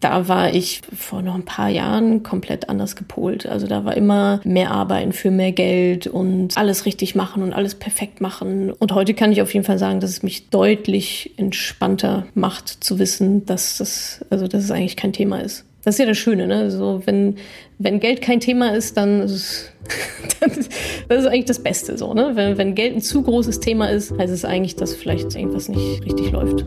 Da war ich vor noch ein paar Jahren komplett anders gepolt. Also da war immer mehr Arbeiten für mehr Geld und alles richtig machen und alles perfekt machen. Und heute kann ich auf jeden Fall sagen, dass es mich deutlich entspannter macht zu wissen, dass das, also dass es eigentlich kein Thema ist. Das ist ja das Schöne, ne? So, wenn, wenn Geld kein Thema ist, dann ist es, das ist eigentlich das Beste, so, ne? Wenn, wenn Geld ein zu großes Thema ist, heißt es eigentlich, dass vielleicht irgendwas nicht richtig läuft.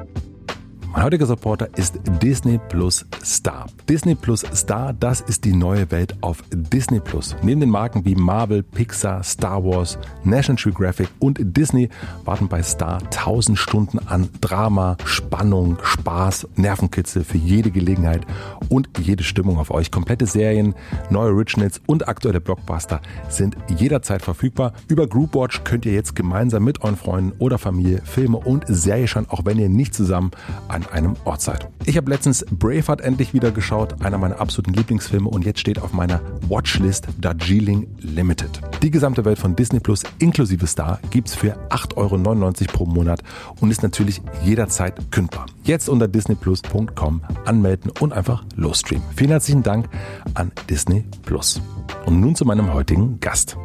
Mein heutiger Supporter ist Disney Plus Star. Disney Plus Star, das ist die neue Welt auf Disney Plus. Neben den Marken wie Marvel, Pixar, Star Wars, National Geographic und Disney warten bei Star 1000 Stunden an Drama, Spannung, Spaß, Nervenkitzel für jede Gelegenheit und jede Stimmung auf euch. Komplette Serien, neue Originals und aktuelle Blockbuster sind jederzeit verfügbar. Über Groupwatch könnt ihr jetzt gemeinsam mit euren Freunden oder Familie Filme und Serie schauen, auch wenn ihr nicht zusammen an an einem seid. Ich habe letztens Braveheart endlich wieder geschaut, einer meiner absoluten Lieblingsfilme und jetzt steht auf meiner Watchlist Darjeeling Limited. Die gesamte Welt von Disney Plus inklusive Star gibt's für 8,99 Euro pro Monat und ist natürlich jederzeit kündbar. Jetzt unter disneyplus.com anmelden und einfach losstreamen. Vielen herzlichen Dank an Disney Plus. Und nun zu meinem heutigen Gast.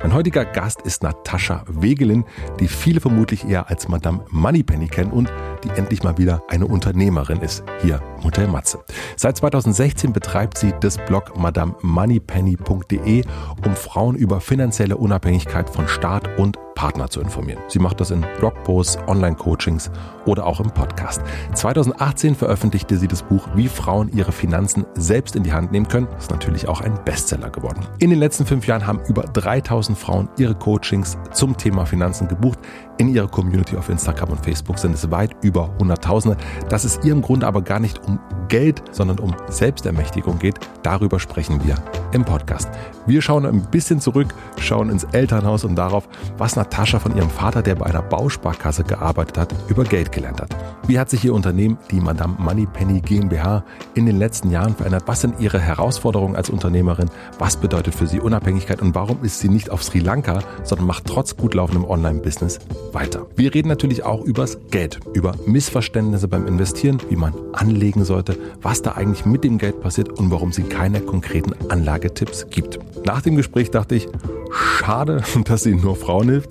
Mein heutiger Gast ist Natascha Wegelin, die viele vermutlich eher als Madame Moneypenny kennen und die endlich mal wieder eine Unternehmerin ist, hier Hotel Matze. Seit 2016 betreibt sie das Blog madamemoneypenny.de, um Frauen über finanzielle Unabhängigkeit von Staat und Partner zu informieren. Sie macht das in Blogposts, Online-Coachings oder auch im Podcast. 2018 veröffentlichte sie das Buch Wie Frauen ihre Finanzen selbst in die Hand nehmen können. Das ist natürlich auch ein Bestseller geworden. In den letzten fünf Jahren haben über 3000 Frauen ihre Coachings zum Thema Finanzen gebucht. In ihrer Community auf Instagram und Facebook sind es weit über Hunderttausende. Dass es ihrem Grunde aber gar nicht um Geld, sondern um Selbstermächtigung geht, darüber sprechen wir im Podcast. Wir schauen ein bisschen zurück, schauen ins Elternhaus und darauf, was Natascha von ihrem Vater, der bei einer Bausparkasse gearbeitet hat, über Geld gelernt hat. Wie hat sich ihr Unternehmen, die Madame Moneypenny GmbH, in den letzten Jahren verändert? Was sind ihre Herausforderungen als Unternehmerin? Was bedeutet für sie Unabhängigkeit und warum ist sie nicht auf Sri Lanka, sondern macht trotz gut laufendem Online-Business weiter? Wir reden natürlich auch übers Geld, über Missverständnisse beim Investieren, wie man anlegen sollte, was da eigentlich mit dem Geld passiert und warum sie keine konkreten Anlagetipps gibt. Nach dem Gespräch dachte ich, schade, dass sie nur Frauen hilft,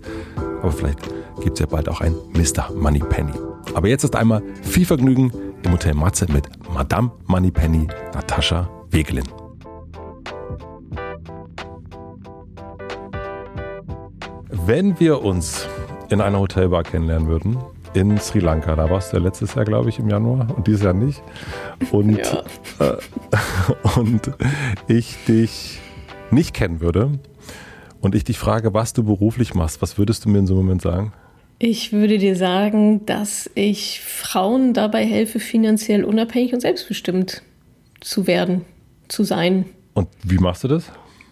aber vielleicht gibt es ja bald auch ein Mr. Moneypenny. Aber jetzt ist einmal viel Vergnügen im Hotel Matze mit Madame Moneypenny Natascha Wegelin. Wenn wir uns in einer Hotelbar kennenlernen würden, in Sri Lanka. Da warst du ja letztes Jahr, glaube ich, im Januar und dieses Jahr nicht. Und, ja. äh, und ich dich nicht kennen würde und ich dich frage, was du beruflich machst, was würdest du mir in so einem Moment sagen? Ich würde dir sagen, dass ich Frauen dabei helfe, finanziell unabhängig und selbstbestimmt zu werden, zu sein. Und wie machst du das?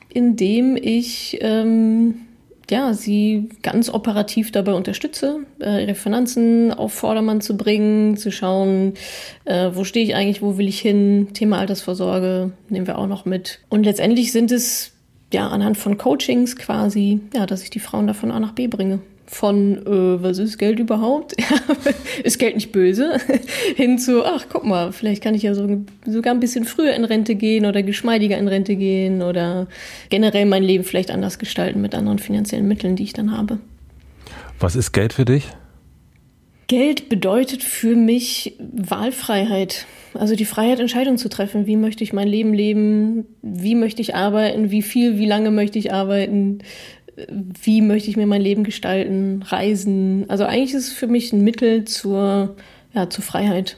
Indem ich ähm, ja, sie ganz operativ dabei unterstütze, äh, ihre Finanzen auf Vordermann zu bringen, zu schauen, äh, wo stehe ich eigentlich, wo will ich hin. Thema Altersvorsorge nehmen wir auch noch mit. Und letztendlich sind es ja anhand von Coachings quasi, ja, dass ich die Frauen da von A nach B bringe von, äh, was ist Geld überhaupt? ist Geld nicht böse? Hin zu, ach, guck mal, vielleicht kann ich ja so, sogar ein bisschen früher in Rente gehen oder geschmeidiger in Rente gehen oder generell mein Leben vielleicht anders gestalten mit anderen finanziellen Mitteln, die ich dann habe. Was ist Geld für dich? Geld bedeutet für mich Wahlfreiheit. Also die Freiheit, Entscheidungen zu treffen. Wie möchte ich mein Leben leben? Wie möchte ich arbeiten? Wie viel, wie lange möchte ich arbeiten? wie möchte ich mir mein Leben gestalten, reisen. Also eigentlich ist es für mich ein Mittel zur, ja, zur Freiheit.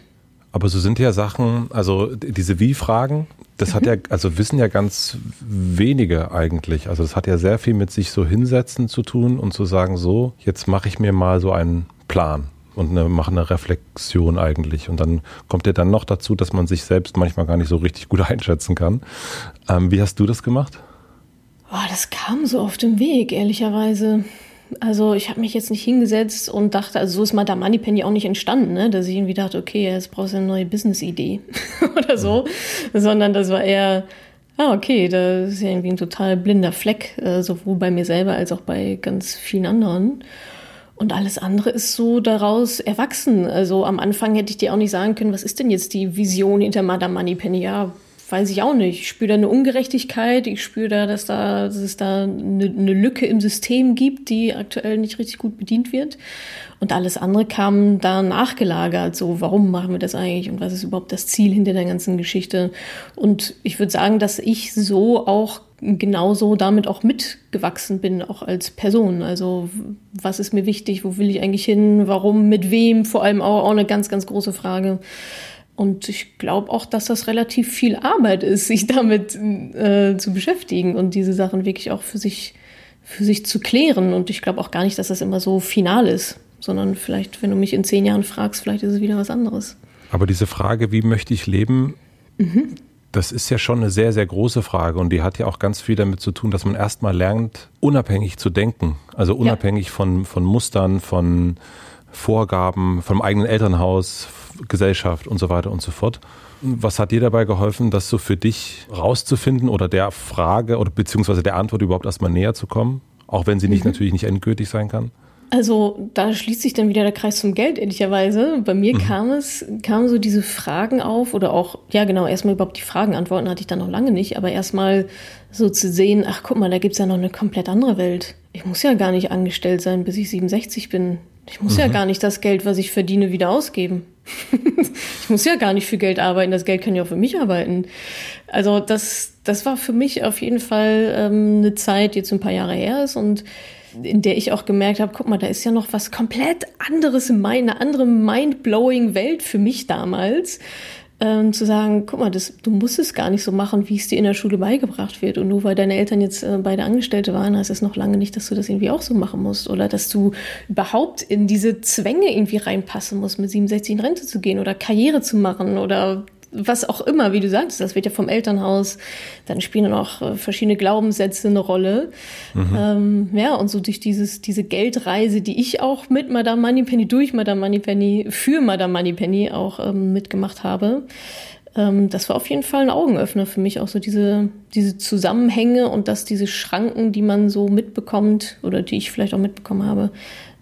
Aber so sind ja Sachen, also diese Wie-Fragen, das hat ja, mhm. also wissen ja ganz wenige eigentlich. Also es hat ja sehr viel mit sich so hinsetzen zu tun und zu sagen, so, jetzt mache ich mir mal so einen Plan. Und eine, machen eine Reflexion eigentlich. Und dann kommt ja dann noch dazu, dass man sich selbst manchmal gar nicht so richtig gut einschätzen kann. Ähm, wie hast du das gemacht? Oh, das kam so auf dem Weg, ehrlicherweise. Also ich habe mich jetzt nicht hingesetzt und dachte, also so ist Madame Moneypenny auch nicht entstanden, ne? dass ich irgendwie dachte, okay, jetzt brauchst du eine neue Business-Idee oder so, mhm. sondern das war eher, ah, okay, das ist ja irgendwie ein total blinder Fleck, äh, sowohl bei mir selber als auch bei ganz vielen anderen. Und alles andere ist so daraus erwachsen. Also am Anfang hätte ich dir auch nicht sagen können, was ist denn jetzt die Vision hinter Madame Moneypenny? Ja, weiß ich auch nicht. Ich spüre da eine Ungerechtigkeit. Ich spüre da, dass, da, dass es da eine, eine Lücke im System gibt, die aktuell nicht richtig gut bedient wird. Und alles andere kam da nachgelagert. So, warum machen wir das eigentlich und was ist überhaupt das Ziel hinter der ganzen Geschichte? Und ich würde sagen, dass ich so auch genauso damit auch mitgewachsen bin, auch als Person. Also was ist mir wichtig, wo will ich eigentlich hin, warum, mit wem, vor allem auch, auch eine ganz, ganz große Frage. Und ich glaube auch, dass das relativ viel Arbeit ist, sich damit äh, zu beschäftigen und diese Sachen wirklich auch für sich, für sich zu klären. Und ich glaube auch gar nicht, dass das immer so final ist, sondern vielleicht, wenn du mich in zehn Jahren fragst, vielleicht ist es wieder was anderes. Aber diese Frage, wie möchte ich leben, mhm. Das ist ja schon eine sehr, sehr große Frage und die hat ja auch ganz viel damit zu tun, dass man erstmal lernt, unabhängig zu denken. Also unabhängig ja. von, von Mustern, von Vorgaben, vom eigenen Elternhaus, Gesellschaft und so weiter und so fort. Was hat dir dabei geholfen, das so für dich rauszufinden oder der Frage oder beziehungsweise der Antwort überhaupt erstmal näher zu kommen? Auch wenn sie nicht mhm. natürlich nicht endgültig sein kann? Also da schließt sich dann wieder der Kreis zum Geld, ehrlicherweise. Bei mir mhm. kam es, kamen so diese Fragen auf oder auch, ja genau, erstmal überhaupt die Fragen antworten hatte ich dann noch lange nicht, aber erstmal so zu sehen, ach guck mal, da gibt's ja noch eine komplett andere Welt. Ich muss ja gar nicht angestellt sein, bis ich 67 bin. Ich muss mhm. ja gar nicht das Geld, was ich verdiene, wieder ausgeben. ich muss ja gar nicht für Geld arbeiten, das Geld kann ja auch für mich arbeiten. Also das, das war für mich auf jeden Fall ähm, eine Zeit, die jetzt ein paar Jahre her ist und in der ich auch gemerkt habe, guck mal, da ist ja noch was komplett anderes in meiner, eine andere mind-blowing Welt für mich damals ähm, zu sagen, guck mal, das, du musst es gar nicht so machen, wie es dir in der Schule beigebracht wird. Und nur weil deine Eltern jetzt äh, beide Angestellte waren, heißt es noch lange nicht, dass du das irgendwie auch so machen musst. Oder dass du überhaupt in diese Zwänge irgendwie reinpassen musst, mit 67 in Rente zu gehen oder Karriere zu machen oder was auch immer, wie du sagst, das wird ja vom Elternhaus, dann spielen dann auch äh, verschiedene Glaubenssätze eine Rolle. Mhm. Ähm, ja, und so durch dieses, diese Geldreise, die ich auch mit Madame Moneypenny, durch Madame Moneypenny, für Madame Moneypenny auch ähm, mitgemacht habe, ähm, das war auf jeden Fall ein Augenöffner für mich, auch so diese, diese Zusammenhänge und dass diese Schranken, die man so mitbekommt oder die ich vielleicht auch mitbekommen habe,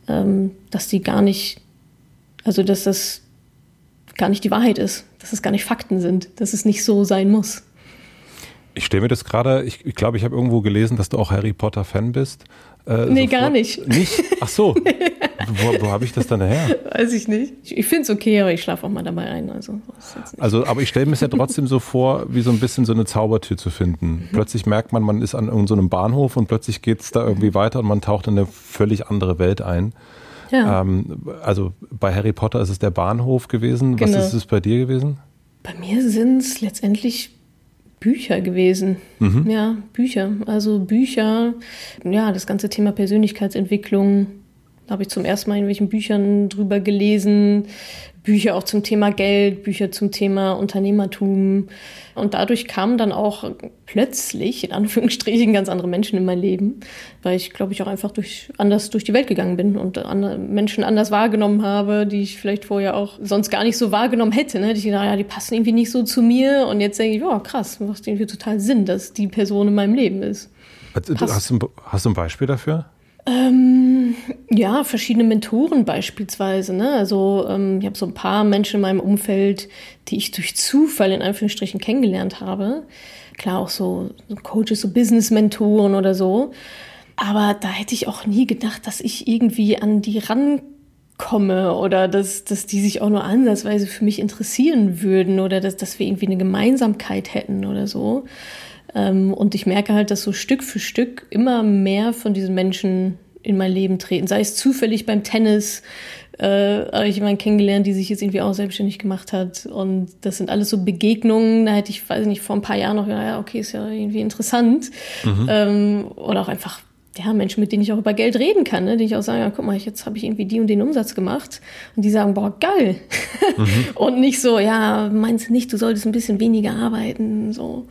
ähm, dass die gar nicht, also dass das gar nicht die Wahrheit ist, dass es gar nicht Fakten sind, dass es nicht so sein muss. Ich stelle mir das gerade, ich, ich glaube, ich habe irgendwo gelesen, dass du auch Harry Potter-Fan bist. Äh, nee, sofort. gar nicht. Nicht? Ach so. nee. Wo, wo habe ich das dann her? Weiß ich nicht. Ich, ich finde es okay, aber ich schlafe auch mal dabei ein. Also, also aber ich stelle mir es ja trotzdem so vor, wie so ein bisschen so eine Zaubertür zu finden. Mhm. Plötzlich merkt man, man ist an irgendeinem so Bahnhof und plötzlich geht es da irgendwie weiter und man taucht in eine völlig andere Welt ein. Ja. Ähm, also bei Harry Potter ist es der Bahnhof gewesen. Genau. Was ist es bei dir gewesen? Bei mir sind es letztendlich Bücher gewesen. Mhm. Ja, Bücher. Also Bücher, ja, das ganze Thema Persönlichkeitsentwicklung. Da habe ich zum ersten Mal in welchen Büchern drüber gelesen. Bücher auch zum Thema Geld, Bücher zum Thema Unternehmertum. Und dadurch kamen dann auch plötzlich, in Anführungsstrichen, ganz andere Menschen in mein Leben, weil ich, glaube ich, auch einfach durch, anders durch die Welt gegangen bin und andere Menschen anders wahrgenommen habe, die ich vielleicht vorher auch sonst gar nicht so wahrgenommen hätte. Ne? Ich dachte, ja, die passen irgendwie nicht so zu mir. Und jetzt denke ich, oh, krass, macht irgendwie total Sinn, dass die Person in meinem Leben ist. Hast du, hast du ein Beispiel dafür? Ähm, ja, verschiedene Mentoren beispielsweise. Ne? Also ähm, ich habe so ein paar Menschen in meinem Umfeld, die ich durch Zufall in Anführungsstrichen kennengelernt habe. Klar auch so, so Coaches, so Business-Mentoren oder so. Aber da hätte ich auch nie gedacht, dass ich irgendwie an die rankomme oder dass, dass die sich auch nur ansatzweise für mich interessieren würden oder dass, dass wir irgendwie eine Gemeinsamkeit hätten oder so. Ähm, und ich merke halt, dass so Stück für Stück immer mehr von diesen Menschen in mein Leben treten. Sei es zufällig beim Tennis, äh, habe ich jemanden kennengelernt, die sich jetzt irgendwie auch selbstständig gemacht hat. Und das sind alles so Begegnungen, da hätte ich, weiß nicht, vor ein paar Jahren noch, ja, okay, ist ja irgendwie interessant. Mhm. Ähm, oder auch einfach ja, Menschen, mit denen ich auch über Geld reden kann, ne? die ich auch sage, ja, guck mal, jetzt habe ich irgendwie die und den Umsatz gemacht. Und die sagen, boah, geil. Mhm. und nicht so, ja, meinst du nicht, du solltest ein bisschen weniger arbeiten. So.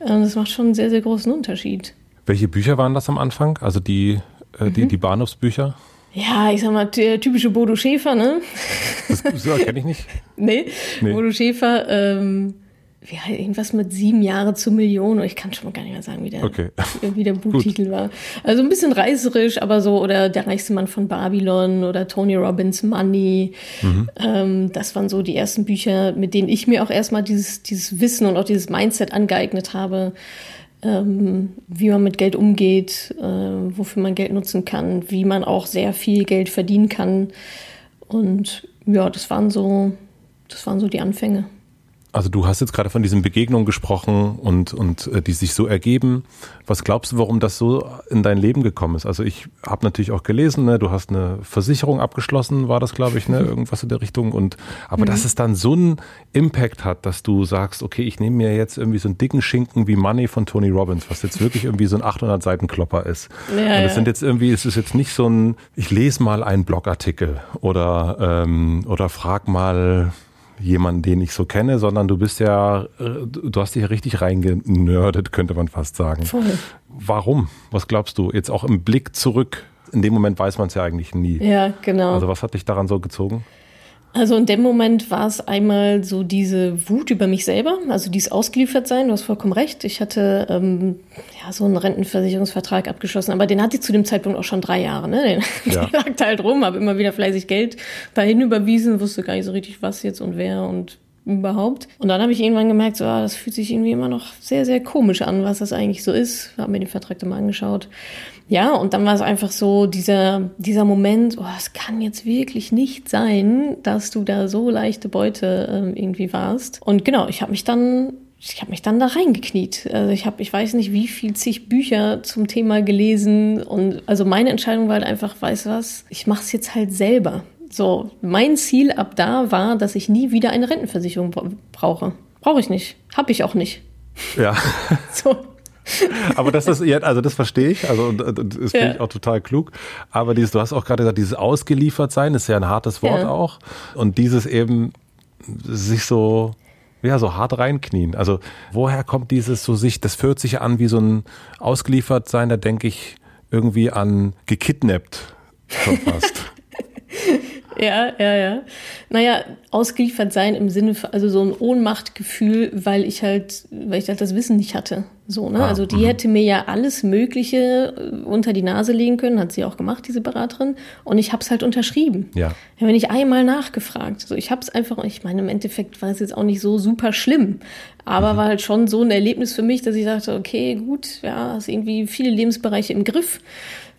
Ähm, das macht schon einen sehr, sehr großen Unterschied. Welche Bücher waren das am Anfang? Also die, äh, die, mhm. die Bahnhofsbücher? Ja, ich sag mal, typische Bodo Schäfer, ne? Das so, kenne ich nicht. nee, nee, Bodo Schäfer, ähm, wie halt irgendwas mit sieben Jahre zur Million. Ich kann schon mal gar nicht mehr sagen, wie der, okay. wie der Buchtitel war. Also ein bisschen reißerisch, aber so, oder Der reichste Mann von Babylon oder Tony Robbins Money. Mhm. Ähm, das waren so die ersten Bücher, mit denen ich mir auch erstmal dieses, dieses Wissen und auch dieses Mindset angeeignet habe ähm, wie man mit Geld umgeht, äh, wofür man Geld nutzen kann, wie man auch sehr viel Geld verdienen kann. Und ja, das waren so, das waren so die Anfänge. Also du hast jetzt gerade von diesen Begegnungen gesprochen und, und äh, die sich so ergeben. Was glaubst du, warum das so in dein Leben gekommen ist? Also ich habe natürlich auch gelesen, ne, du hast eine Versicherung abgeschlossen, war das, glaube ich, ne, irgendwas in der Richtung. Und aber mhm. dass es dann so einen Impact hat, dass du sagst, okay, ich nehme mir jetzt irgendwie so einen dicken Schinken wie Money von Tony Robbins, was jetzt wirklich irgendwie so ein 800 Seiten Klopper ist. Ja, und es sind jetzt irgendwie, es ist jetzt nicht so ein, ich lese mal einen Blogartikel oder ähm, oder frag mal jemanden, den ich so kenne, sondern du bist ja, äh, du hast dich ja richtig reingenördet, könnte man fast sagen. Voll. Warum? Was glaubst du? Jetzt auch im Blick zurück. In dem Moment weiß man es ja eigentlich nie. Ja, genau. Also was hat dich daran so gezogen? Also in dem Moment war es einmal so diese Wut über mich selber, also dieses Ausgeliefertsein, du hast vollkommen recht. Ich hatte ähm, ja so einen Rentenversicherungsvertrag abgeschlossen, aber den hatte ich zu dem Zeitpunkt auch schon drei Jahre. Ne? Den, ja. der lag halt rum, habe immer wieder fleißig Geld dahin überwiesen, wusste gar nicht so richtig, was jetzt und wer und überhaupt. Und dann habe ich irgendwann gemerkt, so, ah, das fühlt sich irgendwie immer noch sehr, sehr komisch an, was das eigentlich so ist. Habe mir den Vertrag dann mal angeschaut. Ja, und dann war es einfach so dieser, dieser Moment, oh, es kann jetzt wirklich nicht sein, dass du da so leichte Beute äh, irgendwie warst. Und genau, ich habe mich dann ich habe mich dann da reingekniet. Also ich habe, ich weiß nicht, wie viel zig Bücher zum Thema gelesen und also meine Entscheidung war halt einfach, weißt du was, ich mache es jetzt halt selber. So, mein Ziel ab da war, dass ich nie wieder eine Rentenversicherung brauche. Brauche ich nicht. Habe ich auch nicht. Ja. so. Aber das ist, also das verstehe ich, also das finde ja. ich auch total klug. Aber dieses, du hast auch gerade gesagt, dieses ausgeliefert sein ist ja ein hartes Wort ja. auch. Und dieses eben sich so, ja, so hart reinknien. Also woher kommt dieses so sich, das fühlt sich an wie so ein ausgeliefert sein, da denke ich irgendwie an gekidnappt schon fast. Ja, ja, ja. Naja, ausgeliefert sein im Sinne, also so ein Ohnmachtgefühl, weil ich halt, weil ich halt das Wissen nicht hatte. So, ne? Ah, also die mh. hätte mir ja alles Mögliche äh, unter die Nase legen können, hat sie auch gemacht, diese Beraterin. Und ich habe es halt unterschrieben. Ja. Ich habe nicht einmal nachgefragt. So, ich habe es einfach, ich meine, im Endeffekt war es jetzt auch nicht so super schlimm. Aber mhm. war halt schon so ein Erlebnis für mich, dass ich dachte, okay, gut, ja, hast irgendwie viele Lebensbereiche im Griff.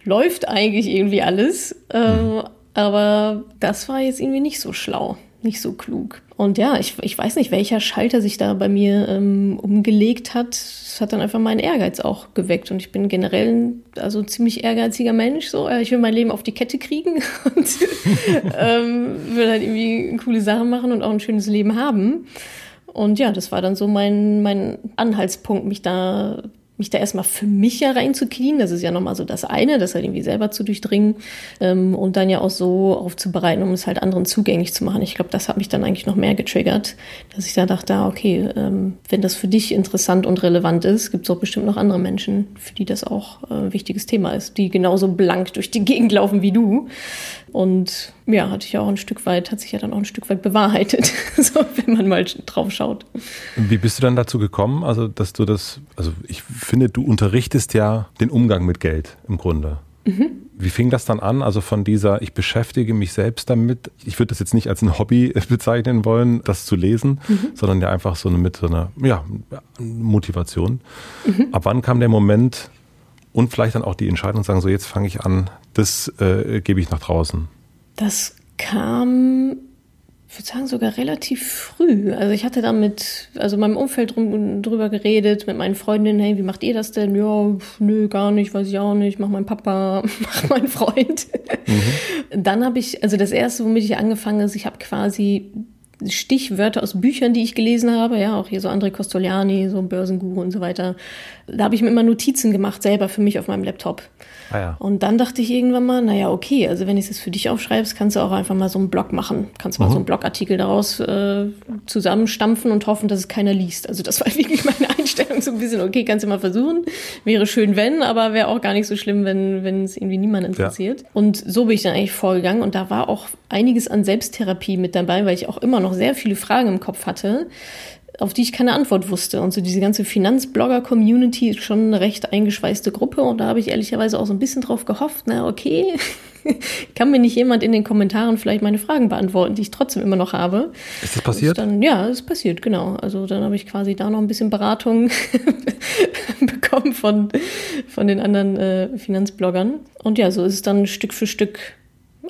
Läuft eigentlich irgendwie alles. Mhm. Ähm, aber das war jetzt irgendwie nicht so schlau, nicht so klug. Und ja, ich, ich weiß nicht, welcher Schalter sich da bei mir ähm, umgelegt hat. Es hat dann einfach meinen Ehrgeiz auch geweckt. Und ich bin generell ein, also ziemlich ehrgeiziger Mensch. So, ich will mein Leben auf die Kette kriegen und ähm, will halt irgendwie coole Sachen machen und auch ein schönes Leben haben. Und ja, das war dann so mein, mein Anhaltspunkt, mich da mich da erstmal für mich ja reinzuknien, das ist ja nochmal so das eine, das halt irgendwie selber zu durchdringen ähm, und dann ja auch so aufzubereiten, um es halt anderen zugänglich zu machen. Ich glaube, das hat mich dann eigentlich noch mehr getriggert, dass ich da dachte, ah, okay, ähm, wenn das für dich interessant und relevant ist, gibt es auch bestimmt noch andere Menschen, für die das auch äh, ein wichtiges Thema ist, die genauso blank durch die Gegend laufen wie du. Und ja, hatte ich auch ein Stück weit, hat sich ja dann auch ein Stück weit bewahrheitet, so, wenn man mal drauf schaut. Wie bist du dann dazu gekommen? Also, dass du das, also ich finde, du unterrichtest ja den Umgang mit Geld im Grunde. Mhm. Wie fing das dann an? Also von dieser, ich beschäftige mich selbst damit. Ich würde das jetzt nicht als ein Hobby bezeichnen wollen, das zu lesen, mhm. sondern ja einfach so mit so einer ja, Motivation. Mhm. Ab wann kam der Moment und vielleicht dann auch die Entscheidung, sagen so, jetzt fange ich an, das äh, gebe ich nach draußen? Das kam, ich würde sagen, sogar relativ früh. Also ich hatte da mit, also meinem Umfeld drum, drüber geredet, mit meinen Freundinnen, hey, wie macht ihr das denn? Ja, nö, gar nicht, weiß ich auch nicht, mach mein Papa, mach mein Freund. Mhm. Dann habe ich, also das erste, womit ich angefangen ist, ich habe quasi Stichwörter aus Büchern, die ich gelesen habe, ja, auch hier so André Costoliani, so Börsenguru und so weiter. Da habe ich mir immer Notizen gemacht, selber für mich auf meinem Laptop. Ah ja. Und dann dachte ich irgendwann mal, naja, okay, also wenn ich es für dich aufschreibst, kannst du auch einfach mal so einen Blog machen. Kannst mal mhm. so einen Blogartikel daraus äh, zusammenstampfen und hoffen, dass es keiner liest. Also das war wirklich meine Einstellung so ein bisschen, okay, kannst du mal versuchen. Wäre schön, wenn, aber wäre auch gar nicht so schlimm, wenn, wenn es irgendwie niemand interessiert. Ja. Und so bin ich dann eigentlich vorgegangen und da war auch einiges an Selbsttherapie mit dabei, weil ich auch immer noch sehr viele Fragen im Kopf hatte auf die ich keine Antwort wusste. Und so diese ganze Finanzblogger-Community ist schon eine recht eingeschweißte Gruppe und da habe ich ehrlicherweise auch so ein bisschen drauf gehofft, na okay, kann mir nicht jemand in den Kommentaren vielleicht meine Fragen beantworten, die ich trotzdem immer noch habe. Ist das passiert? Dann, ja, ist passiert, genau. Also dann habe ich quasi da noch ein bisschen Beratung bekommen von, von den anderen äh, Finanzbloggern. Und ja, so ist es dann Stück für Stück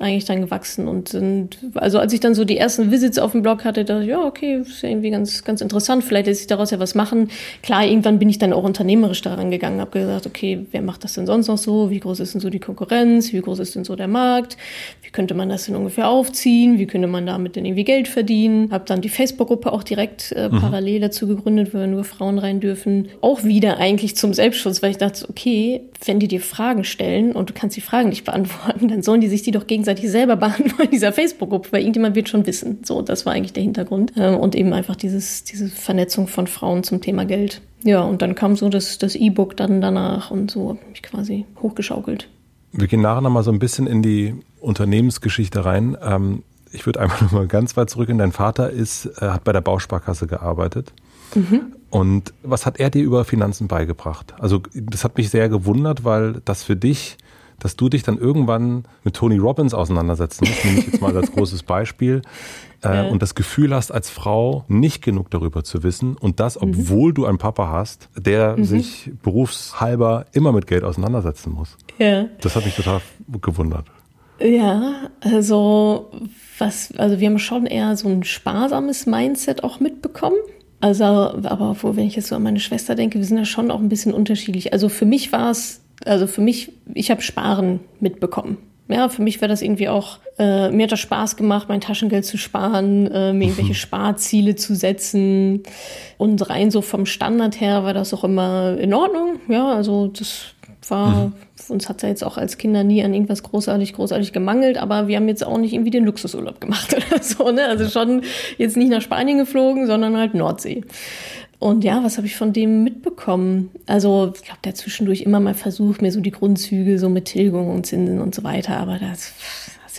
eigentlich dann gewachsen und sind, also als ich dann so die ersten Visits auf dem Blog hatte, dachte ich, ja, okay, ist ja irgendwie ganz, ganz interessant, vielleicht lässt sich daraus ja was machen. Klar, irgendwann bin ich dann auch unternehmerisch daran gegangen, habe gesagt, okay, wer macht das denn sonst noch so? Wie groß ist denn so die Konkurrenz? Wie groß ist denn so der Markt? Wie könnte man das denn ungefähr aufziehen? Wie könnte man damit denn irgendwie Geld verdienen? Habe dann die Facebook-Gruppe auch direkt äh, mhm. parallel dazu gegründet, wo nur Frauen rein dürfen. Auch wieder eigentlich zum Selbstschutz, weil ich dachte, okay, wenn die dir Fragen stellen und du kannst die Fragen nicht beantworten, dann sollen die sich die doch gegenseitig gegenseitig selber in dieser Facebook-Gruppe, weil irgendjemand wird schon wissen. So, das war eigentlich der Hintergrund. Ähm, und eben einfach dieses, diese Vernetzung von Frauen zum Thema Geld. Ja, und dann kam so das, das E-Book dann danach und so habe ich quasi hochgeschaukelt. Wir gehen nachher nochmal so ein bisschen in die Unternehmensgeschichte rein. Ähm, ich würde einmal noch mal ganz weit zurück in dein Vater ist, äh, hat bei der Bausparkasse gearbeitet. Mhm. Und was hat er dir über Finanzen beigebracht? Also das hat mich sehr gewundert, weil das für dich dass du dich dann irgendwann mit Tony Robbins auseinandersetzen musst, nehme ich jetzt mal als großes Beispiel, äh, ja. und das Gefühl hast, als Frau nicht genug darüber zu wissen und das, mhm. obwohl mhm. du einen Papa hast, der mhm. sich berufshalber immer mit Geld auseinandersetzen muss. Ja. Das hat mich total gewundert. Ja, also was, also wir haben schon eher so ein sparsames Mindset auch mitbekommen. Also, aber wo, wenn ich jetzt so an meine Schwester denke, wir sind ja schon auch ein bisschen unterschiedlich. Also für mich war es also für mich, ich habe Sparen mitbekommen. Ja, für mich wäre das irgendwie auch, äh, mir hat das Spaß gemacht, mein Taschengeld zu sparen, äh, mir irgendwelche Sparziele zu setzen. Und rein so vom Standard her war das auch immer in Ordnung. Ja, also das war, mhm. uns hat ja jetzt auch als Kinder nie an irgendwas großartig, großartig gemangelt, aber wir haben jetzt auch nicht irgendwie den Luxusurlaub gemacht oder so, ne? Also schon jetzt nicht nach Spanien geflogen, sondern halt Nordsee. Und ja, was habe ich von dem mitbekommen? Also, ich glaube, der zwischendurch immer mal versucht, mir so die Grundzüge so mit Tilgung und Zinsen und so weiter, aber das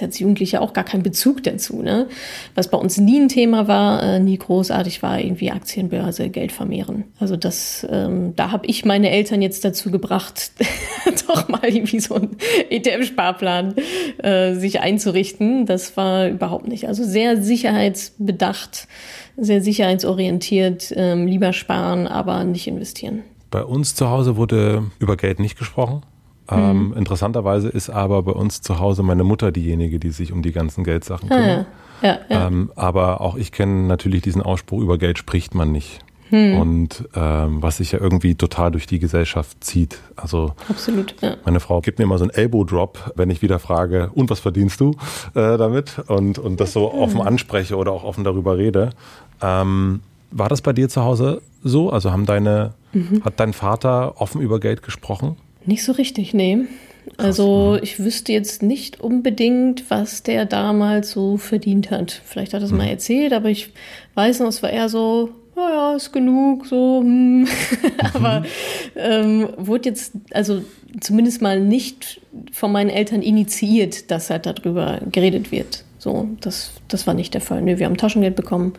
hast als Jugendliche auch gar keinen Bezug dazu. Ne? Was bei uns nie ein Thema war, äh, nie großartig war, irgendwie Aktienbörse, Geld vermehren. Also das, ähm, da habe ich meine Eltern jetzt dazu gebracht, doch mal irgendwie so einen ETF-Sparplan äh, sich einzurichten. Das war überhaupt nicht. Also sehr sicherheitsbedacht sehr sicherheitsorientiert, ähm, lieber sparen, aber nicht investieren. Bei uns zu Hause wurde über Geld nicht gesprochen. Ähm, mhm. interessanterweise ist aber bei uns zu Hause meine Mutter diejenige, die sich um die ganzen Geldsachen ah, kümmert. Ah, ja. Ja, ja. Ähm, aber auch ich kenne natürlich diesen Ausspruch, über Geld spricht man nicht. Hm. Und ähm, was sich ja irgendwie total durch die Gesellschaft zieht. Also Absolut, ja. meine Frau gibt mir immer so einen Elbow-Drop, wenn ich wieder frage, und was verdienst du äh, damit? Und, und das so hm. offen anspreche oder auch offen darüber rede. Ähm, war das bei dir zu Hause so? Also haben deine, mhm. hat dein Vater offen über Geld gesprochen? Nicht so richtig, nee. Also mhm. ich wüsste jetzt nicht unbedingt, was der damals so verdient hat. Vielleicht hat er es mhm. mal erzählt, aber ich weiß noch, es war eher so, naja, ist genug, so. Hm. aber ähm, wurde jetzt, also zumindest mal nicht von meinen Eltern initiiert, dass halt darüber geredet wird. So, das, das war nicht der Fall. Nö, wir haben Taschengeld bekommen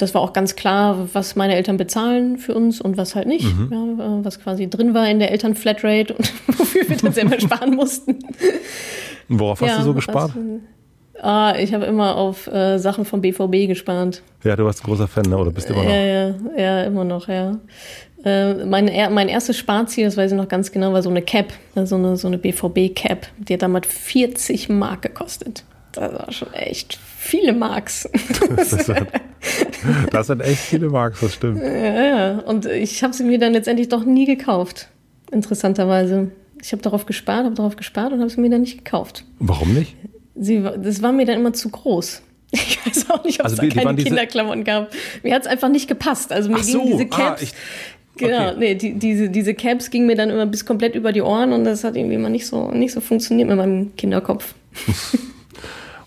das war auch ganz klar, was meine Eltern bezahlen für uns und was halt nicht. Mhm. Ja, äh, was quasi drin war in der Elternflatrate und wofür wir dann selber sparen mussten. Und worauf hast ja, du so gespart? Was, ah, ich habe immer auf äh, Sachen vom BVB gespart. Ja, du warst ein großer Fan, ne? oder bist immer noch? Ja, ja, ja immer noch, ja. Äh, mein, mein erstes Sparziel, das weiß ich noch ganz genau, war so eine Cap, so eine, so eine BVB-Cap. Die hat damals 40 Mark gekostet. Das war schon echt viele Marks. Das, das sind echt viele Marks, das stimmt. Ja, ja. Und ich habe sie mir dann letztendlich doch nie gekauft. Interessanterweise. Ich habe darauf gespart, habe darauf gespart und habe sie mir dann nicht gekauft. Warum nicht? Sie, das war mir dann immer zu groß. Ich weiß auch nicht, ob also, es da keine Kinderklamotten gab. Mir hat es einfach nicht gepasst. Also mir Ach gingen so, diese ah, Caps. Ah, ich, genau, okay. nee, die, diese, diese Caps gingen mir dann immer bis komplett über die Ohren und das hat irgendwie immer nicht so, nicht so funktioniert mit meinem Kinderkopf.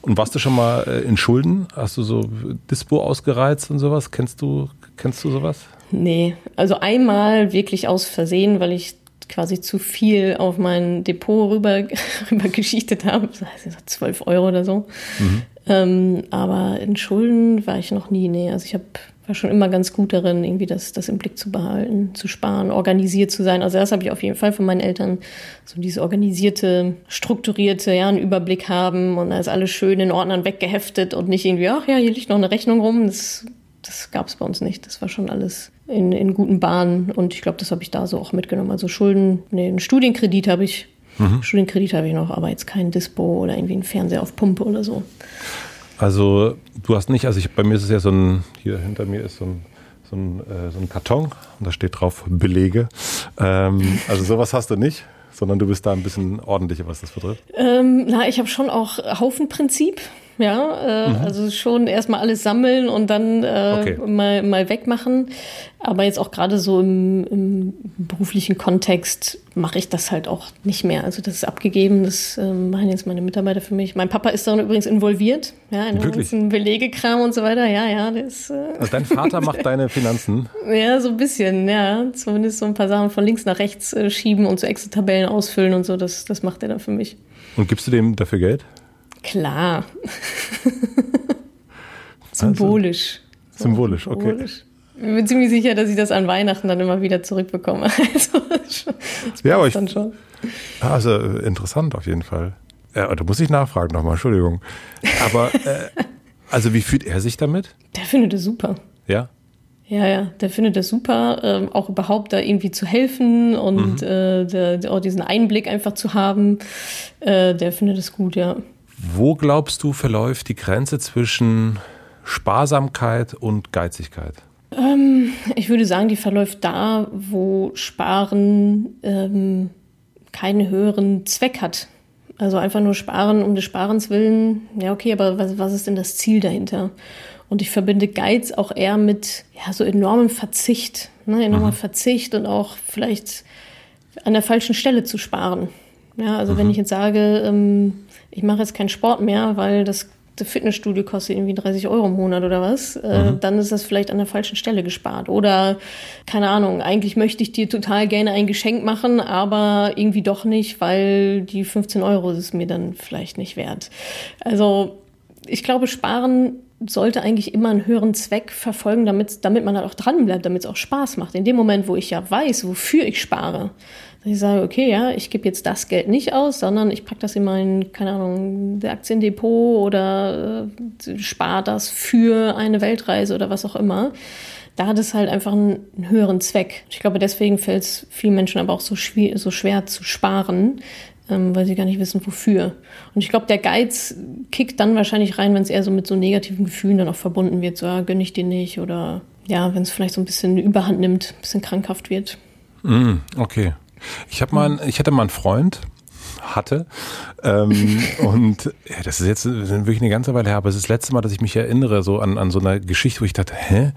und warst du schon mal äh, in Schulden? Hast du so Dispo ausgereizt und sowas? Kennst du, kennst du sowas? Nee, also einmal wirklich aus Versehen, weil ich quasi zu viel auf mein Depot rüber, rüber geschichtet habe. Das heißt, 12 Euro oder so. Mhm. Ähm, aber in Schulden war ich noch nie. Nee, also ich hab, war schon immer ganz gut darin, irgendwie das, das im Blick zu behalten, zu sparen, organisiert zu sein. Also das habe ich auf jeden Fall von meinen Eltern, so diese organisierte, strukturierte, ja, einen Überblick haben und da ist alles schön in Ordnern weggeheftet und nicht irgendwie, ach ja, hier liegt noch eine Rechnung rum. Das, das gab es bei uns nicht. Das war schon alles in, in guten Bahnen und ich glaube, das habe ich da so auch mitgenommen. Also Schulden, nee, einen Studienkredit habe ich Mhm. Studienkredit habe ich noch, aber jetzt kein Dispo oder irgendwie ein Fernseher auf Pumpe oder so. Also du hast nicht, also ich, bei mir ist es ja so ein, hier hinter mir ist so ein, so ein, äh, so ein Karton und da steht drauf Belege. Ähm, also sowas hast du nicht sondern du bist da ein bisschen ordentlicher, was das betrifft? Ähm, na, ich habe schon auch Haufenprinzip. Ja, äh, mhm. also schon erstmal alles sammeln und dann äh, okay. mal, mal wegmachen. Aber jetzt auch gerade so im, im beruflichen Kontext mache ich das halt auch nicht mehr. Also das ist abgegeben, das äh, machen jetzt meine Mitarbeiter für mich. Mein Papa ist da übrigens involviert, ja, in Wirklich? ganzen Belegekram und so weiter. Ja, ja, das. Äh also dein Vater macht deine Finanzen? Ja, so ein bisschen, ja. Zumindest so ein paar Sachen von links nach rechts äh, schieben und so Excel-Tabellen ausfüllen und so. Das, das macht er dann für mich. Und gibst du dem dafür Geld? Klar. Symbolisch. Also, symbolisch, okay. Symbolisch. Ich bin ziemlich sicher, dass ich das an Weihnachten dann immer wieder zurückbekomme. Also, das ja, aber ich, dann schon. Also interessant auf jeden Fall. Ja, da muss ich nachfragen nochmal, Entschuldigung. Aber äh, also wie fühlt er sich damit? Der findet es super. Ja? Ja, ja, der findet es super, ähm, auch überhaupt da irgendwie zu helfen und mhm. äh, der, der, auch diesen Einblick einfach zu haben. Äh, der findet es gut, ja. Wo glaubst du, verläuft die Grenze zwischen Sparsamkeit und Geizigkeit? Ähm, ich würde sagen, die verläuft da, wo Sparen ähm, keinen höheren Zweck hat. Also einfach nur sparen um des Sparens willen. Ja, okay, aber was, was ist denn das Ziel dahinter? Und ich verbinde Geiz auch eher mit ja, so enormem Verzicht. Ne? Enormer mhm. Verzicht und auch vielleicht an der falschen Stelle zu sparen. Ja, also mhm. wenn ich jetzt sage, ähm, ich mache jetzt keinen Sport mehr, weil das, das Fitnessstudio kostet irgendwie 30 Euro im Monat oder was, äh, mhm. dann ist das vielleicht an der falschen Stelle gespart. Oder, keine Ahnung, eigentlich möchte ich dir total gerne ein Geschenk machen, aber irgendwie doch nicht, weil die 15 Euro ist mir dann vielleicht nicht wert. Also, ich glaube, sparen sollte eigentlich immer einen höheren Zweck verfolgen, damit, damit man halt auch dranbleibt, damit es auch Spaß macht. In dem Moment, wo ich ja weiß, wofür ich spare, dass ich sage, okay, ja, ich gebe jetzt das Geld nicht aus, sondern ich packe das in mein, keine Ahnung, Aktiendepot oder äh, spare das für eine Weltreise oder was auch immer. Da hat es halt einfach einen, einen höheren Zweck. Ich glaube, deswegen fällt es vielen Menschen aber auch so, schwer, so schwer zu sparen, ähm, weil sie gar nicht wissen, wofür. Und ich glaube, der Geiz kickt dann wahrscheinlich rein, wenn es eher so mit so negativen Gefühlen dann auch verbunden wird, so, ja, gönn ich dir nicht oder ja, wenn es vielleicht so ein bisschen Überhand nimmt, ein bisschen krankhaft wird. Mm, okay. Ich habe mal, ich hatte mal einen Freund, hatte. Ähm, und ja, das ist jetzt wirklich eine ganze Weile her, aber es ist das letzte Mal, dass ich mich erinnere, so an, an so einer Geschichte, wo ich dachte, hä?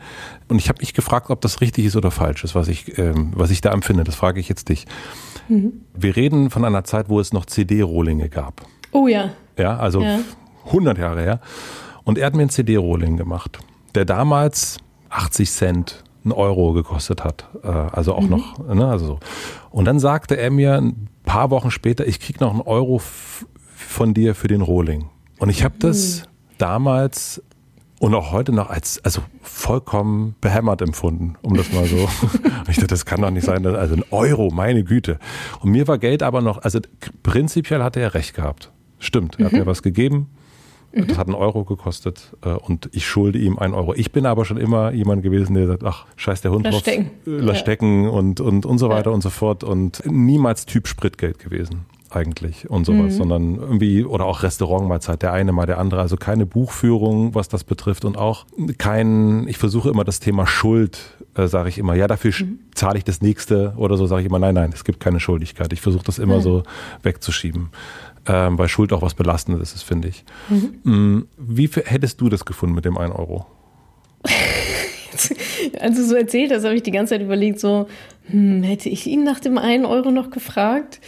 Und ich habe mich gefragt, ob das richtig ist oder falsch ist, was ich, ähm, was ich da empfinde. Das frage ich jetzt dich. Mhm. Wir reden von einer Zeit, wo es noch CD-Rohlinge gab. Oh ja. Ja, also ja. 100 Jahre her. Und er hat mir ein CD-Rohling gemacht, der damals 80 Cent einen Euro gekostet hat. Äh, also auch mhm. noch, ne, also so. Und dann sagte er mir ein paar Wochen später, ich krieg noch einen Euro von dir für den Rohling. Und ich habe das mhm. damals und auch heute noch als also vollkommen behämmert empfunden, um das mal so. ich dachte, das kann doch nicht sein, dass, also ein Euro, meine Güte. Und mir war Geld aber noch, also prinzipiell hatte er recht gehabt. Stimmt, er mhm. hat mir was gegeben. Mhm. Das hat einen Euro gekostet äh, und ich schulde ihm einen Euro. Ich bin aber schon immer jemand gewesen, der sagt, ach, scheiß der Hund lass drauf, stecken, lass ja. stecken und, und, und so weiter ja. und so fort und niemals Typ Spritgeld gewesen eigentlich und sowas, mhm. sondern irgendwie, oder auch Restaurantmahlzeit, der eine mal der andere, also keine Buchführung, was das betrifft und auch kein, ich versuche immer das Thema Schuld, äh, sage ich immer, ja, dafür mhm. zahle ich das nächste oder so, sage ich immer, nein, nein, es gibt keine Schuldigkeit. Ich versuche das immer mhm. so wegzuschieben. Ähm, weil Schuld auch was Belastendes ist, finde ich. Mhm. Mm, wie hättest du das gefunden mit dem 1 Euro? Als du so erzählt hast, habe ich die ganze Zeit überlegt, so, hm, hätte ich ihn nach dem 1 Euro noch gefragt?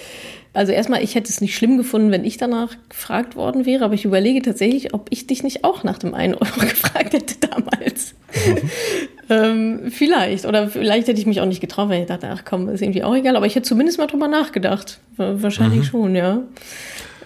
Also erstmal, ich hätte es nicht schlimm gefunden, wenn ich danach gefragt worden wäre, aber ich überlege tatsächlich, ob ich dich nicht auch nach dem 1 Euro gefragt hätte damals. Mhm. ähm, vielleicht. Oder vielleicht hätte ich mich auch nicht getraut, weil ich dachte, ach komm, ist irgendwie auch egal. Aber ich hätte zumindest mal drüber nachgedacht. Wahrscheinlich mhm. schon, ja.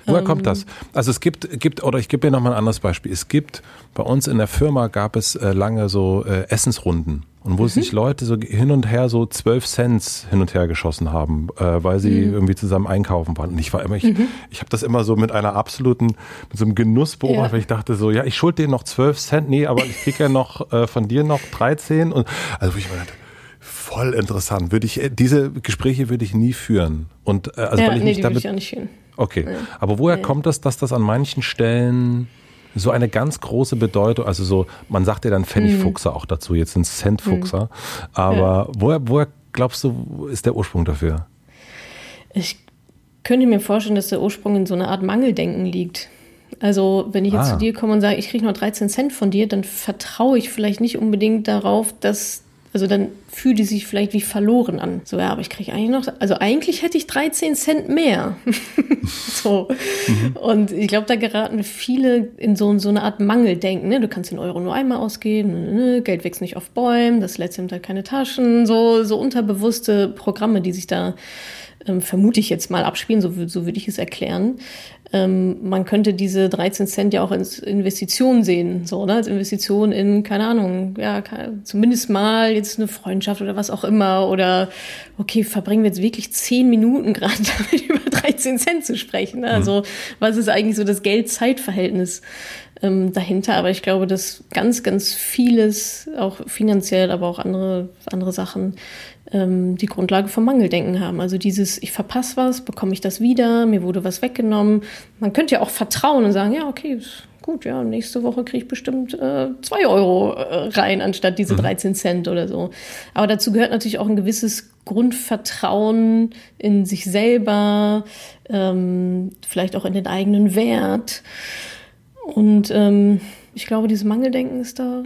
Woher ähm, kommt das? Also es gibt, gibt oder ich gebe dir nochmal ein anderes Beispiel. Es gibt, bei uns in der Firma gab es äh, lange so äh, Essensrunden. Und wo mhm. sich Leute so hin und her so zwölf Cents hin und her geschossen haben, äh, weil sie mhm. irgendwie zusammen einkaufen waren. Und ich war immer, ich, mhm. ich habe das immer so mit einer absoluten, mit so einem Genuss beobachtet, ja. weil ich dachte so, ja, ich schuld dir noch zwölf Cent, nee, aber ich krieg ja noch äh, von dir noch 13. Und also wo ich mir dachte, voll interessant. Würde ich, äh, diese Gespräche würde ich nie führen. Und äh, also ja, weil ich nee, mich damit. Ich auch nicht führen. Okay. Aber woher kommt das, dass das an manchen Stellen so eine ganz große Bedeutung, also so, man sagt ja dann Pfennigfuchser mhm. auch dazu, jetzt sind Centfuchser. Mhm. Aber ja. woher, woher glaubst du, ist der Ursprung dafür? Ich könnte mir vorstellen, dass der Ursprung in so einer Art Mangeldenken liegt. Also, wenn ich jetzt ah. zu dir komme und sage, ich kriege nur 13 Cent von dir, dann vertraue ich vielleicht nicht unbedingt darauf, dass also dann fühlt die sich vielleicht wie verloren an. So, ja, aber ich kriege eigentlich noch, also eigentlich hätte ich 13 Cent mehr. so. Mhm. Und ich glaube, da geraten viele in so, so eine Art Mangeldenken. Ne? Du kannst den Euro nur einmal ausgeben, ne? ne, ne Geld wächst nicht auf Bäumen, das letzte halt keine Taschen. So, so unterbewusste Programme, die sich da ähm, vermute ich jetzt mal abspielen, so, so würde ich es erklären. Ähm, man könnte diese 13 Cent ja auch als Investition sehen, so, ne? als Investition in, keine Ahnung, ja, zumindest mal jetzt eine Freundschaft oder was auch immer oder, okay, verbringen wir jetzt wirklich 10 Minuten gerade damit über 13 Cent zu sprechen. Ne? Also, mhm. was ist eigentlich so das Geld-Zeit-Verhältnis? Ähm, dahinter. Aber ich glaube, dass ganz, ganz vieles, auch finanziell, aber auch andere, andere Sachen, ähm, die Grundlage vom Mangeldenken haben. Also dieses, ich verpasse was, bekomme ich das wieder, mir wurde was weggenommen. Man könnte ja auch vertrauen und sagen, ja, okay, gut, ja, nächste Woche kriege ich bestimmt äh, zwei Euro äh, rein, anstatt diese 13 mhm. Cent oder so. Aber dazu gehört natürlich auch ein gewisses Grundvertrauen in sich selber, ähm, vielleicht auch in den eigenen Wert. Und ähm, ich glaube, dieses Mangeldenken ist da,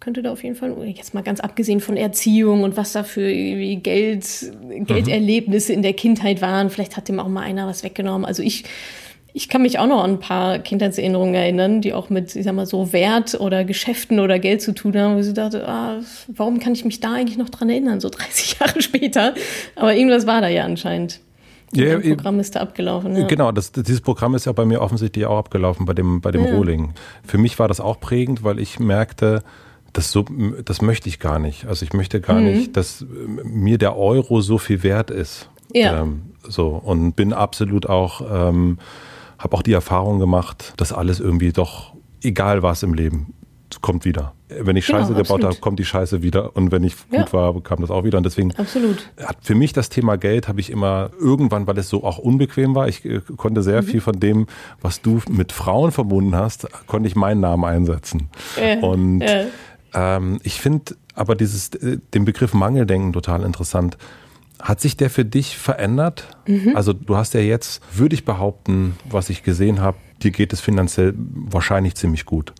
könnte da auf jeden Fall, jetzt mal ganz abgesehen von Erziehung und was da für Geld, Gelderlebnisse in der Kindheit waren, vielleicht hat dem auch mal einer was weggenommen. Also ich, ich kann mich auch noch an ein paar Kindheitserinnerungen erinnern, die auch mit, ich sag mal, so Wert oder Geschäften oder Geld zu tun haben, wo ich dachte, ah, warum kann ich mich da eigentlich noch dran erinnern, so 30 Jahre später? Aber irgendwas war da ja anscheinend. Ja, das Programm ist da abgelaufen. Ja. Genau, das, dieses Programm ist ja bei mir offensichtlich auch abgelaufen bei dem, bei dem ja. Rohling. Für mich war das auch prägend, weil ich merkte, das, so, das möchte ich gar nicht. Also ich möchte gar mhm. nicht, dass mir der Euro so viel wert ist. Ja. Ähm, so und bin absolut auch, ähm, habe auch die Erfahrung gemacht, dass alles irgendwie doch, egal was im Leben, kommt wieder. Wenn ich genau, Scheiße genau, gebaut habe, kommt die Scheiße wieder. Und wenn ich gut ja. war, kam das auch wieder. Und deswegen absolut. hat für mich das Thema Geld habe ich immer irgendwann, weil es so auch unbequem war, ich äh, konnte sehr mhm. viel von dem, was du mit Frauen verbunden hast, konnte ich meinen Namen einsetzen. Äh, und äh. Ähm, ich finde aber dieses, äh, den Begriff Mangeldenken total interessant. Hat sich der für dich verändert? Mhm. Also du hast ja jetzt, würde ich behaupten, was ich gesehen habe, dir geht es finanziell wahrscheinlich ziemlich gut.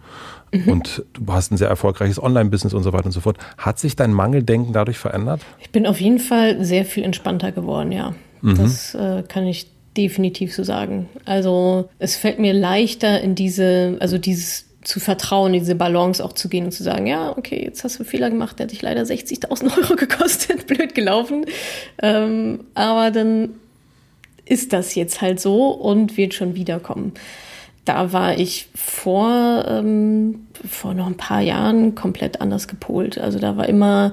Mhm. Und du hast ein sehr erfolgreiches Online-Business und so weiter und so fort. Hat sich dein Mangeldenken dadurch verändert? Ich bin auf jeden Fall sehr viel entspannter geworden, ja. Mhm. Das äh, kann ich definitiv so sagen. Also es fällt mir leichter in diese, also dieses zu vertrauen, diese Balance auch zu gehen und zu sagen, ja, okay, jetzt hast du einen Fehler gemacht, der hat dich leider 60.000 Euro gekostet, blöd gelaufen. Ähm, aber dann ist das jetzt halt so und wird schon wiederkommen da war ich vor, ähm, vor noch ein paar Jahren komplett anders gepolt. Also da war immer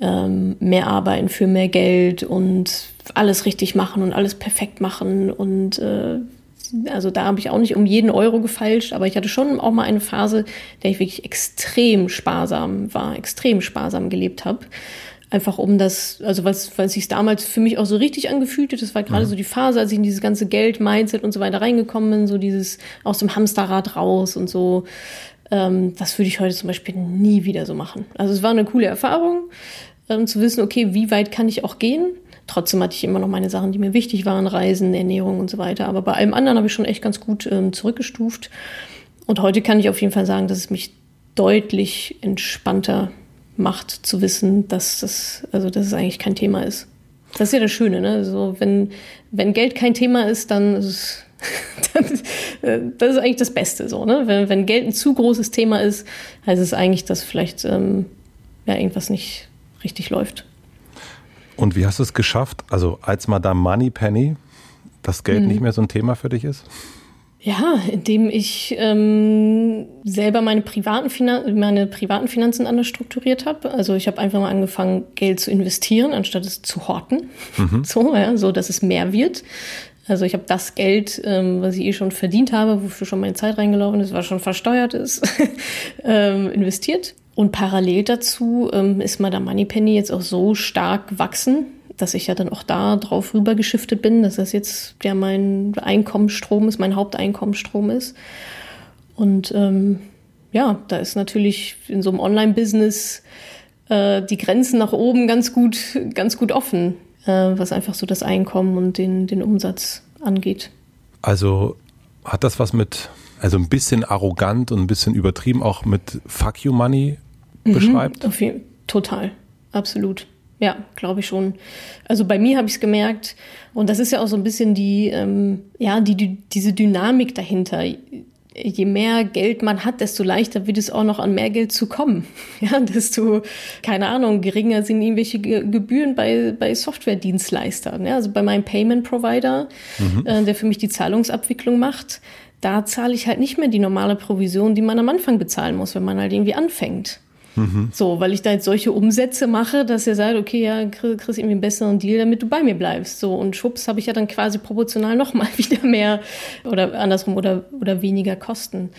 ähm, mehr Arbeiten für mehr Geld und alles richtig machen und alles perfekt machen. Und äh, also da habe ich auch nicht um jeden Euro gefeilscht, aber ich hatte schon auch mal eine Phase, der ich wirklich extrem sparsam war, extrem sparsam gelebt habe. Einfach um das, also was, was sich damals für mich auch so richtig angefühlt hat, das war gerade mhm. so die Phase, als ich in dieses ganze Geld, Mindset und so weiter reingekommen bin, so dieses aus dem Hamsterrad raus und so. Ähm, das würde ich heute zum Beispiel nie wieder so machen. Also es war eine coole Erfahrung, ähm, zu wissen, okay, wie weit kann ich auch gehen? Trotzdem hatte ich immer noch meine Sachen, die mir wichtig waren, Reisen, Ernährung und so weiter. Aber bei allem anderen habe ich schon echt ganz gut ähm, zurückgestuft. Und heute kann ich auf jeden Fall sagen, dass es mich deutlich entspannter macht, zu wissen, dass das, also dass es eigentlich kein Thema ist. Das ist ja das Schöne, ne? So, wenn, wenn Geld kein Thema ist, dann ist es das ist eigentlich das Beste so, ne? Wenn, wenn Geld ein zu großes Thema ist, heißt es eigentlich, dass vielleicht ähm, ja, irgendwas nicht richtig läuft. Und wie hast du es geschafft, also als Madame Moneypenny, dass Geld mhm. nicht mehr so ein Thema für dich ist? Ja, indem ich ähm, selber meine privaten, Finan meine privaten Finanzen anders strukturiert habe. Also ich habe einfach mal angefangen, Geld zu investieren, anstatt es zu horten. Mhm. So, ja, so dass es mehr wird. Also ich habe das Geld, ähm, was ich eh schon verdient habe, wofür schon meine Zeit reingelaufen ist, was schon versteuert ist, ähm, investiert. Und parallel dazu ähm, ist Madame Moneypenny jetzt auch so stark gewachsen, dass ich ja dann auch da drauf rübergeschiftet bin, dass das jetzt ja mein Einkommensstrom ist, mein Haupteinkommensstrom ist. Und ähm, ja, da ist natürlich in so einem Online-Business äh, die Grenzen nach oben ganz gut, ganz gut offen äh, was einfach so das Einkommen und den, den Umsatz angeht. Also hat das was mit, also ein bisschen arrogant und ein bisschen übertrieben auch mit Fuck You Money mhm, beschreibt? Mhm, jeden, total, absolut. Ja, glaube ich schon. Also bei mir habe ich es gemerkt, und das ist ja auch so ein bisschen die, ähm, ja, die, die, diese Dynamik dahinter je mehr Geld man hat, desto leichter wird es auch noch an mehr Geld zu kommen. Ja, desto, keine Ahnung, geringer sind irgendwelche Gebühren bei, bei Software-Dienstleistern. Ja, also bei meinem Payment-Provider, mhm. äh, der für mich die Zahlungsabwicklung macht, da zahle ich halt nicht mehr die normale Provision, die man am Anfang bezahlen muss, wenn man halt irgendwie anfängt. So, weil ich da jetzt solche Umsätze mache, dass er sagt, okay, ja, kriegst irgendwie einen besseren Deal, damit du bei mir bleibst. So, und schwupps habe ich ja dann quasi proportional nochmal wieder mehr oder andersrum oder, oder weniger Kosten.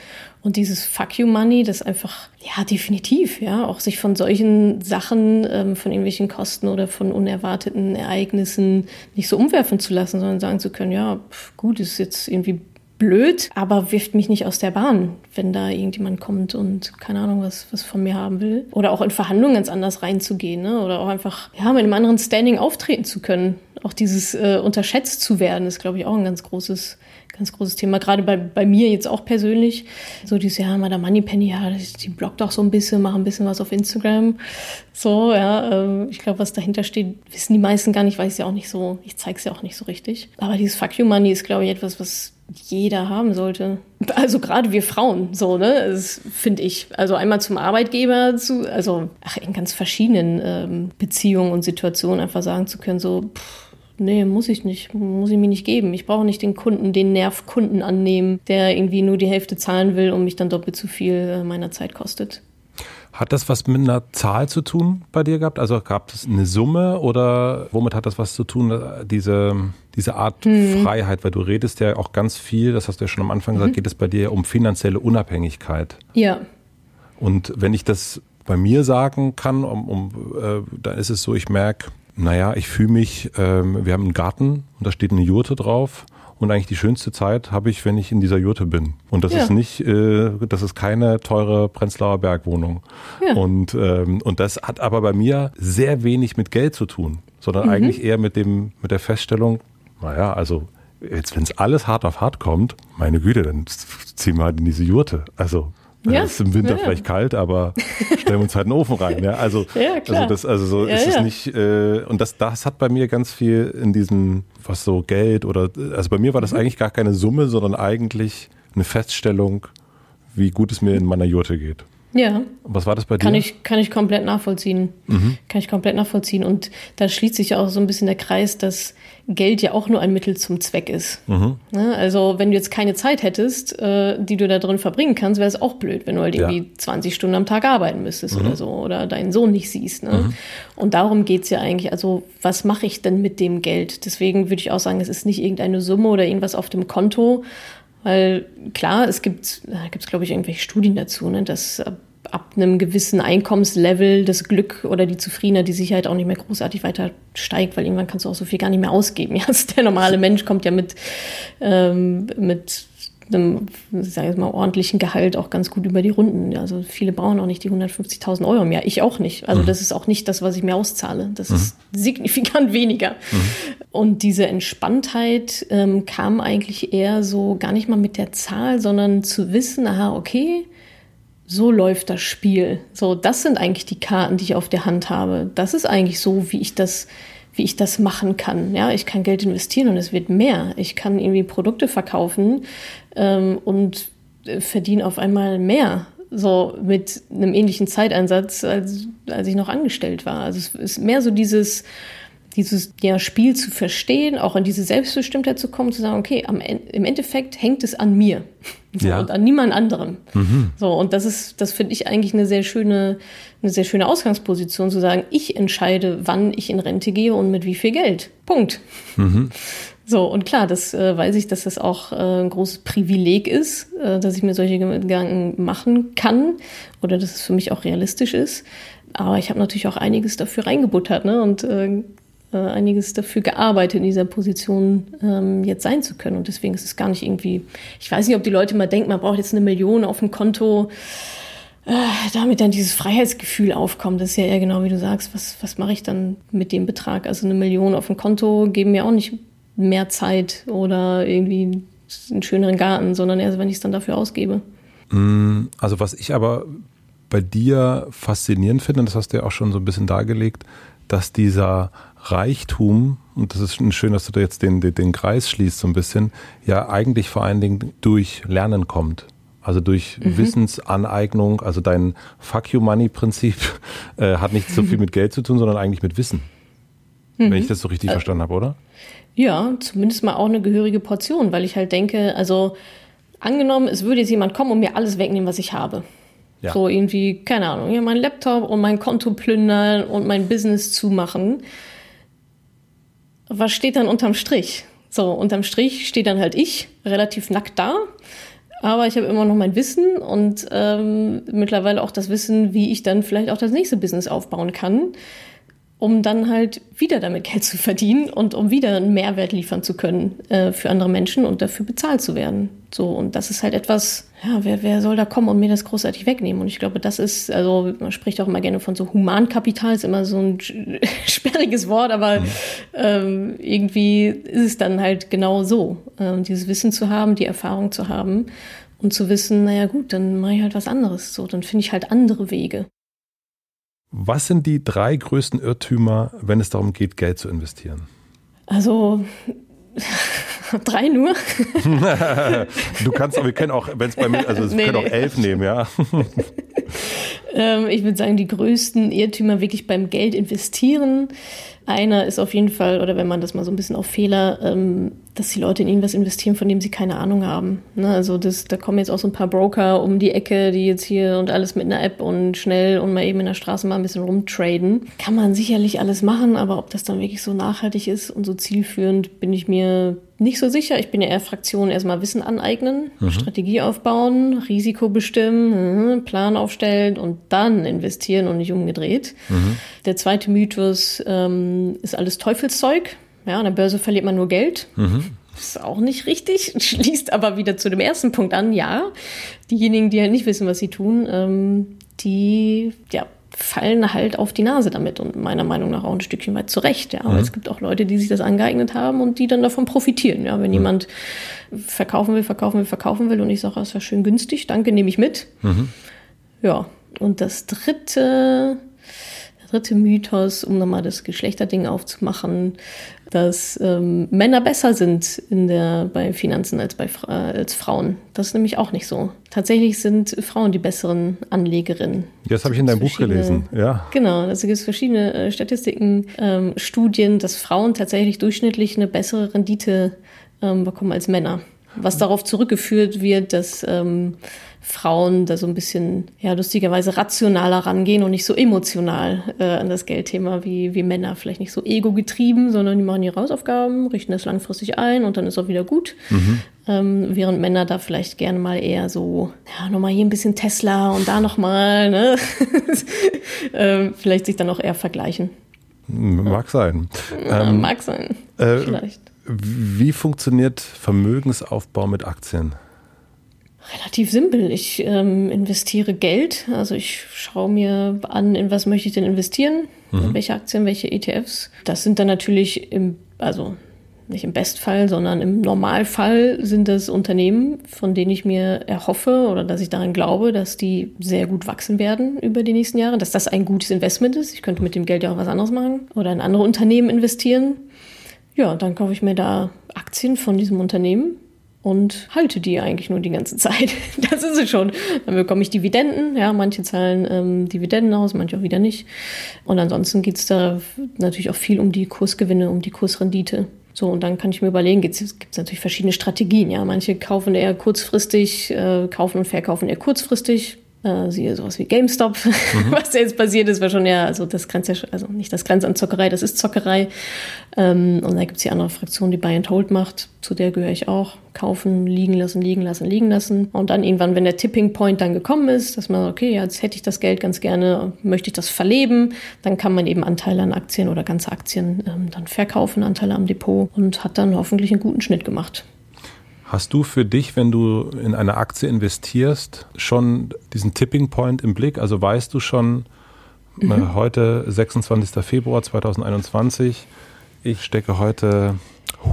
Und dieses Fuck you Money, das einfach, ja, definitiv, ja, auch sich von solchen Sachen, ähm, von irgendwelchen Kosten oder von unerwarteten Ereignissen nicht so umwerfen zu lassen, sondern sagen zu können, ja, pf, gut, ist jetzt irgendwie blöd, aber wirft mich nicht aus der Bahn, wenn da irgendjemand kommt und keine Ahnung, was, was von mir haben will. Oder auch in Verhandlungen ganz anders reinzugehen, ne? Oder auch einfach, ja, mit einem anderen Standing auftreten zu können. Auch dieses äh, unterschätzt zu werden, ist, glaube ich, auch ein ganz großes, ganz großes Thema. Gerade bei, bei mir jetzt auch persönlich. So dieses, ja, der Moneypenny, ja, die bloggt auch so ein bisschen, macht ein bisschen was auf Instagram. So, ja, äh, ich glaube, was dahinter steht, wissen die meisten gar nicht, es ja auch nicht so, ich zeige es ja auch nicht so richtig. Aber dieses Fuck You Money ist, glaube ich, etwas, was jeder haben sollte. Also gerade wir Frauen, so, ne, finde ich. Also einmal zum Arbeitgeber, zu, also ach, in ganz verschiedenen ähm, Beziehungen und Situationen einfach sagen zu können, so, pff, nee, muss ich nicht, muss ich mir nicht geben. Ich brauche nicht den Kunden, den Nervkunden annehmen, der irgendwie nur die Hälfte zahlen will und mich dann doppelt zu viel äh, meiner Zeit kostet. Hat das was mit einer Zahl zu tun bei dir gehabt? Also gab es eine Summe oder womit hat das was zu tun, diese, diese Art hm. Freiheit? Weil du redest ja auch ganz viel, das hast du ja schon am Anfang gesagt, mhm. geht es bei dir um finanzielle Unabhängigkeit. Ja. Und wenn ich das bei mir sagen kann, um, um, äh, dann ist es so, ich merke, naja, ich fühle mich, ähm, wir haben einen Garten und da steht eine Jurte drauf und eigentlich die schönste Zeit habe ich, wenn ich in dieser Jurte bin. Und das ja. ist nicht, äh, das ist keine teure Prenzlauer Bergwohnung. Ja. Und, ähm, und das hat aber bei mir sehr wenig mit Geld zu tun, sondern mhm. eigentlich eher mit dem, mit der Feststellung, naja, also jetzt, wenn es alles hart auf hart kommt, meine Güte, dann ziehen wir halt in diese Jurte. Also ja, es ist im Winter ja, vielleicht kalt, aber stellen wir uns halt einen Ofen rein. Ja, also, ja, also das, also so ist es nicht. Äh, und das, das hat bei mir ganz viel in diesem, was so Geld oder, also bei mir war das mhm. eigentlich gar keine Summe, sondern eigentlich eine Feststellung, wie gut es mir in meiner Jurte geht. Ja. Was war das bei dir? Kann ich, kann ich komplett nachvollziehen. Mhm. Kann ich komplett nachvollziehen. Und da schließt sich ja auch so ein bisschen der Kreis, dass Geld ja auch nur ein Mittel zum Zweck ist. Mhm. Ne? Also wenn du jetzt keine Zeit hättest, äh, die du da drin verbringen kannst, wäre es auch blöd, wenn du halt ja. irgendwie 20 Stunden am Tag arbeiten müsstest mhm. oder so oder deinen Sohn nicht siehst. Ne? Mhm. Und darum geht's ja eigentlich. Also was mache ich denn mit dem Geld? Deswegen würde ich auch sagen, es ist nicht irgendeine Summe oder irgendwas auf dem Konto, weil klar, es gibt, da gibt es glaube ich irgendwelche Studien dazu, ne, dass ab einem gewissen Einkommenslevel das Glück oder die Zufriedenheit, die Sicherheit auch nicht mehr großartig weiter steigt, weil irgendwann kannst du auch so viel gar nicht mehr ausgeben. Ja, also der normale Mensch kommt ja mit, ähm, mit einem, sage ich mal, ordentlichen Gehalt auch ganz gut über die Runden. Also viele brauchen auch nicht die 150.000 Euro im Jahr. Ich auch nicht. Also mhm. das ist auch nicht das, was ich mir auszahle. Das mhm. ist signifikant weniger. Mhm. Und diese Entspanntheit ähm, kam eigentlich eher so gar nicht mal mit der Zahl, sondern zu wissen, aha, okay, so läuft das Spiel. So, das sind eigentlich die Karten, die ich auf der Hand habe. Das ist eigentlich so, wie ich das wie ich das machen kann. Ja, ich kann Geld investieren und es wird mehr. Ich kann irgendwie Produkte verkaufen ähm, und äh, verdiene auf einmal mehr. So mit einem ähnlichen Zeiteinsatz, als, als ich noch angestellt war. Also es ist mehr so dieses, dieses ja, Spiel zu verstehen, auch in diese Selbstbestimmtheit zu kommen, zu sagen, okay, am, im Endeffekt hängt es an mir so, ja. und an niemand anderem. Mhm. So, und das ist, das finde ich eigentlich eine sehr schöne, eine sehr schöne Ausgangsposition, zu sagen, ich entscheide, wann ich in Rente gehe und mit wie viel Geld. Punkt. Mhm. So, und klar, das äh, weiß ich, dass das auch äh, ein großes Privileg ist, äh, dass ich mir solche Gedanken machen kann oder dass es für mich auch realistisch ist. Aber ich habe natürlich auch einiges dafür reingebuttert ne? und äh, äh, einiges dafür gearbeitet, in dieser Position ähm, jetzt sein zu können. Und deswegen ist es gar nicht irgendwie, ich weiß nicht, ob die Leute mal denken, man braucht jetzt eine Million auf dem Konto, äh, damit dann dieses Freiheitsgefühl aufkommt. Das ist ja eher genau wie du sagst, was, was mache ich dann mit dem Betrag? Also eine Million auf dem Konto geben mir auch nicht mehr Zeit oder irgendwie einen schöneren Garten, sondern erst, wenn ich es dann dafür ausgebe. Mm, also was ich aber bei dir faszinierend finde, das hast du ja auch schon so ein bisschen dargelegt, dass dieser Reichtum, und das ist schön, dass du da jetzt den, den, den Kreis schließt so ein bisschen, ja eigentlich vor allen Dingen durch Lernen kommt. Also durch mhm. Wissensaneignung, also dein Fuck You Money Prinzip äh, hat nicht so viel mit Geld zu tun, sondern eigentlich mit Wissen. Mhm. Wenn ich das so richtig äh, verstanden habe, oder? Ja, zumindest mal auch eine gehörige Portion, weil ich halt denke, also angenommen, es würde jetzt jemand kommen und mir alles wegnehmen, was ich habe. Ja. So irgendwie, keine Ahnung, ja, mein Laptop und mein Konto plündern und mein Business zumachen was steht dann unterm Strich? So, unterm Strich steht dann halt ich, relativ nackt da. Aber ich habe immer noch mein Wissen und ähm, mittlerweile auch das Wissen, wie ich dann vielleicht auch das nächste Business aufbauen kann um dann halt wieder damit Geld zu verdienen und um wieder einen Mehrwert liefern zu können äh, für andere Menschen und dafür bezahlt zu werden. So, und das ist halt etwas, ja, wer, wer soll da kommen und mir das großartig wegnehmen? Und ich glaube, das ist, also man spricht auch immer gerne von so Humankapital, ist immer so ein sperriges Wort, aber mhm. ähm, irgendwie ist es dann halt genau so, ähm, dieses Wissen zu haben, die Erfahrung zu haben und zu wissen, naja gut, dann mache ich halt was anderes. So, dann finde ich halt andere Wege. Was sind die drei größten Irrtümer, wenn es darum geht, Geld zu investieren? Also drei nur. du kannst, aber wir können auch, wenn es bei mir, also wir nee, können nee. auch elf nehmen, ja. ähm, ich würde sagen, die größten Irrtümer wirklich beim Geld investieren einer ist auf jeden Fall, oder wenn man das mal so ein bisschen auf Fehler, ähm, dass die Leute in irgendwas investieren, von dem sie keine Ahnung haben. Ne? Also das, da kommen jetzt auch so ein paar Broker um die Ecke, die jetzt hier und alles mit einer App und schnell und mal eben in der Straße mal ein bisschen rumtraden. Kann man sicherlich alles machen, aber ob das dann wirklich so nachhaltig ist und so zielführend, bin ich mir nicht so sicher. Ich bin ja eher Fraktion erstmal Wissen aneignen, mhm. Strategie aufbauen, Risiko bestimmen, mhm, Plan aufstellen und dann investieren und nicht umgedreht. Mhm. Der zweite Mythos ähm, ist alles Teufelszeug. Ja, an der Börse verliert man nur Geld. Mhm. Das ist auch nicht richtig, schließt aber wieder zu dem ersten Punkt an. Ja, diejenigen, die halt nicht wissen, was sie tun, ähm, die ja, fallen halt auf die Nase damit und meiner Meinung nach auch ein Stückchen weit zurecht. Ja. Aber mhm. es gibt auch Leute, die sich das angeeignet haben und die dann davon profitieren. Ja. Wenn mhm. jemand verkaufen will, verkaufen will, verkaufen will und ich sage, das ist ja schön günstig, danke, nehme ich mit. Mhm. Ja. Und das dritte, der dritte Mythos, um nochmal das Geschlechterding aufzumachen, dass ähm, Männer besser sind in der, bei Finanzen als, bei, äh, als Frauen. Das ist nämlich auch nicht so. Tatsächlich sind Frauen die besseren Anlegerinnen. Das habe ich in deinem Buch gelesen, ja. Genau, also gibt es verschiedene äh, Statistiken, ähm, Studien, dass Frauen tatsächlich durchschnittlich eine bessere Rendite ähm, bekommen als Männer. Was darauf zurückgeführt wird, dass ähm, Frauen da so ein bisschen, ja, lustigerweise rationaler rangehen und nicht so emotional äh, an das Geldthema wie, wie Männer. Vielleicht nicht so ego-getrieben, sondern die machen ihre Hausaufgaben, richten das langfristig ein und dann ist auch wieder gut. Mhm. Ähm, während Männer da vielleicht gerne mal eher so, ja, nochmal hier ein bisschen Tesla und da nochmal, ne? ähm, vielleicht sich dann auch eher vergleichen. Mag sein. Ja, ähm, mag sein. Äh, vielleicht. Wie funktioniert Vermögensaufbau mit Aktien? Relativ simpel. Ich ähm, investiere Geld. Also ich schaue mir an, in was möchte ich denn investieren, mhm. welche Aktien, welche ETFs. Das sind dann natürlich im, also nicht im Bestfall, sondern im Normalfall sind das Unternehmen, von denen ich mir erhoffe oder dass ich daran glaube, dass die sehr gut wachsen werden über die nächsten Jahre, dass das ein gutes Investment ist. Ich könnte mit dem Geld ja auch was anderes machen oder in andere Unternehmen investieren. Ja, dann kaufe ich mir da Aktien von diesem Unternehmen und halte die eigentlich nur die ganze Zeit. Das ist es schon. Dann bekomme ich Dividenden. Ja, manche zahlen ähm, Dividenden aus, manche auch wieder nicht. Und ansonsten geht es da natürlich auch viel um die Kursgewinne, um die Kursrendite. So, und dann kann ich mir überlegen, gibt es natürlich verschiedene Strategien. Ja, manche kaufen eher kurzfristig, äh, kaufen und verkaufen eher kurzfristig. Äh, siehe sowas wie GameStop. Mhm. Was da jetzt passiert ist, war schon ja, also das grenzt ja, also nicht das grenzt an Zockerei, das ist Zockerei. Ähm, und da gibt es die andere Fraktion, die Buy and Hold macht. Zu der gehöre ich auch. Kaufen, liegen lassen, liegen lassen, liegen lassen. Und dann irgendwann, wenn der Tipping Point dann gekommen ist, dass man, okay, jetzt hätte ich das Geld ganz gerne, möchte ich das verleben, dann kann man eben Anteile an Aktien oder ganze Aktien ähm, dann verkaufen, Anteile am Depot und hat dann hoffentlich einen guten Schnitt gemacht. Hast du für dich, wenn du in eine Aktie investierst, schon diesen Tipping Point im Blick? Also weißt du schon, mhm. Äh, heute 26. Februar 2021, ich stecke heute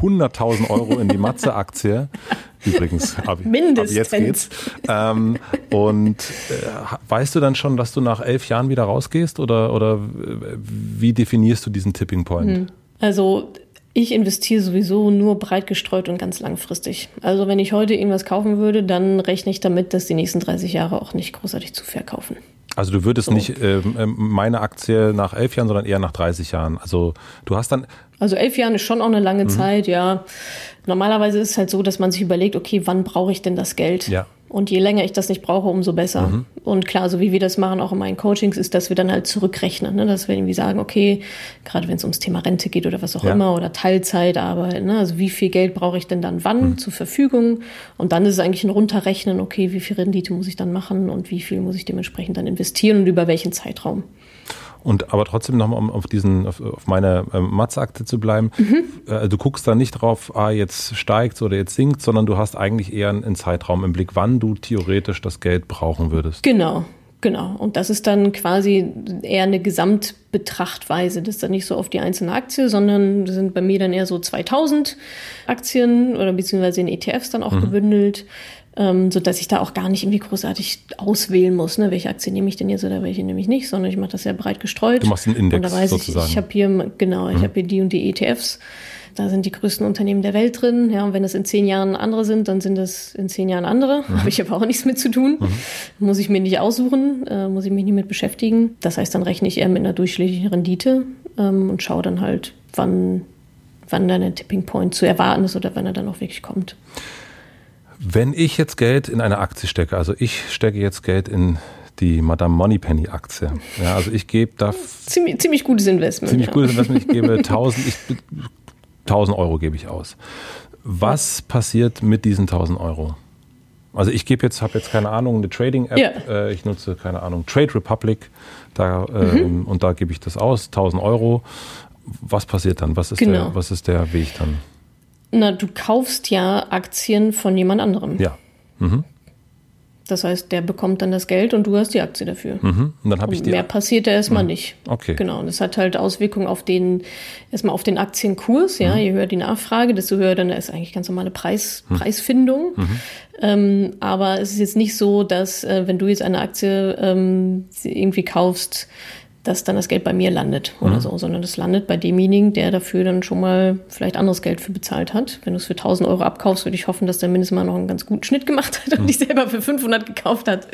100.000 Euro in die Matze-Aktie. Übrigens, ab, ab jetzt geht's. Ähm, und äh, weißt du dann schon, dass du nach elf Jahren wieder rausgehst oder, oder äh, wie definierst du diesen Tipping Point? Hm. Also ich investiere sowieso nur breit gestreut und ganz langfristig. Also wenn ich heute irgendwas kaufen würde, dann rechne ich damit, dass die nächsten 30 Jahre auch nicht großartig zu verkaufen. Also du würdest so. nicht äh, meine Aktie nach elf Jahren, sondern eher nach 30 Jahren. Also du hast dann. Also elf Jahren ist schon auch eine lange mhm. Zeit, ja. Normalerweise ist es halt so, dass man sich überlegt, okay, wann brauche ich denn das Geld? Ja. Und je länger ich das nicht brauche, umso besser. Mhm. Und klar, so wie wir das machen, auch in meinen Coachings, ist, dass wir dann halt zurückrechnen. Ne? Dass wir irgendwie sagen, okay, gerade wenn es ums Thema Rente geht oder was auch ja. immer oder Teilzeitarbeit, ne? also wie viel Geld brauche ich denn dann wann mhm. zur Verfügung? Und dann ist es eigentlich ein Runterrechnen, okay, wie viel Rendite muss ich dann machen und wie viel muss ich dementsprechend dann investieren und über welchen Zeitraum. Und aber trotzdem nochmal, um auf diesen, auf, auf meine ähm, Matz-Akte zu bleiben, mhm. äh, du guckst da nicht drauf, ah, jetzt steigt oder jetzt sinkt, sondern du hast eigentlich eher einen Zeitraum im Blick, wann du theoretisch das Geld brauchen würdest. Genau, Genau. Und das ist dann quasi eher eine Gesamtbetrachtweise. Das ist dann nicht so auf die einzelne Aktie, sondern das sind bei mir dann eher so 2000 Aktien oder beziehungsweise in ETFs dann auch mhm. gebündelt ähm, so dass ich da auch gar nicht irgendwie großartig auswählen muss, ne, welche Aktie nehme ich denn jetzt oder welche nehme ich nicht, sondern ich mache das sehr breit gestreut. Du machst einen Index und da weiß sozusagen. Ich, ich habe hier genau, ich mhm. habe hier die und die ETFs. Da sind die größten Unternehmen der Welt drin. Ja, und wenn das in zehn Jahren andere sind, dann sind das in zehn Jahren andere. Mhm. Habe ich aber auch nichts mit zu tun. Mhm. Muss ich mir nicht aussuchen, äh, muss ich mich nicht mit beschäftigen. Das heißt, dann rechne ich eher mit einer durchschnittlichen Rendite ähm, und schaue dann halt, wann, wann dann der Tipping Point zu erwarten ist oder wann er dann auch wirklich kommt. Wenn ich jetzt Geld in eine Aktie stecke, also ich stecke jetzt Geld in die Madame Moneypenny Aktie. Ja, also ich gebe da ziemlich, ziemlich gutes Investment. Ziemlich ja. gutes Investment. Ich gebe 1000, ich, 1000 Euro gebe ich aus. Was passiert mit diesen 1000 Euro? Also ich gebe jetzt, habe jetzt keine Ahnung, eine Trading-App. Ja. Äh, ich nutze keine Ahnung Trade Republic. Da, äh, mhm. Und da gebe ich das aus, 1000 Euro. Was passiert dann? Was ist, genau. der, was ist der Weg dann? Na, du kaufst ja Aktien von jemand anderem. Ja. Mhm. Das heißt, der bekommt dann das Geld und du hast die Aktie dafür. Mhm. Und dann habe ich die. Mehr passiert ja erstmal mhm. nicht. Okay. Genau. Und das hat halt Auswirkungen auf den, erstmal auf den Aktienkurs. Ja, mhm. je höher die Nachfrage, desto höher dann ist eigentlich ganz normale Preis, mhm. Preisfindung. Mhm. Ähm, aber es ist jetzt nicht so, dass, äh, wenn du jetzt eine Aktie ähm, irgendwie kaufst, dass dann das Geld bei mir landet oder mhm. so, sondern das landet bei demjenigen, der dafür dann schon mal vielleicht anderes Geld für bezahlt hat. Wenn du es für 1000 Euro abkaufst, würde ich hoffen, dass der mindestens mal noch einen ganz guten Schnitt gemacht hat und mhm. nicht selber für 500 gekauft hat.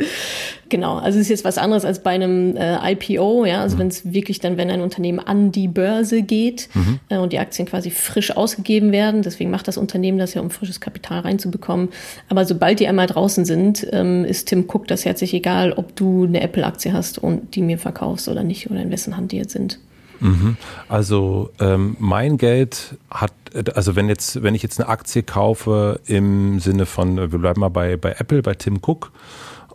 Genau, also es ist jetzt was anderes als bei einem äh, IPO, ja, also mhm. wenn es wirklich dann, wenn ein Unternehmen an die Börse geht mhm. äh, und die Aktien quasi frisch ausgegeben werden, deswegen macht das Unternehmen das ja, um frisches Kapital reinzubekommen. Aber sobald die einmal draußen sind, ähm, ist Tim Cook das herzlich egal, ob du eine Apple-Aktie hast und die mir verkaufst oder nicht nicht oder in wessen Hand die jetzt sind. Mhm. Also ähm, mein Geld hat, also wenn jetzt, wenn ich jetzt eine Aktie kaufe im Sinne von, wir bleiben mal bei, bei Apple, bei Tim Cook,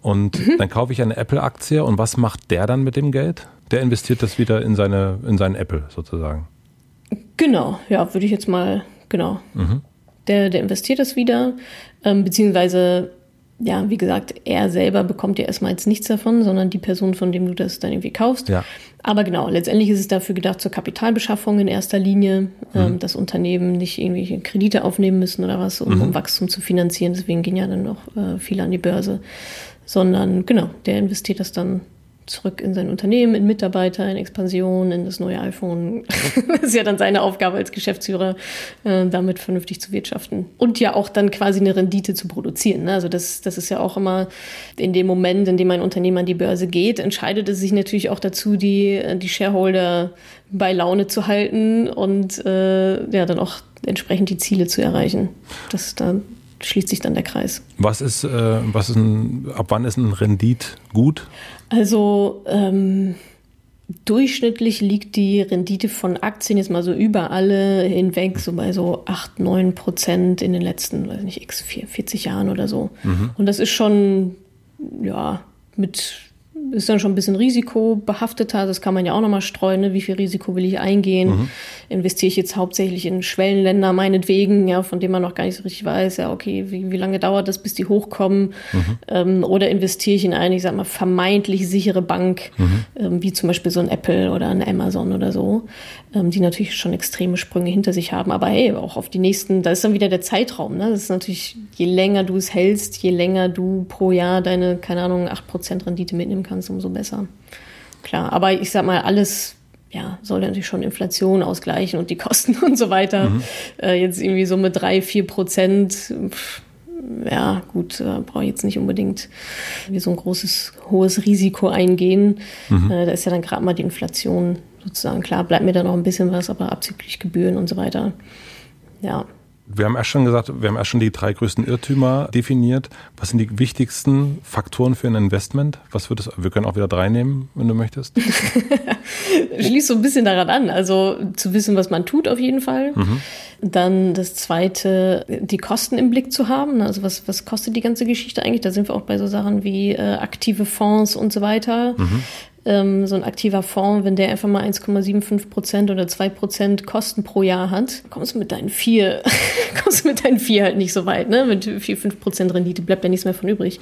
und mhm. dann kaufe ich eine Apple-Aktie und was macht der dann mit dem Geld? Der investiert das wieder in seine, in seinen Apple sozusagen. Genau, ja, würde ich jetzt mal, genau. Mhm. Der, der investiert das wieder, ähm, beziehungsweise ja, wie gesagt, er selber bekommt ja erstmal jetzt nichts davon, sondern die Person, von dem du das dann irgendwie kaufst. Ja. Aber genau, letztendlich ist es dafür gedacht zur Kapitalbeschaffung in erster Linie, Mhm. ähm, dass Unternehmen nicht irgendwelche Kredite aufnehmen müssen oder was, um, Mhm. um Wachstum zu finanzieren. Deswegen gehen ja dann noch äh, viele an die Börse. Sondern genau, der investiert das dann zurück in sein Unternehmen, in Mitarbeiter, in Expansion, in das neue iPhone. das ist ja dann seine Aufgabe als Geschäftsführer, äh, damit vernünftig zu wirtschaften. Und ja auch dann quasi eine Rendite zu produzieren. Ne? Also das, das ist ja auch immer in dem Moment, in dem ein Unternehmen an die Börse geht, entscheidet es sich natürlich auch dazu, die, die Shareholder bei Laune zu halten und äh, ja dann auch entsprechend die Ziele zu erreichen. Das dann schließt sich dann der Kreis. Was ist, äh, was ist ein, ab wann ist ein Rendit gut? Also ähm, durchschnittlich liegt die Rendite von Aktien jetzt mal so über alle hinweg so bei so 8, 9 Prozent in den letzten, weiß nicht, x 40 Jahren oder so. Und das ist schon, ja, mit ist dann schon ein bisschen risikobehafteter. Das kann man ja auch nochmal streuen. Ne? Wie viel Risiko will ich eingehen? Investiere ich jetzt hauptsächlich in Schwellenländer meinetwegen, ja, von denen man noch gar nicht so richtig weiß, ja, okay, wie, wie lange dauert das, bis die hochkommen? Ähm, oder investiere ich in eine, ich sag mal, vermeintlich sichere Bank, ähm, wie zum Beispiel so ein Apple oder ein Amazon oder so, ähm, die natürlich schon extreme Sprünge hinter sich haben. Aber hey, auch auf die nächsten, da ist dann wieder der Zeitraum. Ne? Das ist natürlich, je länger du es hältst, je länger du pro Jahr deine, keine Ahnung, 8% Rendite mitnehmen kannst, umso besser. Klar, aber ich sag mal, alles ja, soll natürlich schon Inflation ausgleichen und die Kosten und so weiter. Äh, jetzt irgendwie so mit drei, vier Prozent, pff, ja, gut, äh, brauche ich jetzt nicht unbedingt wie so ein großes, hohes Risiko eingehen. Äh, da ist ja dann gerade mal die Inflation sozusagen. Klar, bleibt mir da noch ein bisschen was, aber abzüglich Gebühren und so weiter. Ja. Wir haben erst schon gesagt, wir haben erst schon die drei größten Irrtümer definiert. Was sind die wichtigsten Faktoren für ein Investment? Was wird es? Wir können auch wieder drei nehmen, wenn du möchtest. Schließt so ein bisschen daran an. Also zu wissen, was man tut, auf jeden Fall. Dann das zweite, die Kosten im Blick zu haben. Also was, was kostet die ganze Geschichte eigentlich? Da sind wir auch bei so Sachen wie äh, aktive Fonds und so weiter. Ähm, so ein aktiver Fonds, wenn der einfach mal 1,75 Prozent oder 2 Prozent Kosten pro Jahr hat, kommst du mit deinen vier, kommst du mit deinen vier halt nicht so weit, ne? Mit 4, 5 Prozent Rendite bleibt ja nichts mehr von übrig,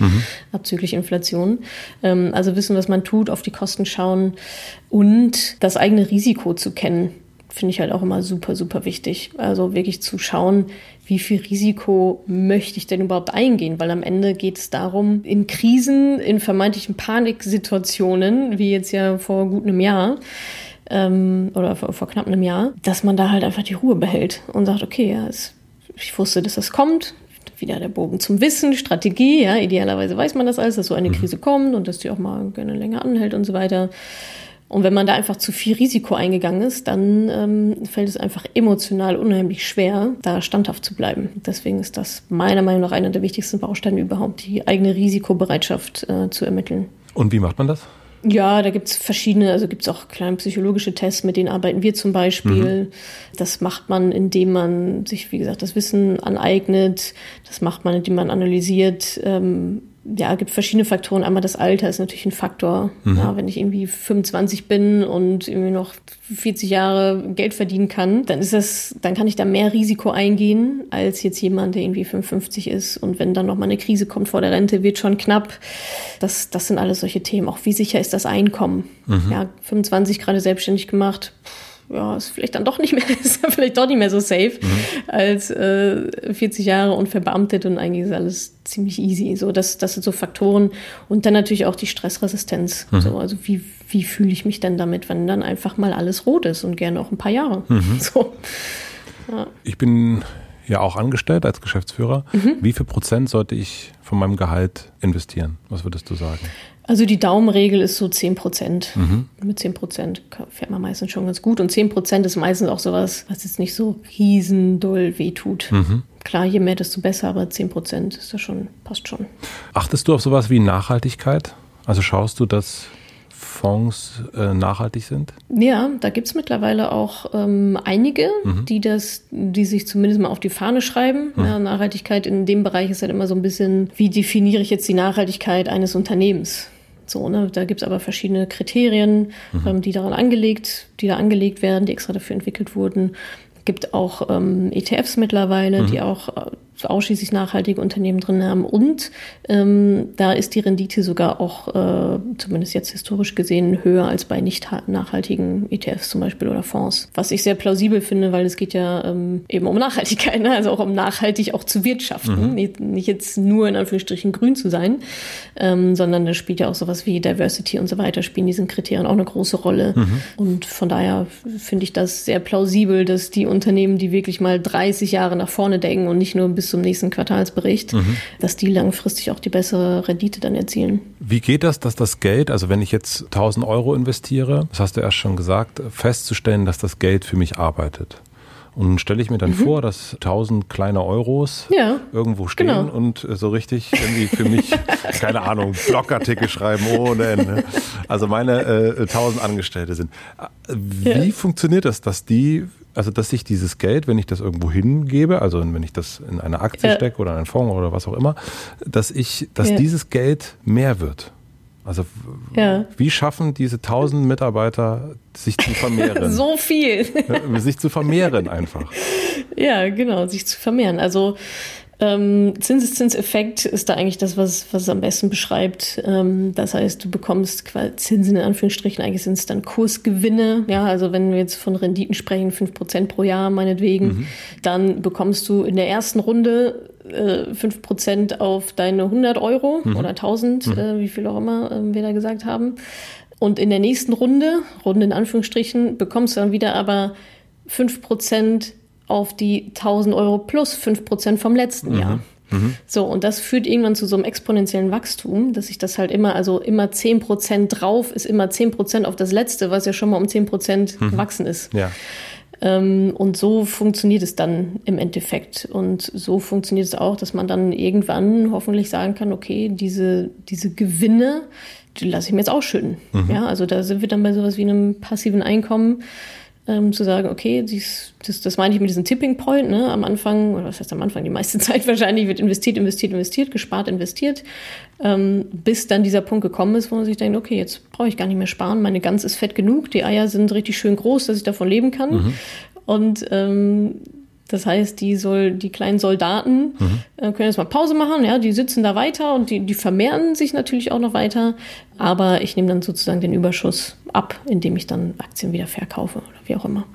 abzüglich Inflation. Ähm, also wissen, was man tut, auf die Kosten schauen und das eigene Risiko zu kennen finde ich halt auch immer super, super wichtig. Also wirklich zu schauen, wie viel Risiko möchte ich denn überhaupt eingehen? Weil am Ende geht es darum, in Krisen, in vermeintlichen Paniksituationen, wie jetzt ja vor gut einem Jahr, ähm, oder vor, vor knapp einem Jahr, dass man da halt einfach die Ruhe behält und sagt, okay, ja, es, ich wusste, dass das kommt. Wieder der Bogen zum Wissen, Strategie, ja, idealerweise weiß man das alles, dass so eine Krise kommt und dass die auch mal gerne länger anhält und so weiter. Und wenn man da einfach zu viel Risiko eingegangen ist, dann ähm, fällt es einfach emotional unheimlich schwer, da standhaft zu bleiben. Deswegen ist das meiner Meinung nach einer der wichtigsten Bausteine überhaupt, die eigene Risikobereitschaft äh, zu ermitteln. Und wie macht man das? Ja, da gibt's verschiedene, also gibt's auch kleine psychologische Tests, mit denen arbeiten wir zum Beispiel. Das macht man, indem man sich, wie gesagt, das Wissen aneignet. Das macht man, indem man analysiert. Ähm, ja, gibt verschiedene Faktoren. Einmal das Alter ist natürlich ein Faktor. Ja, wenn ich irgendwie 25 bin und irgendwie noch 40 Jahre Geld verdienen kann, dann ist das, dann kann ich da mehr Risiko eingehen als jetzt jemand, der irgendwie 55 ist. Und wenn dann noch mal eine Krise kommt vor der Rente, wird schon knapp. Das, das sind alles solche Themen. Auch wie sicher ist das Einkommen? Ja, 25 gerade selbstständig gemacht. Ja, ist vielleicht dann doch nicht mehr, ist vielleicht doch nicht mehr so safe als äh, 40 Jahre und verbeamtet und eigentlich ist alles ziemlich easy. So, das, das sind so Faktoren und dann natürlich auch die Stressresistenz. So, also wie, wie fühle ich mich denn damit, wenn dann einfach mal alles rot ist und gerne auch ein paar Jahre. So. Ich bin ja auch angestellt als Geschäftsführer. Wie viel Prozent sollte ich von meinem Gehalt investieren? Was würdest du sagen? Also die Daumenregel ist so 10 Prozent. Mit 10 Prozent fährt man meistens schon ganz gut. Und 10 Prozent ist meistens auch sowas, was jetzt nicht so riesendoll wehtut. Klar, je mehr, desto besser, aber 10 Prozent ist das schon, passt schon. Achtest du auf sowas wie Nachhaltigkeit? Also schaust du, dass Fonds äh, nachhaltig sind? Ja, da gibt's mittlerweile auch ähm, einige, die das, die sich zumindest mal auf die Fahne schreiben. Ja, Nachhaltigkeit in dem Bereich ist halt immer so ein bisschen, wie definiere ich jetzt die Nachhaltigkeit eines Unternehmens? So, ne? Da gibt's aber verschiedene Kriterien, ähm, die daran angelegt, die da angelegt werden, die extra dafür entwickelt wurden. Gibt auch ähm, ETFs mittlerweile, die auch äh, ausschließlich nachhaltige Unternehmen drin haben. Und ähm, da ist die Rendite sogar auch, äh, zumindest jetzt historisch gesehen, höher als bei nicht nachhaltigen ETFs zum Beispiel oder Fonds. Was ich sehr plausibel finde, weil es geht ja ähm, eben um Nachhaltigkeit, ne? also auch um nachhaltig auch zu wirtschaften. Mhm. Nicht, nicht, jetzt nur in Anführungsstrichen grün zu sein, ähm, sondern da spielt ja auch sowas wie Diversity und so weiter, spielen diesen Kriterien auch eine große Rolle. Mhm. Und von daher finde ich das sehr plausibel, dass die Unternehmen, die wirklich mal 30 Jahre nach vorne denken und nicht nur bis zum nächsten Quartalsbericht, mhm. dass die langfristig auch die bessere Rendite dann erzielen. Wie geht das, dass das Geld, also wenn ich jetzt 1000 Euro investiere, das hast du erst schon gesagt, festzustellen, dass das Geld für mich arbeitet? Und stelle ich mir dann mhm. vor, dass tausend kleine Euros ja, irgendwo stehen genau. und so richtig irgendwie für mich, keine Ahnung, Blogartikel schreiben ohne Ende. Also meine äh, tausend Angestellte sind. Wie ja. funktioniert das, dass die also dass ich dieses Geld, wenn ich das irgendwo hingebe, also wenn ich das in eine Aktie ja. stecke oder in einen Fonds oder was auch immer, dass ich, dass ja. dieses Geld mehr wird. Also ja. wie schaffen diese tausend Mitarbeiter sich zu vermehren? so viel. sich zu vermehren einfach. Ja, genau, sich zu vermehren. Also ähm, Zinseszinseffekt ist da eigentlich das, was, was es am besten beschreibt. Ähm, das heißt, du bekommst Zinsen in Anführungsstrichen, eigentlich sind es dann Kursgewinne. Ja, also wenn wir jetzt von Renditen sprechen, 5% pro Jahr meinetwegen, mhm. dann bekommst du in der ersten Runde äh, 5% auf deine 100 Euro mhm. oder 1000, mhm. äh, wie viel auch immer äh, wir da gesagt haben. Und in der nächsten Runde, Runde in Anführungsstrichen, bekommst du dann wieder aber 5% auf die 1000 Euro plus 5 Prozent vom letzten mhm. Jahr. Mhm. So, und das führt irgendwann zu so einem exponentiellen Wachstum, dass sich das halt immer, also immer 10 Prozent drauf ist immer 10 Prozent auf das letzte, was ja schon mal um 10 Prozent mhm. gewachsen ist. Ja. Ähm, und so funktioniert es dann im Endeffekt. Und so funktioniert es auch, dass man dann irgendwann hoffentlich sagen kann, okay, diese, diese Gewinne, die lasse ich mir jetzt ausschütten. Mhm. Ja, also da sind wir dann bei sowas wie einem passiven Einkommen ähm, zu sagen, okay, dies, das, das meine ich mit diesem Tipping Point, ne? am Anfang, oder was heißt am Anfang, die meiste Zeit wahrscheinlich wird investiert, investiert, investiert, gespart, investiert, ähm, bis dann dieser Punkt gekommen ist, wo man sich denkt, okay, jetzt brauche ich gar nicht mehr sparen, meine Gans ist fett genug, die Eier sind richtig schön groß, dass ich davon leben kann. Mhm. Und ähm, das heißt, die soll, die kleinen Soldaten mhm. äh, können jetzt mal Pause machen, ja, die sitzen da weiter und die, die vermehren sich natürlich auch noch weiter. Aber ich nehme dann sozusagen den Überschuss ab, indem ich dann Aktien wieder verkaufe oder wie auch immer.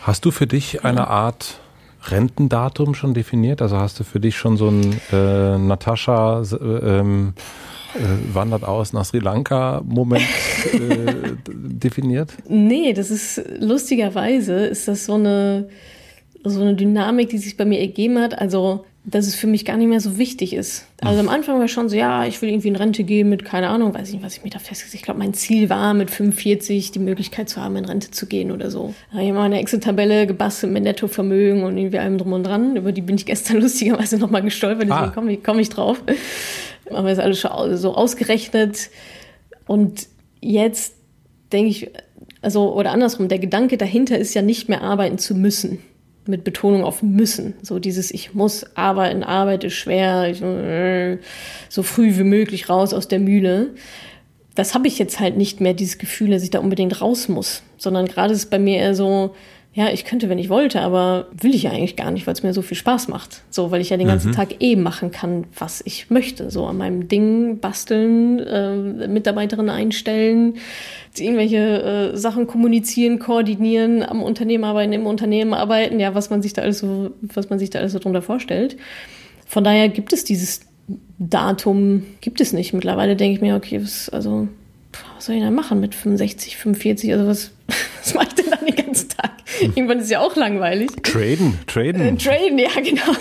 Hast du für dich eine ja. Art Rentendatum schon definiert? Also hast du für dich schon so ein äh, Natascha äh, ähm, äh, wandert aus nach Sri Lanka Moment äh, definiert? Nee, das ist lustigerweise ist das so eine so eine Dynamik, die sich bei mir ergeben hat. Also, dass es für mich gar nicht mehr so wichtig ist. Also am Anfang war schon so, ja, ich will irgendwie in Rente gehen mit, keine Ahnung, weiß ich nicht, was ich mir da festgesetzt Ich glaube, mein Ziel war, mit 45 die Möglichkeit zu haben, in Rente zu gehen oder so. Da habe ich mal eine Excel-Tabelle gebastelt mit Nettovermögen und irgendwie allem drum und dran. Über die bin ich gestern lustigerweise nochmal gestolpert, deswegen ah. komme ich, komm ich drauf. Haben wir das alles schon so ausgerechnet. Und jetzt denke ich, also, oder andersrum, der Gedanke dahinter ist ja nicht mehr arbeiten zu müssen mit Betonung auf müssen. So dieses Ich muss arbeiten, Arbeit ist schwer, ich, so früh wie möglich raus aus der Mühle. Das habe ich jetzt halt nicht mehr, dieses Gefühl, dass ich da unbedingt raus muss, sondern gerade ist es bei mir eher so, ja, ich könnte, wenn ich wollte, aber will ich ja eigentlich gar nicht, weil es mir so viel Spaß macht. So, weil ich ja den ganzen mhm. Tag eh machen kann, was ich möchte. So an meinem Ding basteln, äh, Mitarbeiterinnen einstellen, irgendwelche äh, Sachen kommunizieren, koordinieren, am Unternehmen arbeiten, im Unternehmen arbeiten, ja, was man sich da alles so, was man sich da alles so drunter vorstellt. Von daher gibt es dieses Datum, gibt es nicht. Mittlerweile denke ich mir, okay, was, also, was soll ich denn machen mit 65, 45, also was, was mache ich denn ganzen Tag? Irgendwann ist ja auch langweilig. Traden, traden. Äh, traden, ja, genau.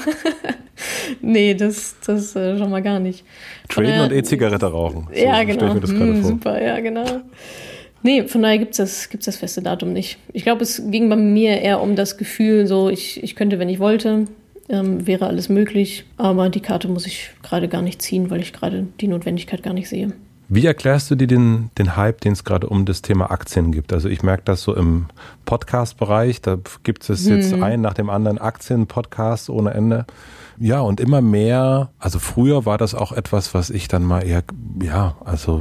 nee, das, das äh, schon mal gar nicht. Traden daher, und E-Zigarette rauchen. So ja, genau. Mir das hm, super, ja, genau. Nee, von daher gibt es das, gibt's das feste Datum nicht. Ich glaube, es ging bei mir eher um das Gefühl, so ich, ich könnte, wenn ich wollte, ähm, wäre alles möglich, aber die Karte muss ich gerade gar nicht ziehen, weil ich gerade die Notwendigkeit gar nicht sehe. Wie erklärst du dir den, den Hype, den es gerade um das Thema Aktien gibt? Also ich merke das so im Podcast-Bereich, da gibt es jetzt hm. einen nach dem anderen Aktien-Podcast ohne Ende. Ja, und immer mehr, also früher war das auch etwas, was ich dann mal eher, ja, also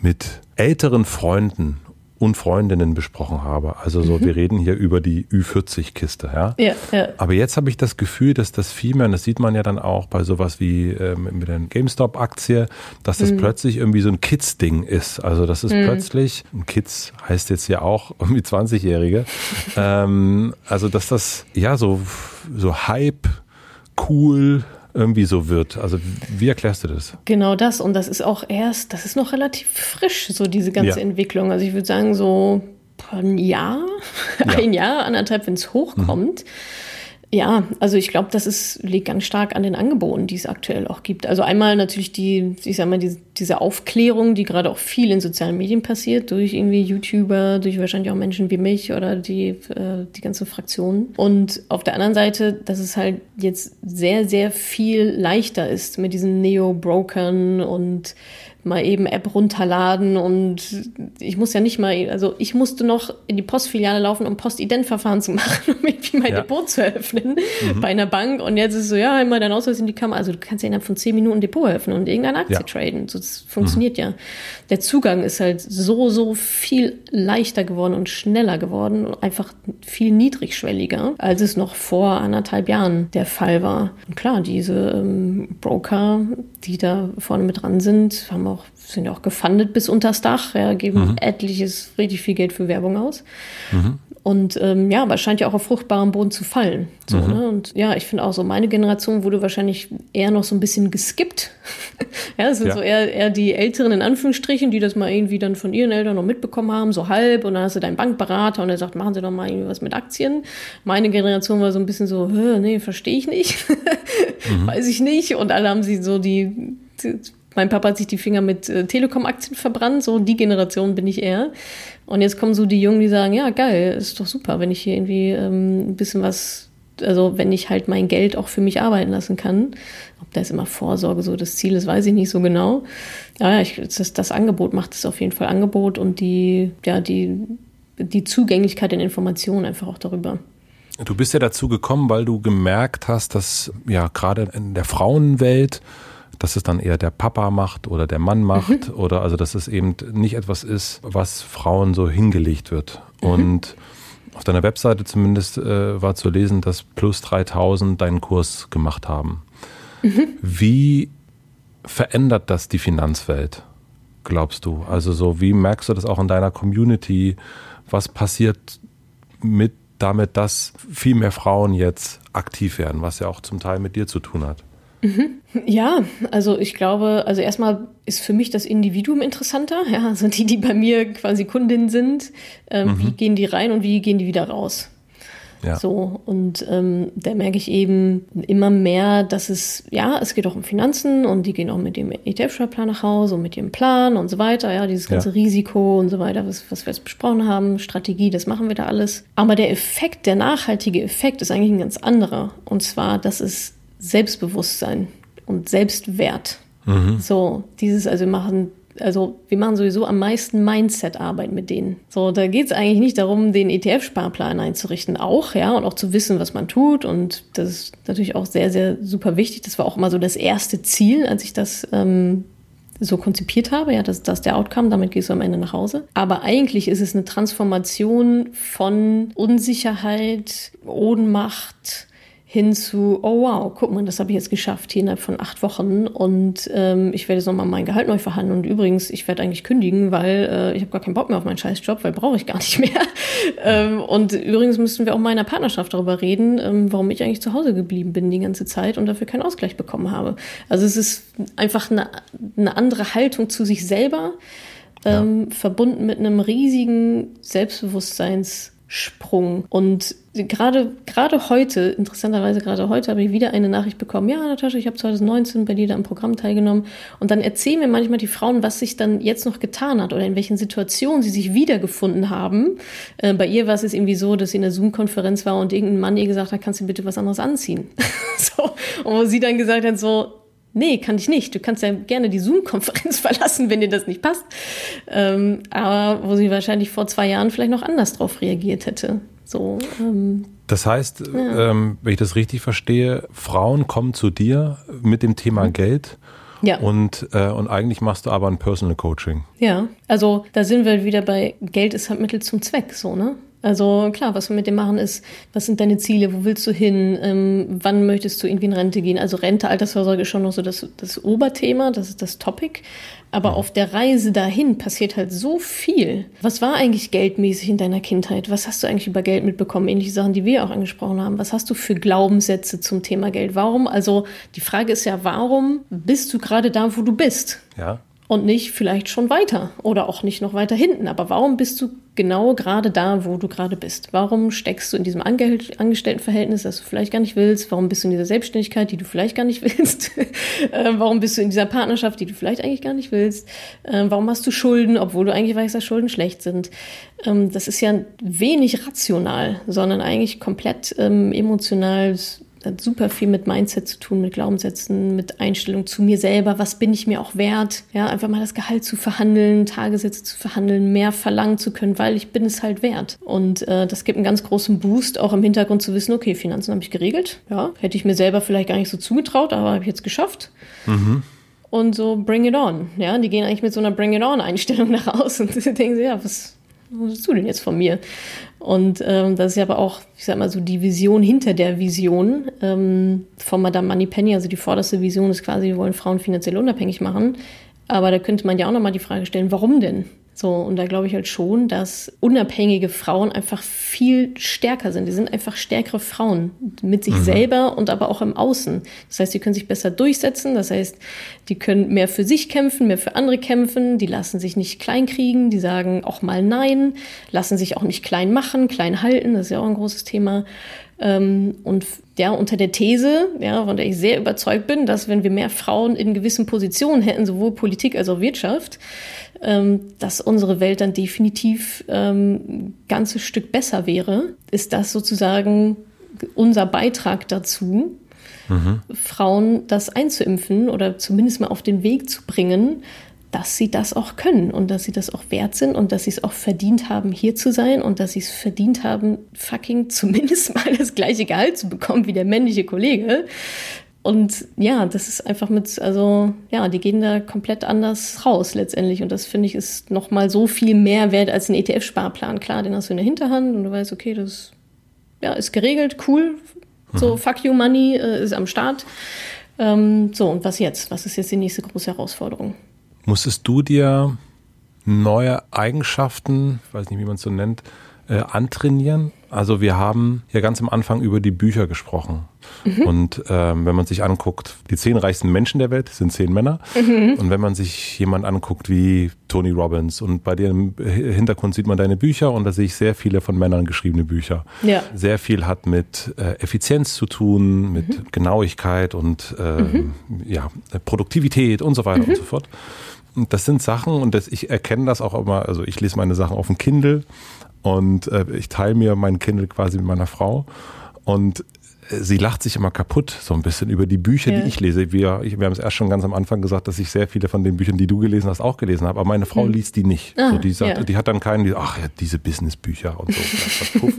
mit älteren Freunden und Freundinnen besprochen habe. Also so, mhm. wir reden hier über die Ü40-Kiste, ja? Ja, ja. Aber jetzt habe ich das Gefühl, dass das viel mehr, und das sieht man ja dann auch bei sowas wie äh, mit der GameStop-Aktie, dass das mhm. plötzlich irgendwie so ein Kids-Ding ist. Also das ist mhm. plötzlich, Kids heißt jetzt ja auch irgendwie 20-Jährige, ähm, also dass das ja so, so Hype, cool, irgendwie so wird. Also wie erklärst du das? Genau das. Und das ist auch erst, das ist noch relativ frisch, so diese ganze ja. Entwicklung. Also ich würde sagen, so ein Jahr, ja. ein Jahr, anderthalb, wenn es hochkommt. Mhm. Ja, also ich glaube, das ist, liegt ganz stark an den Angeboten, die es aktuell auch gibt. Also einmal natürlich die, ich sag mal, die, diese Aufklärung, die gerade auch viel in sozialen Medien passiert, durch irgendwie YouTuber, durch wahrscheinlich auch Menschen wie mich oder die, äh, die ganze Fraktion. Und auf der anderen Seite, dass es halt jetzt sehr, sehr viel leichter ist mit diesen Neo-Brokern und mal eben App runterladen und ich muss ja nicht mal, also ich musste noch in die Postfiliale laufen, um Postidentverfahren zu machen, um irgendwie mein ja. Depot zu eröffnen mhm. bei einer Bank und jetzt ist so, ja, einmal dein Ausweis in die Kamera, also du kannst ja innerhalb von zehn Minuten Depot eröffnen und irgendeine Aktie ja. traden, so, das funktioniert mhm. ja. Der Zugang ist halt so, so viel leichter geworden und schneller geworden und einfach viel niedrigschwelliger, als es noch vor anderthalb Jahren der Fall war. Und klar, diese ähm, Broker, die da vorne mit dran sind, haben auch, sind ja auch gefundet bis unters Dach, ja, geben mhm. etliches, richtig viel Geld für Werbung aus. Mhm. Und ähm, ja, aber es scheint ja auch auf fruchtbarem Boden zu fallen. So, mhm. ne? Und ja, ich finde auch so, meine Generation wurde wahrscheinlich eher noch so ein bisschen geskippt. ja, es sind ja. so eher, eher die Älteren in Anführungsstrichen, die das mal irgendwie dann von ihren Eltern noch mitbekommen haben, so halb. Und dann hast du deinen Bankberater und der sagt, machen Sie doch mal irgendwie was mit Aktien. Meine Generation war so ein bisschen so, nee, verstehe ich nicht. mhm. Weiß ich nicht. Und alle haben sie so die, die mein Papa hat sich die Finger mit äh, Telekom-Aktien verbrannt, so die Generation bin ich eher. Und jetzt kommen so die Jungen, die sagen, ja, geil, ist doch super, wenn ich hier irgendwie ähm, ein bisschen was, also wenn ich halt mein Geld auch für mich arbeiten lassen kann. Ob da ist immer Vorsorge so das Ziel ist, weiß ich nicht so genau. Aber ja, ich, das, das Angebot macht es auf jeden Fall Angebot und die, ja, die, die Zugänglichkeit in Informationen einfach auch darüber. Du bist ja dazu gekommen, weil du gemerkt hast, dass ja gerade in der Frauenwelt dass es dann eher der Papa macht oder der Mann macht mhm. oder also dass es eben nicht etwas ist, was Frauen so hingelegt wird. Mhm. Und auf deiner Webseite zumindest äh, war zu lesen, dass plus 3000 deinen Kurs gemacht haben. Mhm. Wie verändert das die Finanzwelt, glaubst du? Also so, wie merkst du das auch in deiner Community? Was passiert mit damit, dass viel mehr Frauen jetzt aktiv werden, was ja auch zum Teil mit dir zu tun hat? Mhm. Ja, also ich glaube, also erstmal ist für mich das Individuum interessanter, ja, also die, die bei mir quasi Kundin sind, ähm, mhm. wie gehen die rein und wie gehen die wieder raus? Ja. So, und ähm, da merke ich eben immer mehr, dass es, ja, es geht auch um Finanzen und die gehen auch mit dem ETF-Sparplan nach Hause und mit ihrem Plan und so weiter, ja, dieses ganze ja. Risiko und so weiter, was, was wir jetzt besprochen haben, Strategie, das machen wir da alles. Aber der Effekt, der nachhaltige Effekt ist eigentlich ein ganz anderer. Und zwar, dass es Selbstbewusstsein und Selbstwert. Mhm. So, dieses, also wir machen, also wir machen sowieso am meisten Mindset-Arbeit mit denen. So, da geht es eigentlich nicht darum, den ETF-Sparplan einzurichten, auch, ja, und auch zu wissen, was man tut. Und das ist natürlich auch sehr, sehr super wichtig. Das war auch immer so das erste Ziel, als ich das ähm, so konzipiert habe, ja, das, das ist der Outcome, damit gehst du am Ende nach Hause. Aber eigentlich ist es eine Transformation von Unsicherheit, Ohnmacht, hin zu, oh wow, guck mal, das habe ich jetzt geschafft hier innerhalb von acht Wochen und ähm, ich werde jetzt nochmal mein Gehalt neu verhandeln und übrigens, ich werde eigentlich kündigen, weil äh, ich habe gar keinen Bock mehr auf meinen Scheißjob, weil brauche ich gar nicht mehr. ähm, und übrigens müssten wir auch mal in der Partnerschaft darüber reden, ähm, warum ich eigentlich zu Hause geblieben bin die ganze Zeit und dafür keinen Ausgleich bekommen habe. Also es ist einfach eine, eine andere Haltung zu sich selber, ähm, ja. verbunden mit einem riesigen Selbstbewusstseins- Sprung. Und gerade, gerade heute, interessanterweise gerade heute, habe ich wieder eine Nachricht bekommen. Ja, Natascha, ich habe 2019 bei dir da im Programm teilgenommen. Und dann erzählen mir manchmal die Frauen, was sich dann jetzt noch getan hat oder in welchen Situationen sie sich wiedergefunden haben. Äh, bei ihr war es irgendwie so, dass sie in einer Zoom-Konferenz war und irgendein Mann ihr gesagt hat, kannst du bitte was anderes anziehen? so. Und wo sie dann gesagt hat, so, Nee, kann ich nicht. Du kannst ja gerne die Zoom-Konferenz verlassen, wenn dir das nicht passt. Ähm, aber wo sie wahrscheinlich vor zwei Jahren vielleicht noch anders drauf reagiert hätte. So, ähm, das heißt, ja. ähm, wenn ich das richtig verstehe, Frauen kommen zu dir mit dem Thema mhm. Geld Ja. Und, äh, und eigentlich machst du aber ein Personal Coaching. Ja, also da sind wir wieder bei Geld ist halt Mittel zum Zweck, so, ne? Also klar, was wir mit dem machen ist, was sind deine Ziele, wo willst du hin, ähm, wann möchtest du irgendwie in Rente gehen? Also Rente, Altersvorsorge ist schon noch so das, das Oberthema, das ist das Topic. Aber auf der Reise dahin passiert halt so viel. Was war eigentlich geldmäßig in deiner Kindheit? Was hast du eigentlich über Geld mitbekommen? Ähnliche Sachen, die wir auch angesprochen haben. Was hast du für Glaubenssätze zum Thema Geld? Warum? Also die Frage ist ja, warum bist du gerade da, wo du bist? Ja und nicht vielleicht schon weiter oder auch nicht noch weiter hinten. Aber warum bist du genau gerade da, wo du gerade bist? Warum steckst du in diesem Ange Angestelltenverhältnis, das du vielleicht gar nicht willst? Warum bist du in dieser Selbstständigkeit, die du vielleicht gar nicht willst? äh, warum bist du in dieser Partnerschaft, die du vielleicht eigentlich gar nicht willst? Äh, warum hast du Schulden, obwohl du eigentlich weißt, dass Schulden schlecht sind? Ähm, das ist ja wenig rational, sondern eigentlich komplett ähm, emotional hat super viel mit Mindset zu tun, mit Glaubenssätzen, mit Einstellung zu mir selber. Was bin ich mir auch wert? Ja, einfach mal das Gehalt zu verhandeln, Tagessätze zu verhandeln, mehr verlangen zu können, weil ich bin es halt wert. Und äh, das gibt einen ganz großen Boost, auch im Hintergrund zu wissen, okay, Finanzen habe ich geregelt. Ja, hätte ich mir selber vielleicht gar nicht so zugetraut, aber habe ich jetzt geschafft. Mhm. Und so bring it on. Ja, die gehen eigentlich mit so einer bring it on Einstellung nach außen und denken sie, ja, was, was willst du denn jetzt von mir? Und ähm, das ist ja aber auch, ich sag mal so, die Vision hinter der Vision ähm, von Madame Moneypenny. Also die vorderste Vision ist quasi, wir wollen Frauen finanziell unabhängig machen. Aber da könnte man ja auch nochmal die Frage stellen, warum denn? So, und da glaube ich halt schon, dass unabhängige Frauen einfach viel stärker sind. Die sind einfach stärkere Frauen mit sich mhm. selber und aber auch im Außen. Das heißt, die können sich besser durchsetzen. Das heißt, die können mehr für sich kämpfen, mehr für andere kämpfen. Die lassen sich nicht kleinkriegen. Die sagen auch mal Nein, lassen sich auch nicht klein machen, klein halten. Das ist ja auch ein großes Thema. Ähm, und ja, unter der These, ja, von der ich sehr überzeugt bin, dass wenn wir mehr Frauen in gewissen Positionen hätten, sowohl Politik als auch Wirtschaft, ähm, dass unsere Welt dann definitiv ähm, ein ganzes Stück besser wäre, ist das sozusagen unser Beitrag dazu, mhm. Frauen das einzuimpfen oder zumindest mal auf den Weg zu bringen, dass sie das auch können und dass sie das auch wert sind und dass sie es auch verdient haben, hier zu sein und dass sie es verdient haben, fucking zumindest mal das gleiche Gehalt zu bekommen wie der männliche Kollege. Und ja, das ist einfach mit, also ja, die gehen da komplett anders raus letztendlich. Und das finde ich ist nochmal so viel mehr wert als ein ETF-Sparplan. Klar, den hast du in der Hinterhand und du weißt, okay, das ja, ist geregelt, cool. So, mhm. fuck you money äh, ist am Start. Ähm, so, und was jetzt? Was ist jetzt die nächste große Herausforderung? Musstest du dir neue Eigenschaften, ich weiß nicht, wie man es so nennt, äh, antrainieren? Also wir haben ja ganz am Anfang über die Bücher gesprochen. Mhm. Und ähm, wenn man sich anguckt, die zehn reichsten Menschen der Welt sind zehn Männer. Mhm. Und wenn man sich jemand anguckt wie Tony Robbins und bei dir im Hintergrund sieht man deine Bücher und da sehe ich sehr viele von Männern geschriebene Bücher. Ja. Sehr viel hat mit äh, Effizienz zu tun, mit mhm. Genauigkeit und äh, ja, Produktivität und so weiter und mhm. so fort. Und das sind Sachen und das, ich erkenne das auch immer, also ich lese meine Sachen auf dem Kindle und äh, ich teile mir mein Kindle quasi mit meiner Frau. Und sie lacht sich immer kaputt, so ein bisschen über die Bücher, ja. die ich lese. Wir, ich, wir haben es erst schon ganz am Anfang gesagt, dass ich sehr viele von den Büchern, die du gelesen hast, auch gelesen habe. Aber meine Frau hm. liest die nicht. Ah, so, die, sagt, ja. die hat dann keinen, die, ach ja, diese Businessbücher und so.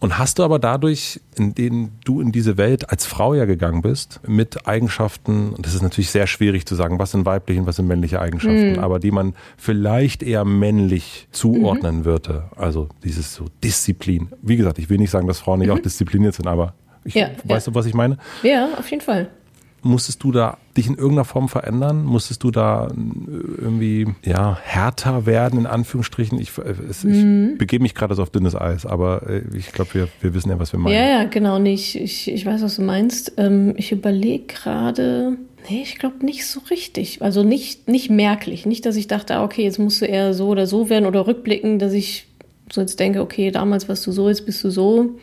und hast du aber dadurch, in denen du in diese Welt als Frau ja gegangen bist, mit Eigenschaften, und das ist natürlich sehr schwierig zu sagen, was sind weibliche und was sind männliche Eigenschaften, hm. aber die man vielleicht eher männlich zuordnen mhm. würde. Also dieses so Disziplin. Wie gesagt, ich will nicht sagen, dass Frauen nicht mhm. auch diszipliniert sind, aber ich, ja, weißt ja. du, was ich meine? Ja, auf jeden Fall. Musstest du da dich in irgendeiner Form verändern? Musstest du da äh, irgendwie ja härter werden in Anführungsstrichen? Ich, äh, es, mhm. ich begebe mich gerade so auf dünnes Eis, aber äh, ich glaube, wir, wir wissen ja, was wir meinen. Ja, ja, genau nicht. Ich, ich weiß, was du meinst. Ähm, ich überlege gerade. Nee, ich glaube nicht so richtig. Also nicht, nicht merklich. Nicht, dass ich dachte, ah, okay, jetzt musst du eher so oder so werden oder rückblicken, dass ich so jetzt denke, okay, damals warst du so, jetzt bist du so.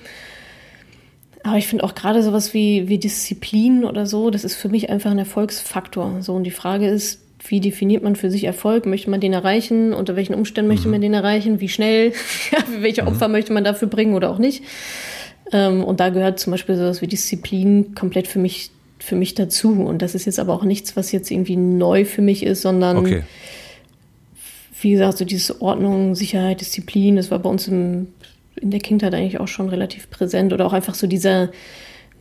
Aber ich finde auch gerade sowas wie, wie Disziplin oder so, das ist für mich einfach ein Erfolgsfaktor. So, und die Frage ist, wie definiert man für sich Erfolg? Möchte man den erreichen? Unter welchen Umständen möchte mhm. man den erreichen? Wie schnell? welche mhm. Opfer mhm. möchte man dafür bringen oder auch nicht? Ähm, und da gehört zum Beispiel sowas wie Disziplin komplett für mich, für mich dazu. Und das ist jetzt aber auch nichts, was jetzt irgendwie neu für mich ist, sondern okay. wie gesagt, so diese Ordnung, Sicherheit, Disziplin, das war bei uns im in der Kindheit eigentlich auch schon relativ präsent oder auch einfach so dieser,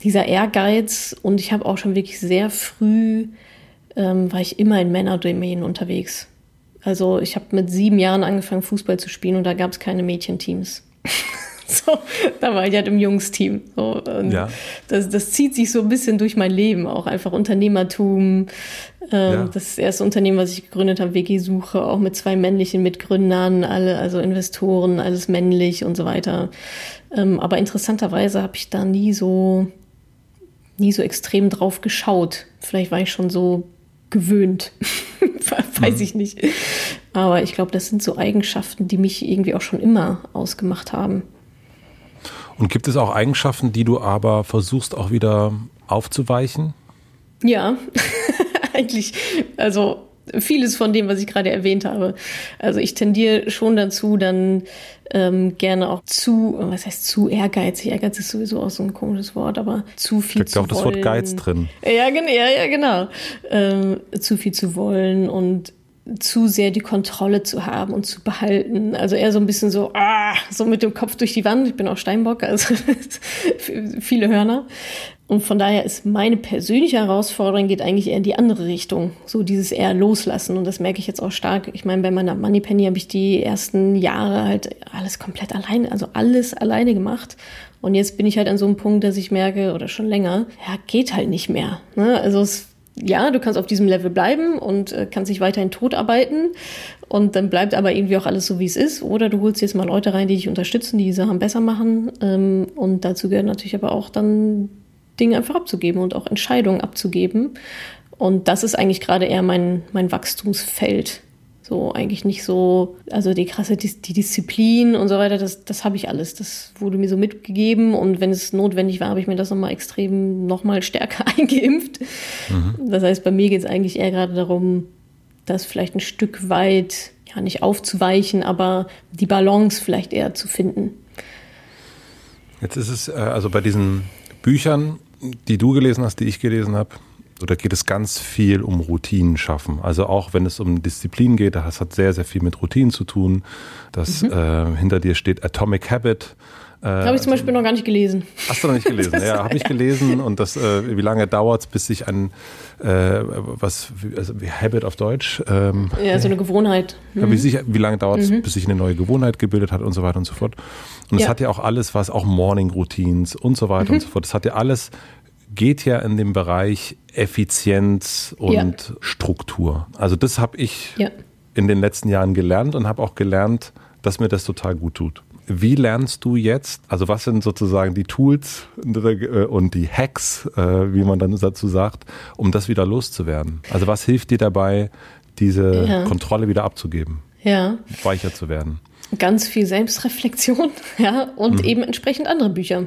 dieser Ehrgeiz. Und ich habe auch schon wirklich sehr früh ähm, war ich immer in Männerdomänen unterwegs. Also ich habe mit sieben Jahren angefangen, Fußball zu spielen und da gab es keine Mädchenteams. so, da war ich halt im Jungsteam. So, ja. das, das zieht sich so ein bisschen durch mein Leben auch. Einfach Unternehmertum. Ähm, ja. Das erste Unternehmen, was ich gegründet habe, WG-Suche, auch mit zwei männlichen Mitgründern, alle, also Investoren, alles männlich und so weiter. Ähm, aber interessanterweise habe ich da nie so, nie so extrem drauf geschaut. Vielleicht war ich schon so gewöhnt. Weiß mhm. ich nicht. Aber ich glaube, das sind so Eigenschaften, die mich irgendwie auch schon immer ausgemacht haben. Und gibt es auch Eigenschaften, die du aber versuchst auch wieder aufzuweichen? Ja, eigentlich. Also vieles von dem, was ich gerade erwähnt habe. Also ich tendiere schon dazu, dann ähm, gerne auch zu, was heißt zu ehrgeizig? Ehrgeiz ist sowieso auch so ein komisches Wort, aber zu viel Steckt zu auch wollen. das Wort Geiz drin. Ja, ja, ja genau. Ähm, zu viel zu wollen und zu sehr die Kontrolle zu haben und zu behalten. Also eher so ein bisschen so, ah, so mit dem Kopf durch die Wand. Ich bin auch Steinbock, also viele Hörner. Und von daher ist meine persönliche Herausforderung geht eigentlich eher in die andere Richtung. So dieses eher loslassen. Und das merke ich jetzt auch stark. Ich meine, bei meiner Moneypenny habe ich die ersten Jahre halt alles komplett alleine, also alles alleine gemacht. Und jetzt bin ich halt an so einem Punkt, dass ich merke, oder schon länger, ja, geht halt nicht mehr. Ne? Also es, ja, du kannst auf diesem Level bleiben und äh, kannst dich weiterhin totarbeiten. Und dann bleibt aber irgendwie auch alles so, wie es ist. Oder du holst jetzt mal Leute rein, die dich unterstützen, die die Sachen besser machen. Ähm, und dazu gehört natürlich aber auch dann Dinge einfach abzugeben und auch Entscheidungen abzugeben. Und das ist eigentlich gerade eher mein, mein Wachstumsfeld. So eigentlich nicht so, also die krasse die, die Disziplin und so weiter, das, das habe ich alles. Das wurde mir so mitgegeben und wenn es notwendig war, habe ich mir das nochmal extrem nochmal stärker eingeimpft. Mhm. Das heißt, bei mir geht es eigentlich eher gerade darum, das vielleicht ein Stück weit, ja nicht aufzuweichen, aber die Balance vielleicht eher zu finden. Jetzt ist es, äh, also bei diesen Büchern die du gelesen hast, die ich gelesen habe, oder geht es ganz viel um Routinen schaffen? Also auch wenn es um Disziplin geht, das hat sehr, sehr viel mit Routinen zu tun. Das mhm. äh, hinter dir steht Atomic Habit. Äh, habe ich zum Beispiel noch gar nicht gelesen. Hast du noch nicht gelesen? ja, habe ich gelesen und das, äh, wie lange dauert es, bis sich ein, äh, was, also wie Habit auf Deutsch? Ähm, ja, so eine Gewohnheit. Mhm. Ja, wie, sich, wie lange dauert es, mhm. bis sich eine neue Gewohnheit gebildet hat und so weiter und so fort. Und es ja. hat ja auch alles, was auch Morning Routines und so weiter und mhm. so fort. Das hat ja alles geht ja in den Bereich Effizienz und ja. Struktur. Also das habe ich ja. in den letzten Jahren gelernt und habe auch gelernt, dass mir das total gut tut. Wie lernst du jetzt, also was sind sozusagen die Tools äh, und die Hacks, äh, wie man dann dazu sagt, um das wieder loszuwerden? Also was hilft dir dabei, diese ja. Kontrolle wieder abzugeben? Ja. Weicher zu werden? Ganz viel Selbstreflexion, ja, und mhm. eben entsprechend andere Bücher.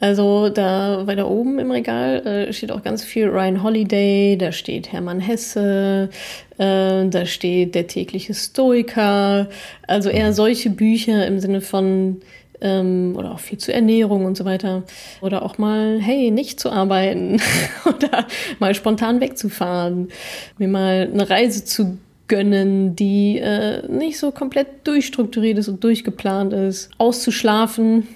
Also da weiter oben im Regal äh, steht auch ganz viel Ryan Holiday, da steht Hermann Hesse, äh, da steht der tägliche Stoiker, also eher solche Bücher im Sinne von ähm, oder auch viel zur Ernährung und so weiter. Oder auch mal, hey, nicht zu arbeiten oder mal spontan wegzufahren, mir mal eine Reise zu gönnen, die äh, nicht so komplett durchstrukturiert ist und durchgeplant ist, auszuschlafen,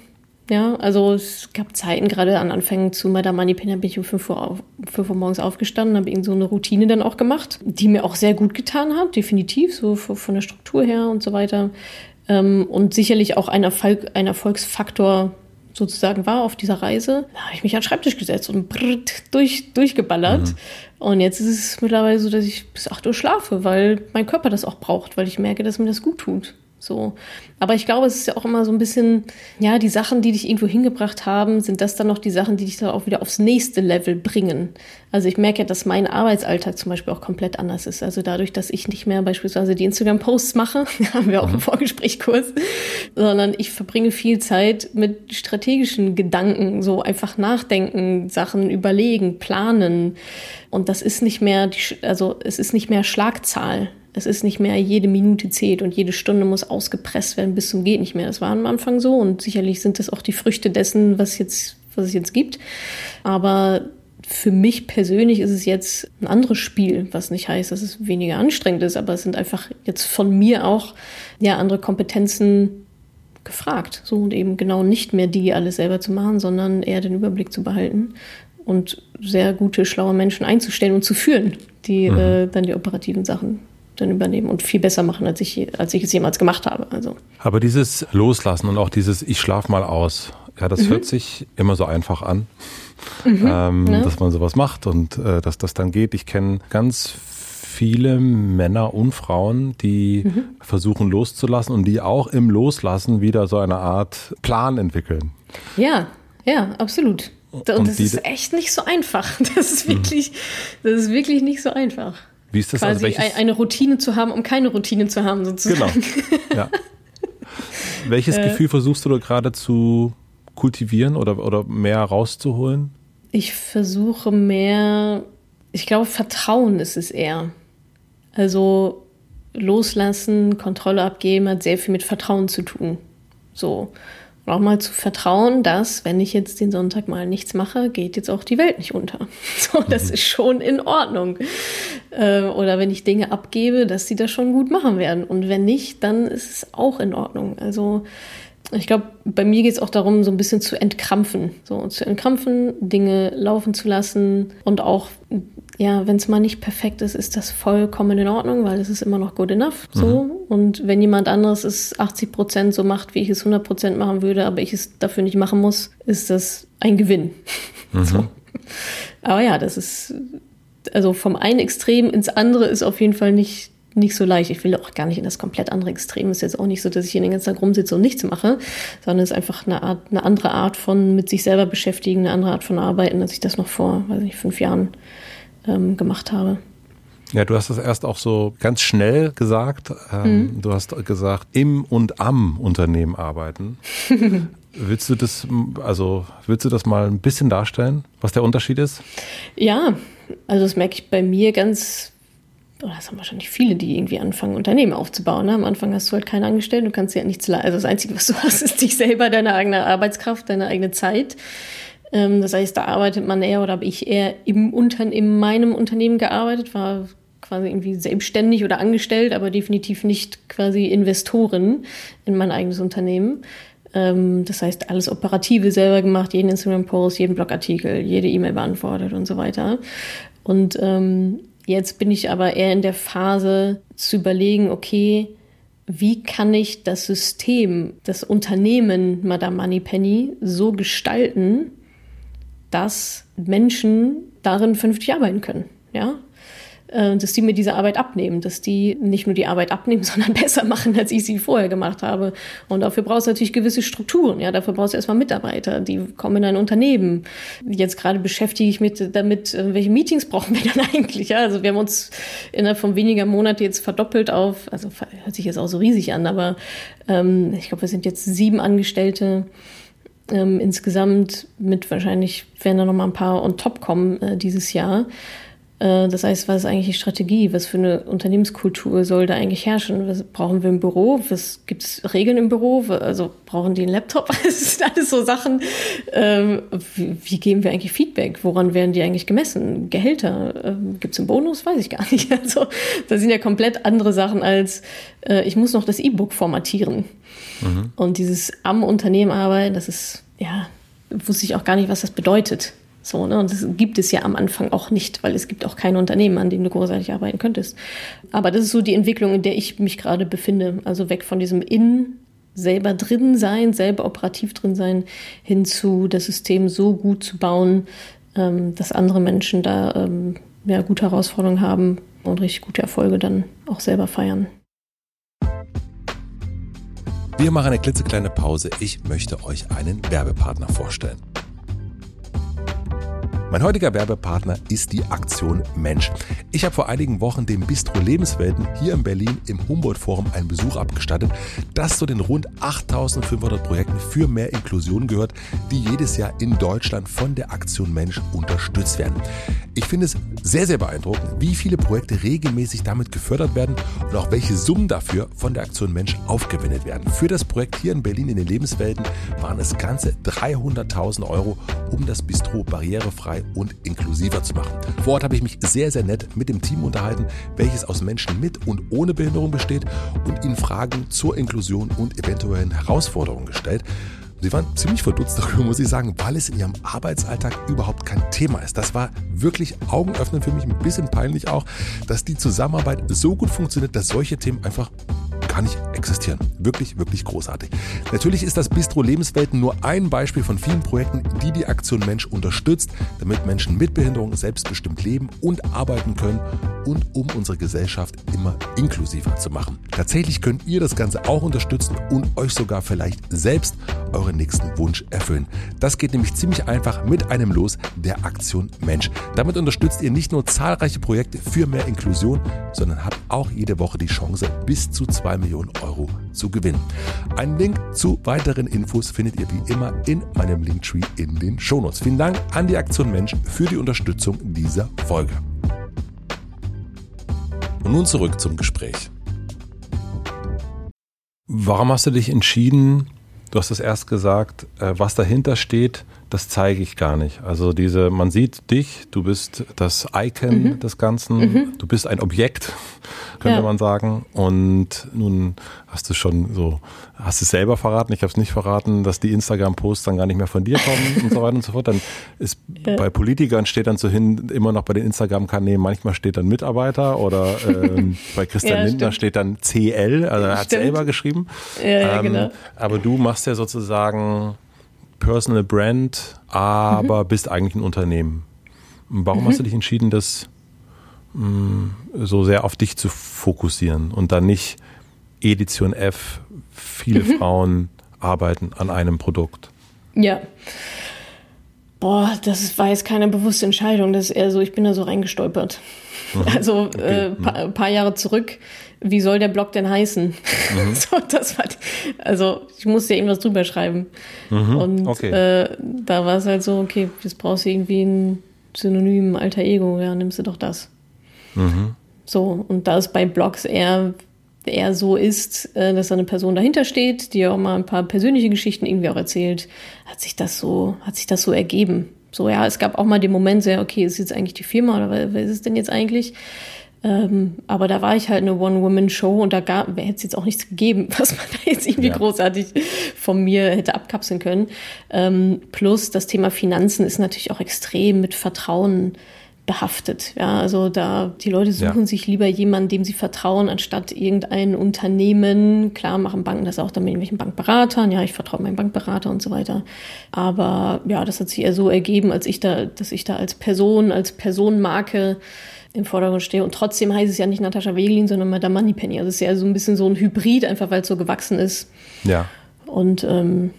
ja, also es gab Zeiten, gerade an Anfängen zu Madame Moneypenny, bin ich um 5 Uhr, auf, 5 Uhr morgens aufgestanden, habe irgend so eine Routine dann auch gemacht, die mir auch sehr gut getan hat, definitiv, so von der Struktur her und so weiter. Ähm, und sicherlich auch ein, Erfolg, ein Erfolgsfaktor sozusagen war auf dieser Reise. Da habe ich mich an den Schreibtisch gesetzt und durch, durchgeballert. Mhm. Und jetzt ist es mittlerweile so, dass ich bis 8 Uhr schlafe, weil mein Körper das auch braucht, weil ich merke, dass mir das gut tut. So. Aber ich glaube, es ist ja auch immer so ein bisschen, ja, die Sachen, die dich irgendwo hingebracht haben, sind das dann noch die Sachen, die dich dann auch wieder aufs nächste Level bringen. Also ich merke ja, dass mein Arbeitsalltag zum Beispiel auch komplett anders ist. Also dadurch, dass ich nicht mehr beispielsweise die Instagram-Posts mache, haben wir auch mhm. einen Vorgesprächskurs, sondern ich verbringe viel Zeit mit strategischen Gedanken, so einfach nachdenken, Sachen überlegen, planen. Und das ist nicht mehr, die, also es ist nicht mehr Schlagzahl. Es ist nicht mehr jede Minute zählt und jede Stunde muss ausgepresst werden bis zum geht nicht mehr. Das war am Anfang so und sicherlich sind das auch die Früchte dessen, was jetzt, was es jetzt gibt. Aber für mich persönlich ist es jetzt ein anderes Spiel, was nicht heißt, dass es weniger anstrengend ist, aber es sind einfach jetzt von mir auch ja andere Kompetenzen gefragt. So und eben genau nicht mehr die alles selber zu machen, sondern eher den Überblick zu behalten und sehr gute, schlaue Menschen einzustellen und zu führen, die mhm. äh, dann die operativen Sachen dann übernehmen und viel besser machen, als ich, als ich es jemals gemacht habe. Also. Aber dieses Loslassen und auch dieses Ich schlaf mal aus, ja, das mhm. hört sich immer so einfach an, mhm, ähm, ne? dass man sowas macht und äh, dass das dann geht. Ich kenne ganz viele Männer und Frauen, die mhm. versuchen loszulassen und die auch im Loslassen wieder so eine Art Plan entwickeln. Ja, ja, absolut. Und, und das ist echt nicht so einfach. Das ist mhm. wirklich, das ist wirklich nicht so einfach. Wie ist das? Also Quasi also eine Routine zu haben, um keine Routine zu haben, sozusagen. Genau. Ja. Welches äh, Gefühl versuchst du da gerade zu kultivieren oder, oder mehr rauszuholen? Ich versuche mehr, ich glaube, Vertrauen ist es eher. Also loslassen, Kontrolle abgeben hat sehr viel mit Vertrauen zu tun. So. Und auch mal zu vertrauen, dass, wenn ich jetzt den Sonntag mal nichts mache, geht jetzt auch die Welt nicht unter. So, das mhm. ist schon in Ordnung. Äh, oder wenn ich Dinge abgebe, dass sie das schon gut machen werden. Und wenn nicht, dann ist es auch in Ordnung. Also ich glaube, bei mir geht es auch darum, so ein bisschen zu entkrampfen. So zu entkrampfen, Dinge laufen zu lassen und auch, ja, wenn es mal nicht perfekt ist, ist das vollkommen in Ordnung, weil es ist immer noch good enough. So. Mhm. Und wenn jemand anderes es 80 Prozent so macht, wie ich es 100 Prozent machen würde, aber ich es dafür nicht machen muss, ist das ein Gewinn. Mhm. So. Aber ja, das ist, also vom einen Extrem ins andere ist auf jeden Fall nicht nicht so leicht. Ich will auch gar nicht in das komplett andere Extrem. Es ist jetzt auch nicht so, dass ich hier den ganzen Tag rumsitze und nichts mache, sondern es ist einfach eine, Art, eine andere Art von mit sich selber beschäftigen, eine andere Art von Arbeiten, als ich das noch vor, weiß nicht, fünf Jahren ähm, gemacht habe. Ja, du hast das erst auch so ganz schnell gesagt. Ähm, mhm. Du hast gesagt, im und am Unternehmen arbeiten. willst du das, also willst du das mal ein bisschen darstellen, was der Unterschied ist? Ja, also das merke ich bei mir ganz oder das haben wahrscheinlich viele, die irgendwie anfangen, Unternehmen aufzubauen. Ne? Am Anfang hast du halt keinen Angestellten, du kannst ja nichts leisten. Also das Einzige, was du hast, ist dich selber, deine eigene Arbeitskraft, deine eigene Zeit. Ähm, das heißt, da arbeitet man eher oder habe ich eher im Unter in meinem Unternehmen gearbeitet, war quasi irgendwie selbstständig oder angestellt, aber definitiv nicht quasi Investorin in mein eigenes Unternehmen. Ähm, das heißt, alles Operative selber gemacht, jeden Instagram-Post, jeden Blogartikel, jede E-Mail beantwortet und so weiter. Und ähm, Jetzt bin ich aber eher in der Phase zu überlegen, okay, wie kann ich das System, das Unternehmen Madame Moneypenny so gestalten, dass Menschen darin vernünftig arbeiten können? Ja, äh, dass die mir diese Arbeit abnehmen, dass die nicht nur die Arbeit abnehmen, sondern besser machen, als ich sie vorher gemacht habe. Und dafür brauchst du natürlich gewisse Strukturen. Ja, dafür brauchst du erstmal Mitarbeiter, die kommen in ein Unternehmen. Jetzt gerade beschäftige ich mich damit, äh, welche Meetings brauchen wir dann eigentlich? Ja, also wir haben uns innerhalb von weniger Monate jetzt verdoppelt auf, also hört sich jetzt auch so riesig an, aber ähm, ich glaube, wir sind jetzt sieben Angestellte. Ähm, insgesamt mit wahrscheinlich werden da noch mal ein paar on top kommen äh, dieses Jahr. Äh, das heißt, was ist eigentlich die Strategie? Was für eine Unternehmenskultur soll da eigentlich herrschen? Was brauchen wir im Büro? Was gibt es Regeln im Büro? Also brauchen die einen Laptop? Das sind alles so Sachen. Ähm, wie, wie, geben wir eigentlich Feedback? Woran werden die eigentlich gemessen? Gehälter? Ähm, gibt es einen Bonus? Weiß ich gar nicht. Also das sind ja komplett andere Sachen als äh, ich muss noch das E-Book formatieren. Mhm. Und dieses am Unternehmen arbeiten, das ist ja wusste ich auch gar nicht, was das bedeutet. So, ne? Und das gibt es ja am Anfang auch nicht, weil es gibt auch kein Unternehmen, an dem du großartig arbeiten könntest. Aber das ist so die Entwicklung, in der ich mich gerade befinde. Also weg von diesem In selber drin sein, selber operativ drin sein, hin zu das System so gut zu bauen, ähm, dass andere Menschen da ähm, ja, gute Herausforderungen haben und richtig gute Erfolge dann auch selber feiern. Wir machen eine klitzekleine Pause. Ich möchte euch einen Werbepartner vorstellen. Mein heutiger Werbepartner ist die Aktion Mensch. Ich habe vor einigen Wochen dem Bistro Lebenswelten hier in Berlin im Humboldt Forum einen Besuch abgestattet, das zu den rund 8500 Projekten für mehr Inklusion gehört, die jedes Jahr in Deutschland von der Aktion Mensch unterstützt werden. Ich finde es sehr, sehr beeindruckend, wie viele Projekte regelmäßig damit gefördert werden und auch welche Summen dafür von der Aktion Mensch aufgewendet werden. Für das Projekt hier in Berlin in den Lebenswelten waren es ganze 300.000 Euro, um das Bistro barrierefrei und inklusiver zu machen. Vor Ort habe ich mich sehr, sehr nett mit dem Team unterhalten, welches aus Menschen mit und ohne Behinderung besteht und ihnen Fragen zur Inklusion und eventuellen Herausforderungen gestellt. Sie waren ziemlich verdutzt darüber, muss ich sagen, weil es in ihrem Arbeitsalltag überhaupt kein Thema ist. Das war wirklich augenöffnend für mich, ein bisschen peinlich auch, dass die Zusammenarbeit so gut funktioniert, dass solche Themen einfach gar nicht existieren. Wirklich, wirklich großartig. Natürlich ist das Bistro Lebenswelten nur ein Beispiel von vielen Projekten, die die Aktion Mensch unterstützt, damit Menschen mit Behinderung selbstbestimmt leben und arbeiten können und um unsere Gesellschaft immer inklusiver zu machen. Tatsächlich könnt ihr das Ganze auch unterstützen und euch sogar vielleicht selbst euren nächsten Wunsch erfüllen. Das geht nämlich ziemlich einfach mit einem Los der Aktion Mensch. Damit unterstützt ihr nicht nur zahlreiche Projekte für mehr Inklusion, sondern habt auch jede Woche die Chance, bis zu zwei Millionen Euro zu gewinnen. Einen Link zu weiteren Infos findet ihr wie immer in meinem Linktree in den Shownotes. Vielen Dank an die Aktion Mensch für die Unterstützung dieser Folge. Und nun zurück zum Gespräch. Warum hast du dich entschieden, du hast es erst gesagt, äh, was dahinter steht, das zeige ich gar nicht. Also diese, man sieht dich, du bist das Icon mhm. des Ganzen, mhm. du bist ein Objekt, könnte ja. man sagen. Und nun hast du schon so, hast es selber verraten, ich habe es nicht verraten, dass die Instagram-Posts dann gar nicht mehr von dir kommen und so weiter und so fort. Dann ist ja. bei Politikern steht dann so hin, immer noch bei den Instagram-Kanälen, manchmal steht dann Mitarbeiter oder ähm, bei Christian ja, Lindner steht dann CL, also er hat selber geschrieben. Ja, ja, ähm, genau. Aber du machst ja sozusagen Personal Brand, aber mhm. bist eigentlich ein Unternehmen. Warum mhm. hast du dich entschieden, das mh, mm, so sehr auf dich zu fokussieren und dann nicht Edition F, viele mhm. Frauen arbeiten an einem Produkt? Ja. Boah, das war jetzt keine bewusste Entscheidung. Das ist eher so, ich bin da so reingestolpert. Mhm. Also okay. äh, pa mhm. paar Jahre zurück wie soll der Blog denn heißen? Mhm. so, das war, also ich musste ja irgendwas drüber schreiben. Mhm. Und okay. äh, da war es halt so, okay, jetzt brauchst du irgendwie ein Synonym, alter Ego, ja, nimmst du doch das. Mhm. So, und da es bei Blogs eher, eher so ist, äh, dass da eine Person dahinter steht, die auch mal ein paar persönliche Geschichten irgendwie auch erzählt, hat sich das so, hat sich das so ergeben. So, ja, es gab auch mal den Moment, so, ja, okay, ist jetzt eigentlich die Firma oder was ist es denn jetzt eigentlich? Ähm, aber da war ich halt eine One-Woman-Show und da hätte es jetzt auch nichts gegeben, was man da jetzt irgendwie ja. großartig von mir hätte abkapseln können. Ähm, plus das Thema Finanzen ist natürlich auch extrem mit Vertrauen behaftet. Ja, also da die Leute suchen ja. sich lieber jemanden, dem sie vertrauen, anstatt irgendein Unternehmen. Klar machen Banken das auch dann mit irgendwelchen Bankberatern. Ja, ich vertraue meinem Bankberater und so weiter. Aber ja, das hat sich eher so ergeben, als ich da, dass ich da als Person, als Personenmarke im Vordergrund stehe. Und trotzdem heißt es ja nicht Natascha Wegelin, sondern Madame Moneypenny. Also es ist ja so ein bisschen so ein Hybrid, einfach weil es so gewachsen ist. Ja. Und ähm,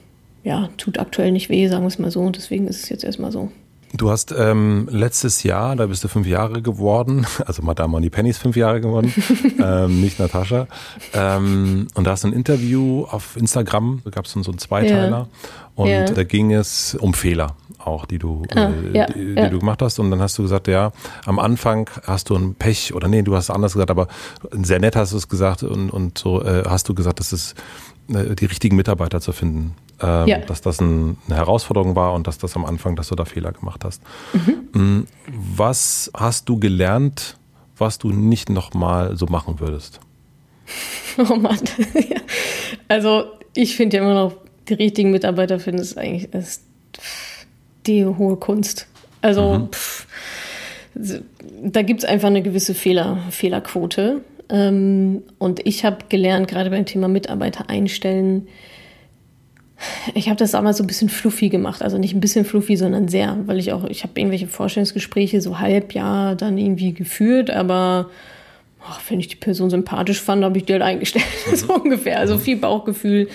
ja, tut aktuell nicht weh, sagen wir es mal so. Und deswegen ist es jetzt erstmal so. Du hast ähm, letztes Jahr, da bist du fünf Jahre geworden, also Madame Moneypenny ist fünf Jahre geworden, ähm, nicht Natascha. Ähm, und da hast du ein Interview auf Instagram, da gab es so einen Zweiteiler. Ja. Und ja. da ging es um Fehler auch, die du, ah, äh, ja, die, die du gemacht hast. Und dann hast du gesagt, ja, am Anfang hast du ein Pech oder nee, du hast es anders gesagt, aber sehr nett hast du es gesagt und, und so äh, hast du gesagt, dass es äh, die richtigen Mitarbeiter zu finden, ähm, ja. dass das ein, eine Herausforderung war und dass das am Anfang, dass du da Fehler gemacht hast. Mhm. Mm, was hast du gelernt, was du nicht nochmal so machen würdest? Oh Mann. also ich finde ja immer noch, die richtigen Mitarbeiter finden es eigentlich ist die hohe Kunst. Also mhm. pff, da gibt es einfach eine gewisse Fehler, Fehlerquote. Ähm, und ich habe gelernt, gerade beim Thema Mitarbeiter einstellen, ich habe das damals so ein bisschen fluffy gemacht, also nicht ein bisschen fluffy, sondern sehr, weil ich auch, ich habe irgendwelche Vorstellungsgespräche so halb Jahr dann irgendwie geführt, aber ach, wenn ich die Person sympathisch fand, habe ich die halt eingestellt, mhm. so ungefähr. Also viel Bauchgefühl,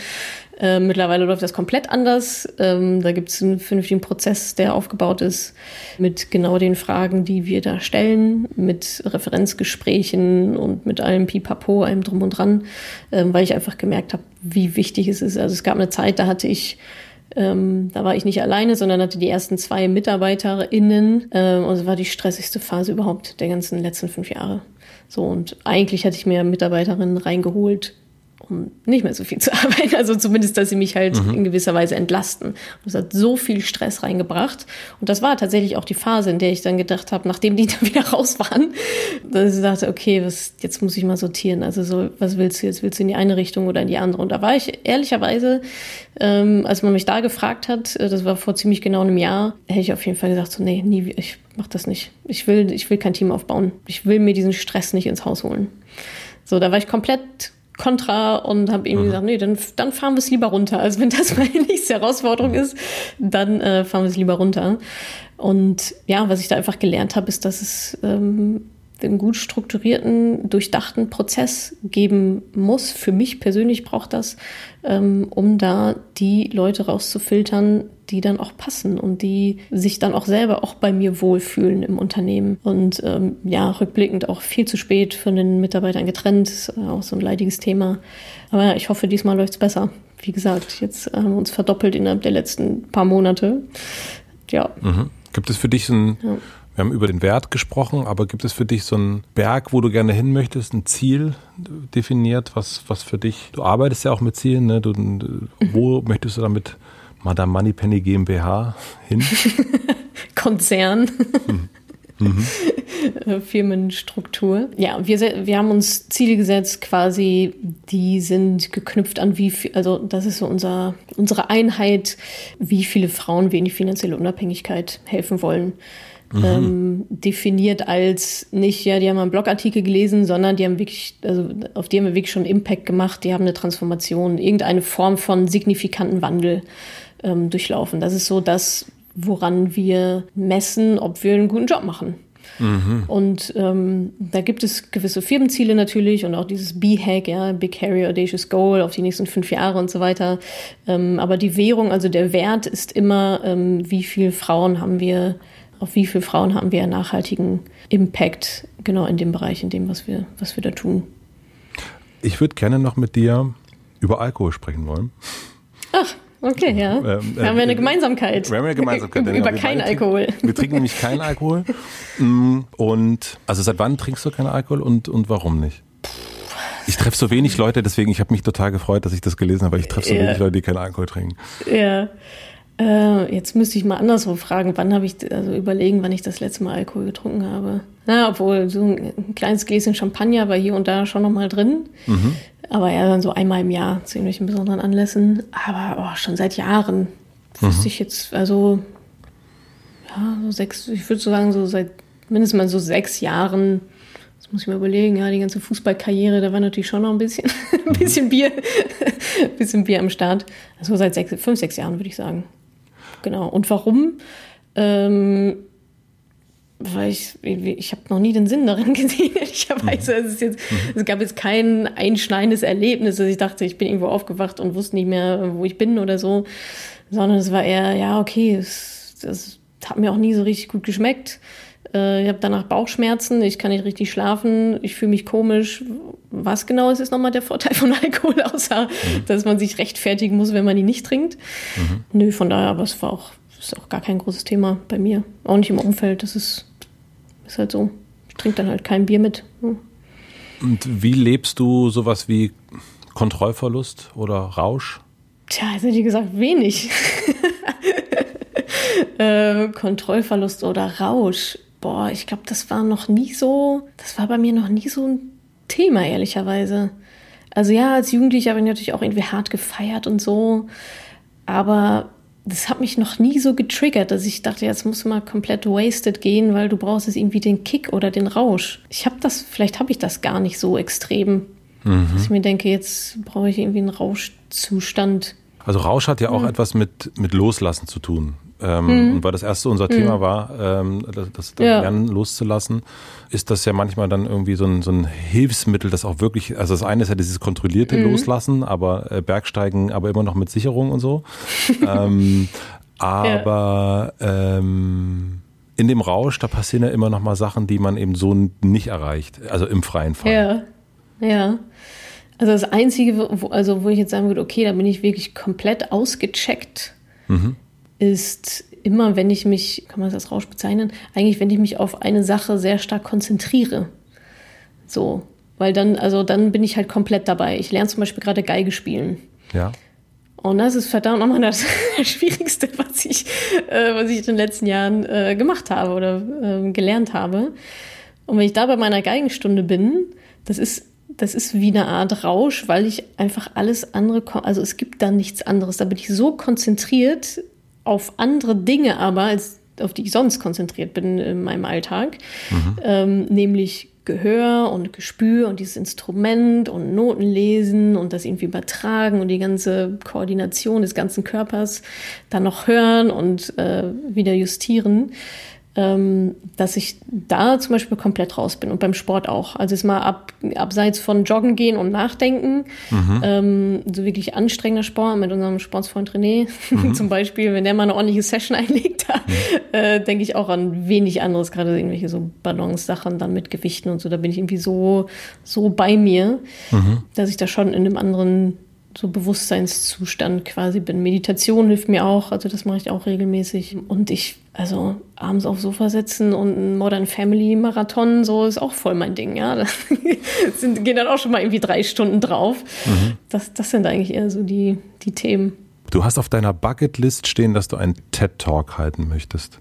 äh, mittlerweile läuft das komplett anders. Ähm, da gibt es einen vernünftigen Prozess, der aufgebaut ist mit genau den Fragen, die wir da stellen, mit Referenzgesprächen und mit allem Pipapo, allem drum und dran, ähm, weil ich einfach gemerkt habe, wie wichtig es ist. Also es gab eine Zeit, da hatte ich ähm, da war ich nicht alleine, sondern hatte die ersten zwei MitarbeiterInnen. Ähm, und es war die stressigste Phase überhaupt der ganzen letzten fünf Jahre. So, und eigentlich hatte ich mir Mitarbeiterinnen reingeholt, um nicht mehr so viel zu arbeiten. Also zumindest, dass sie mich halt mhm. in gewisser Weise entlasten. Und das hat so viel Stress reingebracht. Und das war tatsächlich auch die Phase, in der ich dann gedacht habe, nachdem die dann wieder raus waren, dass ich dachte, okay, was, jetzt muss ich mal sortieren. Also so, was willst du jetzt? Willst du in die eine Richtung oder in die andere? Und da war ich ehrlicherweise, ähm, als man mich da gefragt hat, äh, das war vor ziemlich genau einem Jahr, hätte ich auf jeden Fall gesagt, so, nee, nie, ich mach das nicht. Ich will, ich will kein Team aufbauen. Ich will mir diesen Stress nicht ins Haus holen. So, da war ich komplett kontra und habe ihm mhm. gesagt, nee, dann, dann fahren wir es lieber runter. Also wenn das meine nächste Herausforderung ist, dann äh, fahren wir es lieber runter. Und ja, was ich da einfach gelernt habe, ist, dass es ähm, einen gut strukturierten, durchdachten Prozess geben muss. Für mich persönlich braucht das, ähm, um da die Leute rauszufiltern, die dann auch passen und die sich dann auch selber auch bei mir wohlfühlen im Unternehmen. Und ähm, ja, rückblickend auch viel zu spät von den Mitarbeitern getrennt, ist auch so ein leidiges Thema. Aber ja, ich hoffe, diesmal läuft es besser. Wie gesagt, jetzt haben wir uns verdoppelt innerhalb der letzten paar Monate. Ja. Mhm. Gibt es für dich ein ja wir haben über den Wert gesprochen, aber gibt es für dich so einen Berg, wo du gerne hin möchtest, ein Ziel definiert, was, was für dich, du arbeitest ja auch mit Zielen, ne? Du, wo möchtest du damit Madame Moneypenny GmbH hin? Konzern. Mhm. Mhm. Firmenstruktur. Ja, wir, wir haben uns Ziele gesetzt, quasi, die sind geknüpft an wie viel, also das ist so unser, unsere Einheit, wie viele Frauen wir in die finanzielle Unabhängigkeit helfen wollen mhm. ähm, definiert als nicht, ja, die haben einen Blogartikel gelesen, sondern die haben wirklich, also auf die haben wir wirklich schon Impact gemacht, die haben eine Transformation, irgendeine Form von signifikanten Wandel ähm, durchlaufen. Das ist so das, woran wir messen, ob wir einen guten Job machen. Mhm. Und ähm, da gibt es gewisse Firmenziele natürlich und auch dieses B-Hack, ja, Big Harry Audacious Goal auf die nächsten fünf Jahre und so weiter. Ähm, aber die Währung, also der Wert ist immer, ähm, wie viele Frauen haben wir auf wie viele Frauen haben wir einen nachhaltigen Impact genau in dem Bereich, in dem, was wir, was wir da tun. Ich würde gerne noch mit dir über Alkohol sprechen wollen. Ach, okay, ja. Ähm, äh, haben wir eine Gemeinsamkeit. Wir haben eine Gemeinsamkeit. über keinen Alkohol. Wir trinken nämlich keinen Alkohol. Mm, und also seit wann trinkst du keinen Alkohol und, und warum nicht? Ich treffe so wenig Leute, deswegen, ich habe mich total gefreut, dass ich das gelesen habe, weil ich treffe so ja. wenig Leute, die keinen Alkohol trinken. Ja. Äh, jetzt müsste ich mal anderswo fragen, wann habe ich, also überlegen, wann ich das letzte Mal Alkohol getrunken habe. Na, obwohl so ein kleines Gläschen Champagner war hier und da schon nochmal drin. Mhm. Aber ja, dann so einmal im Jahr zu irgendwelchen besonderen Anlässen. Aber oh, schon seit Jahren mhm. wüsste ich jetzt, also ja, so sechs, ich würde so sagen, so seit mindestens mal so sechs Jahren das muss ich mir überlegen, ja, die ganze Fußballkarriere, da war natürlich schon noch ein bisschen, ein bisschen Bier, ein bisschen Bier am Start. Also seit sechs, fünf, sechs Jahren, würde ich sagen. Genau. Und warum? Ähm, weil ich, ich habe noch nie den Sinn darin gesehen, ehrlicherweise. Mhm. Es, jetzt, mhm. es gab jetzt kein einschneidendes Erlebnis, dass ich dachte, ich bin irgendwo aufgewacht und wusste nicht mehr, wo ich bin oder so, sondern es war eher, ja, okay, es, das hat mir auch nie so richtig gut geschmeckt. Äh, ich habe danach Bauchschmerzen, ich kann nicht richtig schlafen, ich fühle mich komisch. Was genau ist, ist nochmal der Vorteil von Alkohol, außer mhm. dass man sich rechtfertigen muss, wenn man ihn nicht trinkt. Mhm. Nö, von daher, aber es war auch, ist auch gar kein großes Thema bei mir. Auch nicht im Umfeld, das ist, ist halt so. Ich trinke dann halt kein Bier mit. Hm. Und wie lebst du sowas wie Kontrollverlust oder Rausch? Tja, also wie gesagt, wenig. äh, Kontrollverlust oder Rausch boah, ich glaube, das war noch nie so, das war bei mir noch nie so ein Thema, ehrlicherweise. Also ja, als Jugendliche habe ich natürlich auch irgendwie hart gefeiert und so, aber das hat mich noch nie so getriggert, dass ich dachte, jetzt muss mal komplett wasted gehen, weil du brauchst jetzt irgendwie den Kick oder den Rausch. Ich habe das, vielleicht habe ich das gar nicht so extrem, mhm. dass ich mir denke, jetzt brauche ich irgendwie einen Rauschzustand. Also Rausch hat ja auch mhm. etwas mit, mit Loslassen zu tun. Ähm, mhm. Und weil das erste unser Thema mhm. war, ähm, das, das ja. Lernen loszulassen, ist das ja manchmal dann irgendwie so ein, so ein Hilfsmittel, das auch wirklich, also das eine ist ja dieses kontrollierte mhm. Loslassen, aber äh, Bergsteigen, aber immer noch mit Sicherung und so. ähm, aber ja. ähm, in dem Rausch, da passieren ja immer noch mal Sachen, die man eben so nicht erreicht, also im freien Fall. Ja, ja. Also das Einzige, wo, also wo ich jetzt sagen würde, okay, da bin ich wirklich komplett ausgecheckt, mhm ist immer, wenn ich mich, kann man das als Rausch bezeichnen, eigentlich, wenn ich mich auf eine Sache sehr stark konzentriere. So. Weil dann, also dann bin ich halt komplett dabei. Ich lerne zum Beispiel gerade Geige spielen. Ja. Und das ist verdammt nochmal das Schwierigste, was ich, äh, was ich in den letzten Jahren äh, gemacht habe oder äh, gelernt habe. Und wenn ich da bei meiner Geigenstunde bin, das ist, das ist wie eine Art Rausch, weil ich einfach alles andere, also es gibt da nichts anderes. Da bin ich so konzentriert auf andere Dinge aber, als auf die ich sonst konzentriert bin in meinem Alltag. Mhm. Ähm, nämlich Gehör und Gespür und dieses Instrument und Noten lesen und das irgendwie übertragen und die ganze Koordination des ganzen Körpers dann noch hören und äh, wieder justieren dass ich da zum Beispiel komplett raus bin und beim Sport auch. Also ist mal ab, abseits von Joggen gehen und Nachdenken, mhm. ähm, so wirklich anstrengender Sport mit unserem Sportsfreund René mhm. zum Beispiel, wenn der mal eine ordentliche Session einlegt, da mhm. äh, denke ich auch an wenig anderes, gerade irgendwelche so Balance-Sachen dann mit Gewichten und so. Da bin ich irgendwie so, so bei mir, mhm. dass ich da schon in einem anderen so Bewusstseinszustand quasi bin. Meditation hilft mir auch, also das mache ich auch regelmäßig. Und ich, also abends aufs Sofa sitzen und ein Modern Family Marathon, so ist auch voll mein Ding, ja. Da sind, gehen dann auch schon mal irgendwie drei Stunden drauf. Mhm. Das, das sind eigentlich eher so die, die Themen. Du hast auf deiner Bucketlist stehen, dass du einen TED-Talk halten möchtest.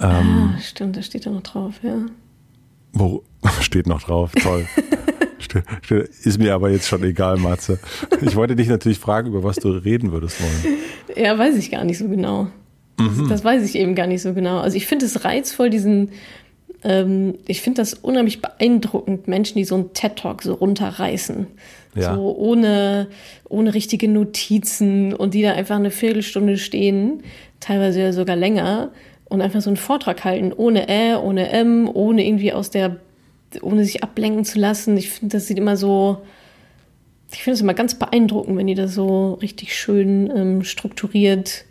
Ähm, ah, stimmt, da steht da noch drauf, ja. Wo steht noch drauf? Toll. Ist mir aber jetzt schon egal, Matze. Ich wollte dich natürlich fragen, über was du reden würdest wollen. Ja, weiß ich gar nicht so genau. Das, mhm. das weiß ich eben gar nicht so genau. Also ich finde es reizvoll, diesen, ähm, ich finde das unheimlich beeindruckend, Menschen, die so einen TED-Talk so runterreißen. Ja. So ohne, ohne richtige Notizen und die da einfach eine Viertelstunde stehen, teilweise ja sogar länger, und einfach so einen Vortrag halten, ohne Ä, ohne M, ohne irgendwie aus der ohne sich ablenken zu lassen. Ich finde, das sieht immer so, ich finde es immer ganz beeindruckend, wenn die das so richtig schön ähm, strukturiert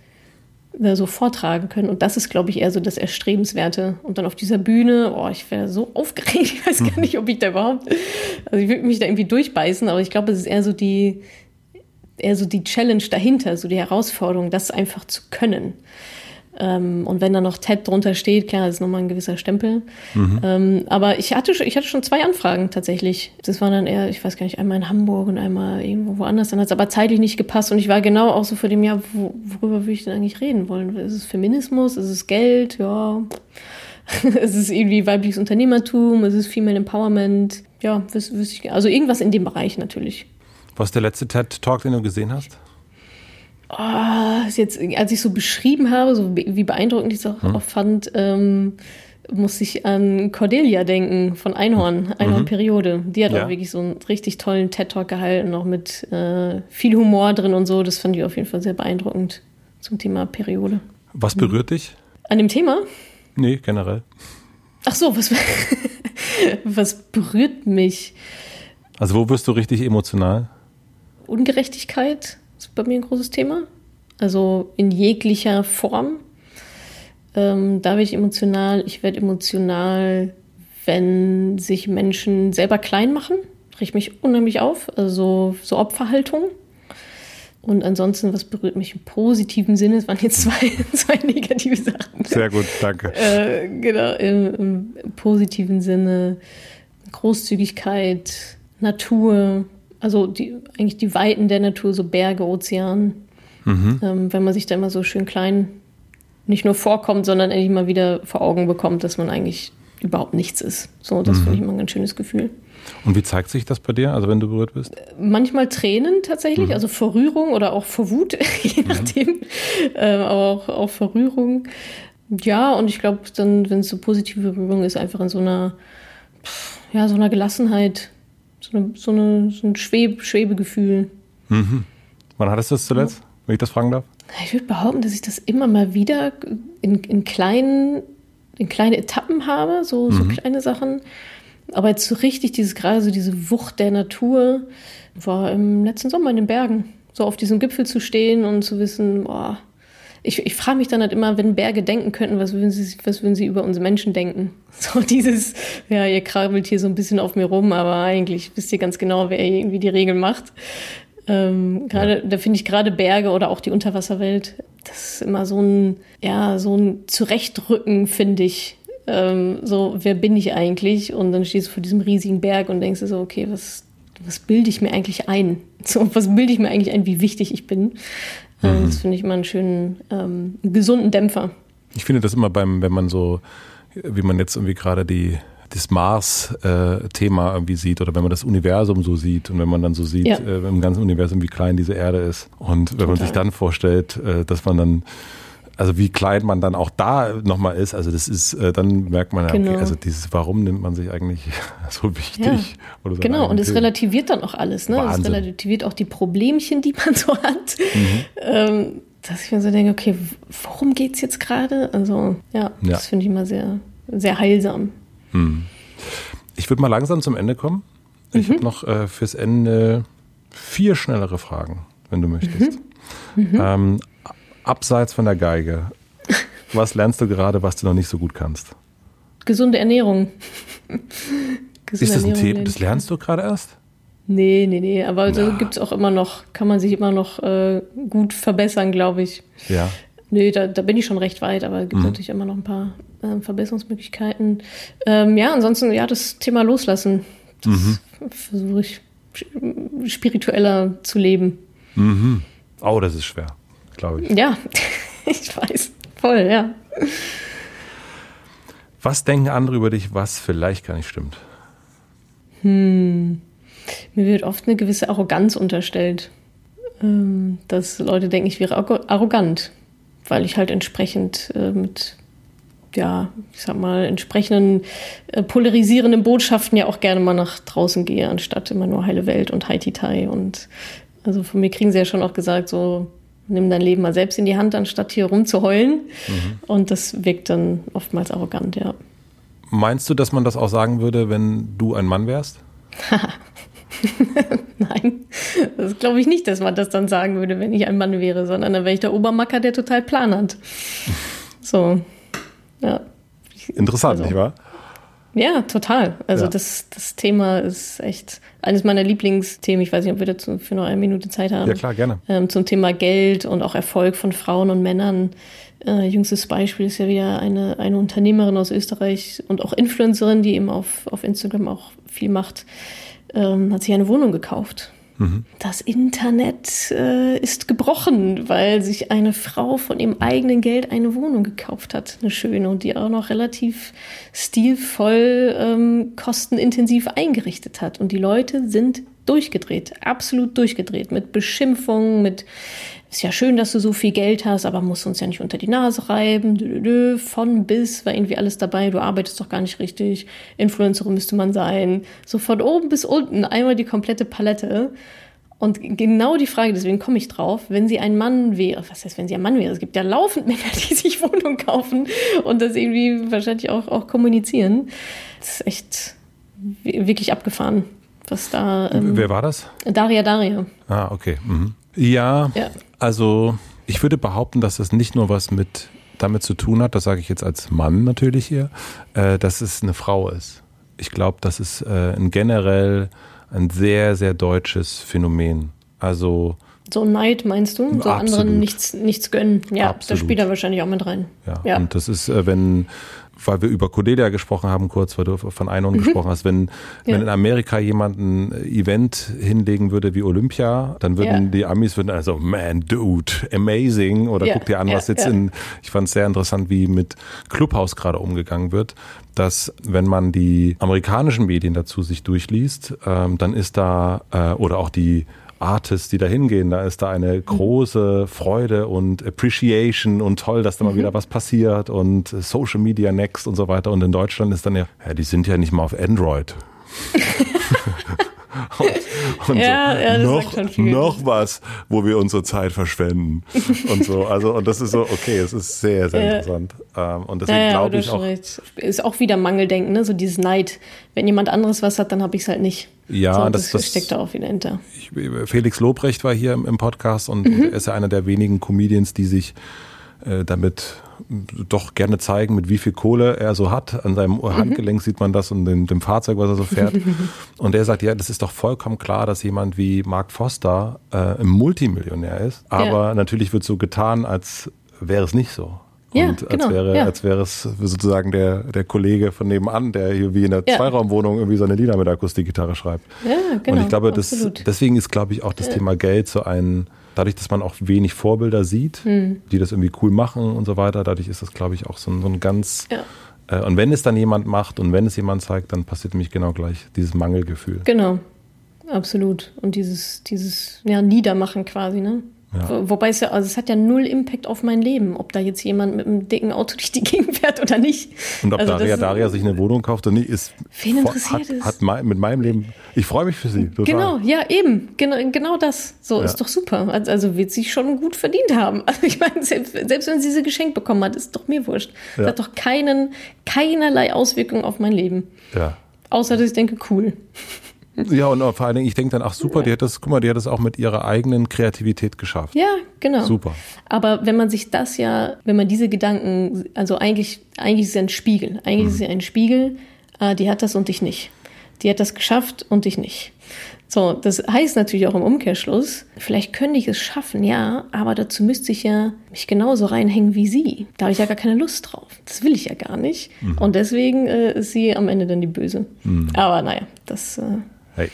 äh, so vortragen können. Und das ist, glaube ich, eher so das Erstrebenswerte. Und dann auf dieser Bühne, oh, ich wäre so aufgeregt. Ich weiß gar nicht, ob ich da überhaupt, also ich würde mich da irgendwie durchbeißen, aber ich glaube, es ist eher so die, eher so die Challenge dahinter, so die Herausforderung, das einfach zu können. Ähm, und wenn da noch TED drunter steht, klar, das ist nochmal ein gewisser Stempel. Mhm. Ähm, aber ich hatte, ich hatte schon zwei Anfragen tatsächlich. Das waren dann eher, ich weiß gar nicht, einmal in Hamburg und einmal irgendwo woanders. Dann hat es aber zeitlich nicht gepasst und ich war genau auch so vor dem Jahr, wo, worüber würde ich denn eigentlich reden wollen? Ist es Feminismus? Ist es Geld? Ja. ist es irgendwie weibliches Unternehmertum? Ist es Female Empowerment? Ja, wüsste wüs ich, also irgendwas in dem Bereich natürlich. Was ist der letzte TED-Talk, den du gesehen hast? Oh, jetzt, als ich so beschrieben habe, so wie beeindruckend ich es auch, hm. auch fand, ähm, musste ich an Cordelia denken von Einhorn, Einhorn-Periode. Mhm. Die hat ja. auch wirklich so einen richtig tollen TED-Talk gehalten, noch mit äh, viel Humor drin und so. Das fand ich auf jeden Fall sehr beeindruckend zum Thema Periode. Was berührt mhm. dich? An dem Thema? Nee, generell. Ach so, was, was berührt mich? Also wo wirst du richtig emotional? Ungerechtigkeit ist bei mir ein großes Thema. Also in jeglicher Form. Ähm, da werde ich emotional. Ich werde emotional, wenn sich Menschen selber klein machen. Riecht mich unheimlich auf. Also so Opferhaltung. Und ansonsten, was berührt mich im positiven Sinne? Es waren jetzt zwei, zwei negative Sachen. Sehr gut, danke. Äh, genau, im, im, positiven Sinne Großzügigkeit, Natur, also die, eigentlich die Weiten der Natur, so Berge, Ozean. Mhm. Ähm, wenn man sich da immer so schön klein nicht nur vorkommt, sondern endlich mal wieder vor Augen bekommt, dass man eigentlich überhaupt nichts ist. So, das mhm. finde ich immer ein ganz schönes Gefühl. Und wie zeigt sich das bei dir, also wenn du berührt bist? Manchmal Tränen tatsächlich, mhm. also vor Rührung oder auch vor Wut, je mhm. nachdem, äh, aber auch, auch vor Rührung. Ja, und ich glaube dann, wenn es so positive Rührung ist, einfach in so einer, ja, so einer Gelassenheit, so, eine, so, eine, so ein Schweb, Schwebegefühl. Mhm. Wann hattest du das zuletzt, ja. wenn ich das fragen darf? Ich würde behaupten, dass ich das immer mal wieder in, in kleinen, in kleine Etappen habe, so, so mhm. kleine Sachen. Aber jetzt so richtig dieses gerade so diese Wucht der Natur war im letzten Sommer in den Bergen. So auf diesem Gipfel zu stehen und zu wissen, boah, ich, ich frage mich dann halt immer, wenn Berge denken könnten, was würden sie, was würden sie über uns Menschen denken? So dieses, ja, ihr krabbelt hier so ein bisschen auf mir rum, aber eigentlich wisst ihr ganz genau, wer irgendwie die Regeln macht. Ähm, gerade, ja. da finde ich gerade Berge oder auch die Unterwasserwelt, das ist immer so ein, ja, so ein Zurechtrücken, finde ich, Ähm, so, wer bin ich eigentlich? Und dann stehst du vor diesem riesigen Berg und denkst dir so, okay, was, was bilde ich mir eigentlich ein? So, was bilde ich mir eigentlich ein, wie wichtig ich bin? Mhm. Das finde ich immer einen schönen, ähm, gesunden Dämpfer. Ich finde das immer beim, wenn man so, wie man jetzt irgendwie gerade die das Mars-Thema äh, irgendwie sieht oder wenn man das Universum so sieht und wenn man dann so sieht ja. äh, im ganzen Universum, wie klein diese Erde ist. Und wenn Total. man sich dann vorstellt, äh, dass man dann also wie klein man dann auch da nochmal ist, also das ist, äh, dann merkt man ja, genau. okay, also dieses, warum nimmt man sich eigentlich so wichtig? Ja. So genau, und es relativiert dann auch alles, ne? Es relativiert auch die Problemchen, die man so hat. Mhm. Ähm, dass ich mir so denke, okay, worum geht es jetzt gerade? Also ja, ja. das finde ich immer sehr, sehr heilsam. Hm. Ich würde mal langsam zum Ende kommen. Ich mhm. habe noch äh, fürs Ende vier schnellere Fragen, wenn du möchtest. Mhm. Mhm. Ähm, abseits von der Geige, was lernst du gerade, was du noch nicht so gut kannst? Gesunde Ernährung. Gesunde Ist das ein Thema? Das lernst du gerade erst? Nee, nee, nee. Aber ja. so gibt es auch immer noch, kann man sich immer noch äh, gut verbessern, glaube ich. Ja. Nee, da, da bin ich schon recht weit, aber es gibt mhm. natürlich immer noch ein paar äh, Verbesserungsmöglichkeiten. Ähm, ja, ansonsten, ja, das Thema loslassen. Das mhm. versuche ich spiritueller zu leben. Mhm. Oh, das ist schwer, glaube ich. Ja, ich weiß. Voll, ja. Was denken andere über dich, was vielleicht gar nicht stimmt? Hm. Mir wird oft eine gewisse Arroganz unterstellt. Ähm, dass Leute denken, ich wäre arrogant weil ich halt entsprechend äh, mit, ja, ich sag mal, entsprechenden äh, polarisierenden Botschaften ja auch gerne mal nach draußen gehe, anstatt immer nur heile Welt und Haiti-Tai. Und also von mir kriegen sie ja schon auch gesagt, so, nimm dein Leben mal selbst in die Hand, anstatt hier rumzuheulen. Mhm. Und das wirkt dann oftmals arrogant, ja. Meinst du, dass man das auch sagen würde, wenn du ein Mann wärst? Nein, das glaube ich nicht, dass man das dann sagen würde, wenn ich ein Mann wäre, sondern dann wäre ich der Obermacker, der total Plan hat. So, ja. Interessant, also, nicht wahr? Ja, total. Also ja. das, das Thema ist echt eines meiner Lieblingsthemen. Ich weiß nicht, ob wir dazu für noch eine Minute Zeit haben. Ja, klar, gerne. Ähm, zum Thema Geld und auch Erfolg von Frauen und Männern. Äh, jüngstes Beispiel ist ja wieder eine, eine Unternehmerin aus Österreich und auch Influencerin, die eben auf, auf Instagram auch viel macht ähm, hat sich eine Wohnung gekauft. Mhm. Das Internet äh, ist gebrochen, weil sich eine Frau von ihrem eigenen Geld eine Wohnung gekauft hat, eine schöne und die auch noch relativ stilvoll, ähm, kostenintensiv eingerichtet hat. Und die Leute sind durchgedreht, absolut durchgedreht, mit Beschimpfungen, mit ist ja schön, dass du so viel Geld hast, aber musst uns ja nicht unter die Nase reiben. Von bis war irgendwie alles dabei. Du arbeitest doch gar nicht richtig. Influencerin müsste man sein. So von oben bis unten einmal die komplette Palette. Und genau die Frage, deswegen komme ich drauf, wenn sie ein Mann wäre, was heißt, wenn sie ein Mann wäre? Es gibt ja laufend Männer, die sich Wohnungen kaufen und das irgendwie wahrscheinlich auch, auch kommunizieren. Das ist echt wirklich abgefahren, was da. Ähm, Wer war das? Daria Daria. Ah, okay. Mhm. Ja, ja, also ich würde behaupten, dass das nicht nur was mit damit zu tun hat, das sage ich jetzt als Mann natürlich hier, äh, dass es eine Frau ist. Ich glaube, das ist äh, ein generell ein sehr, sehr deutsches Phänomen. Also so Neid meinst du? So absolut. anderen nichts, nichts gönnen. Ja, absolut. das spielt da wahrscheinlich auch mit rein. Ja, ja. und das ist, äh, wenn weil wir über Cordelia gesprochen haben, kurz, weil du von Einhorn mhm. gesprochen hast, wenn, ja. wenn in Amerika jemand ein Event hinlegen würde wie Olympia, dann würden ja. die Amis würden also, man, dude, amazing, oder ja. guck dir an, was jetzt in, ich fand es sehr interessant, wie mit Clubhouse gerade umgegangen wird, dass wenn man die amerikanischen Medien dazu sich durchliest, ähm, dann ist da, äh, oder auch die Artists, die da hingehen. Da ist da eine mhm. große Freude und Appreciation und toll, dass da mal mhm. wieder was passiert und Social Media Next und so weiter. Und in Deutschland ist dann ja, ja die sind ja nicht mal auf Android. und, und ja, so, ja, noch, noch was, wo wir unsere Zeit verschwenden und so. Also und das ist so okay, es ist sehr sehr interessant ähm, und deswegen ja, glaube ich auch recht. ist auch wieder Mangeldenken, ne? so dieses Neid. Wenn jemand anderes was hat, dann habe ich es halt nicht. Ja, so, das, das steckt da auch wieder hinter. Ich, Felix Lobrecht war hier im, im Podcast und, mhm. und er ist ja einer der wenigen Comedians, die sich äh, damit doch gerne zeigen, mit wie viel Kohle er so hat. An seinem mhm. Handgelenk sieht man das und dem, dem Fahrzeug, was er so fährt. und er sagt, ja, das ist doch vollkommen klar, dass jemand wie Mark Foster äh, ein Multimillionär ist. Aber ja. natürlich wird so getan, als wäre es nicht so. Ja, und genau, als wäre, ja. als wäre es sozusagen der, der Kollege von nebenan, der hier wie in der Ja. Zweiraumwohnung irgendwie seine Lieder mit Akustikgitarre schreibt. Ja, genau. und ich glaube, das, deswegen ist, glaube ich, auch das Thema Geld so ein, dadurch, dass man auch wenig Vorbilder sieht, Hm. die das irgendwie cool machen und so weiter, dadurch ist das, glaube ich, auch so ein, so ein ganz, Ja. äh, und wenn es dann jemand macht und wenn es jemand zeigt, dann passiert nämlich genau gleich dieses Mangelgefühl. Genau, absolut. Und dieses, dieses ja, Niedermachen quasi, ne? Ja. Wo- Wobei es ja, also es hat ja null Impact auf mein Leben, ob da jetzt jemand mit einem dicken Auto durch die Gegend fährt oder nicht. Und ob Also Daria Daria sich eine Wohnung kauft oder nicht, ist Wen interessiert hat, es? hat mei- mit meinem Leben. Ich freue mich für sie. Total. Genau, ja, eben. Genau, genau das. So Ja. ist doch super. Also, also wird sie schon gut verdient haben. Also ich meine, selbst, selbst wenn sie sie geschenkt bekommen hat, ist doch mir wurscht. Ja. Das hat doch keinen, keinerlei Auswirkungen auf mein Leben. Ja. Außer, dass ich denke, cool. Ja, und vor allen Dingen, ich denke dann, ach super, die hat das, guck mal, die hat das auch mit ihrer eigenen Kreativität geschafft. Ja, genau. Super. Aber wenn man sich das ja, wenn man diese Gedanken, also eigentlich, eigentlich ist es ja ein Spiegel. Eigentlich ist es ja ein Spiegel, äh, die hat das und ich nicht. Die hat das geschafft und ich nicht. So, das heißt natürlich auch im Umkehrschluss, vielleicht könnte ich es schaffen, ja, aber dazu müsste ich ja mich genauso reinhängen wie sie. Da habe ich ja gar keine Lust drauf. Das will ich ja gar nicht. Und deswegen äh, ist sie am Ende dann die Böse. Aber naja, das, äh, Hey.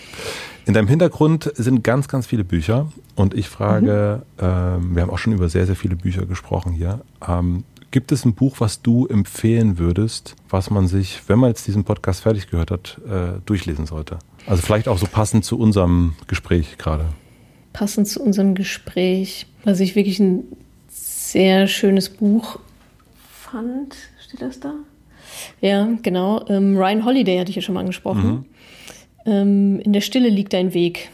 In deinem Hintergrund sind ganz, ganz viele Bücher und ich frage, ähm, wir haben auch schon über sehr, sehr viele Bücher gesprochen hier. Ähm, gibt es ein Buch, was du empfehlen würdest, was man sich, wenn man jetzt diesen Podcast fertig gehört hat, äh, durchlesen sollte? Also vielleicht auch so passend zu unserem Gespräch gerade. passend zu unserem Gespräch, was ich wirklich ein sehr schönes Buch fand. Steht das da? Ja, genau. Ähm, Ryan Holiday hatte ich ja schon mal angesprochen. Ähm, in der Stille liegt ein Weg.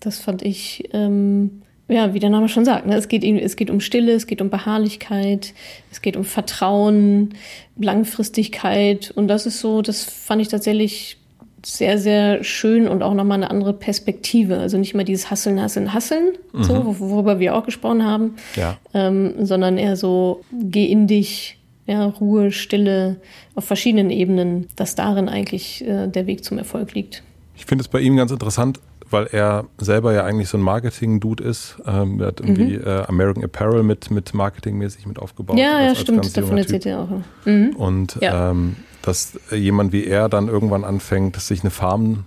Das fand ich, ähm, ja, wie der Name schon sagt. Ne? Es, geht, es geht um Stille, es geht um Beharrlichkeit, es geht um Vertrauen, Langfristigkeit. Und das ist so, das fand ich tatsächlich sehr, sehr schön und auch nochmal eine andere Perspektive. Also nicht mehr dieses Hasseln, Hasseln, Hasseln, so, wor- worüber wir auch gesprochen haben, Ja. ähm, sondern eher so, geh in dich, ja, Ruhe, Stille, auf verschiedenen Ebenen, dass darin eigentlich äh, der Weg zum Erfolg liegt. Ich finde es bei ihm ganz interessant, weil er selber ja eigentlich so ein Marketing-Dude ist. Ähm, er hat irgendwie äh, American Apparel mit, mit Marketingmäßig mit aufgebaut. Mhm. ja, als- ja, als stimmt, davon erzählt er auch. Mhm. Und Ja. ähm, dass jemand wie er dann irgendwann anfängt, sich eine Farm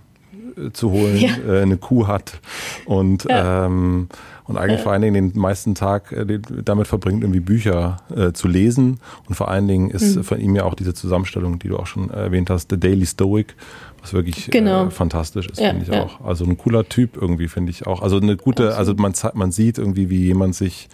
äh, zu holen, Ja. äh, eine Kuh hat und, ähm, und eigentlich vor allen Dingen den meisten Tag äh, damit verbringt, irgendwie Bücher äh, zu lesen. Und vor allen Dingen ist Mhm. von ihm ja auch diese Zusammenstellung, die du auch schon erwähnt hast, The Daily Stoic, was wirklich Genau. äh, fantastisch ist, Ja, finde ich ja. auch. Also ein cooler Typ irgendwie, finde ich auch. Also eine gute, also man, man sieht irgendwie, wie jemand sich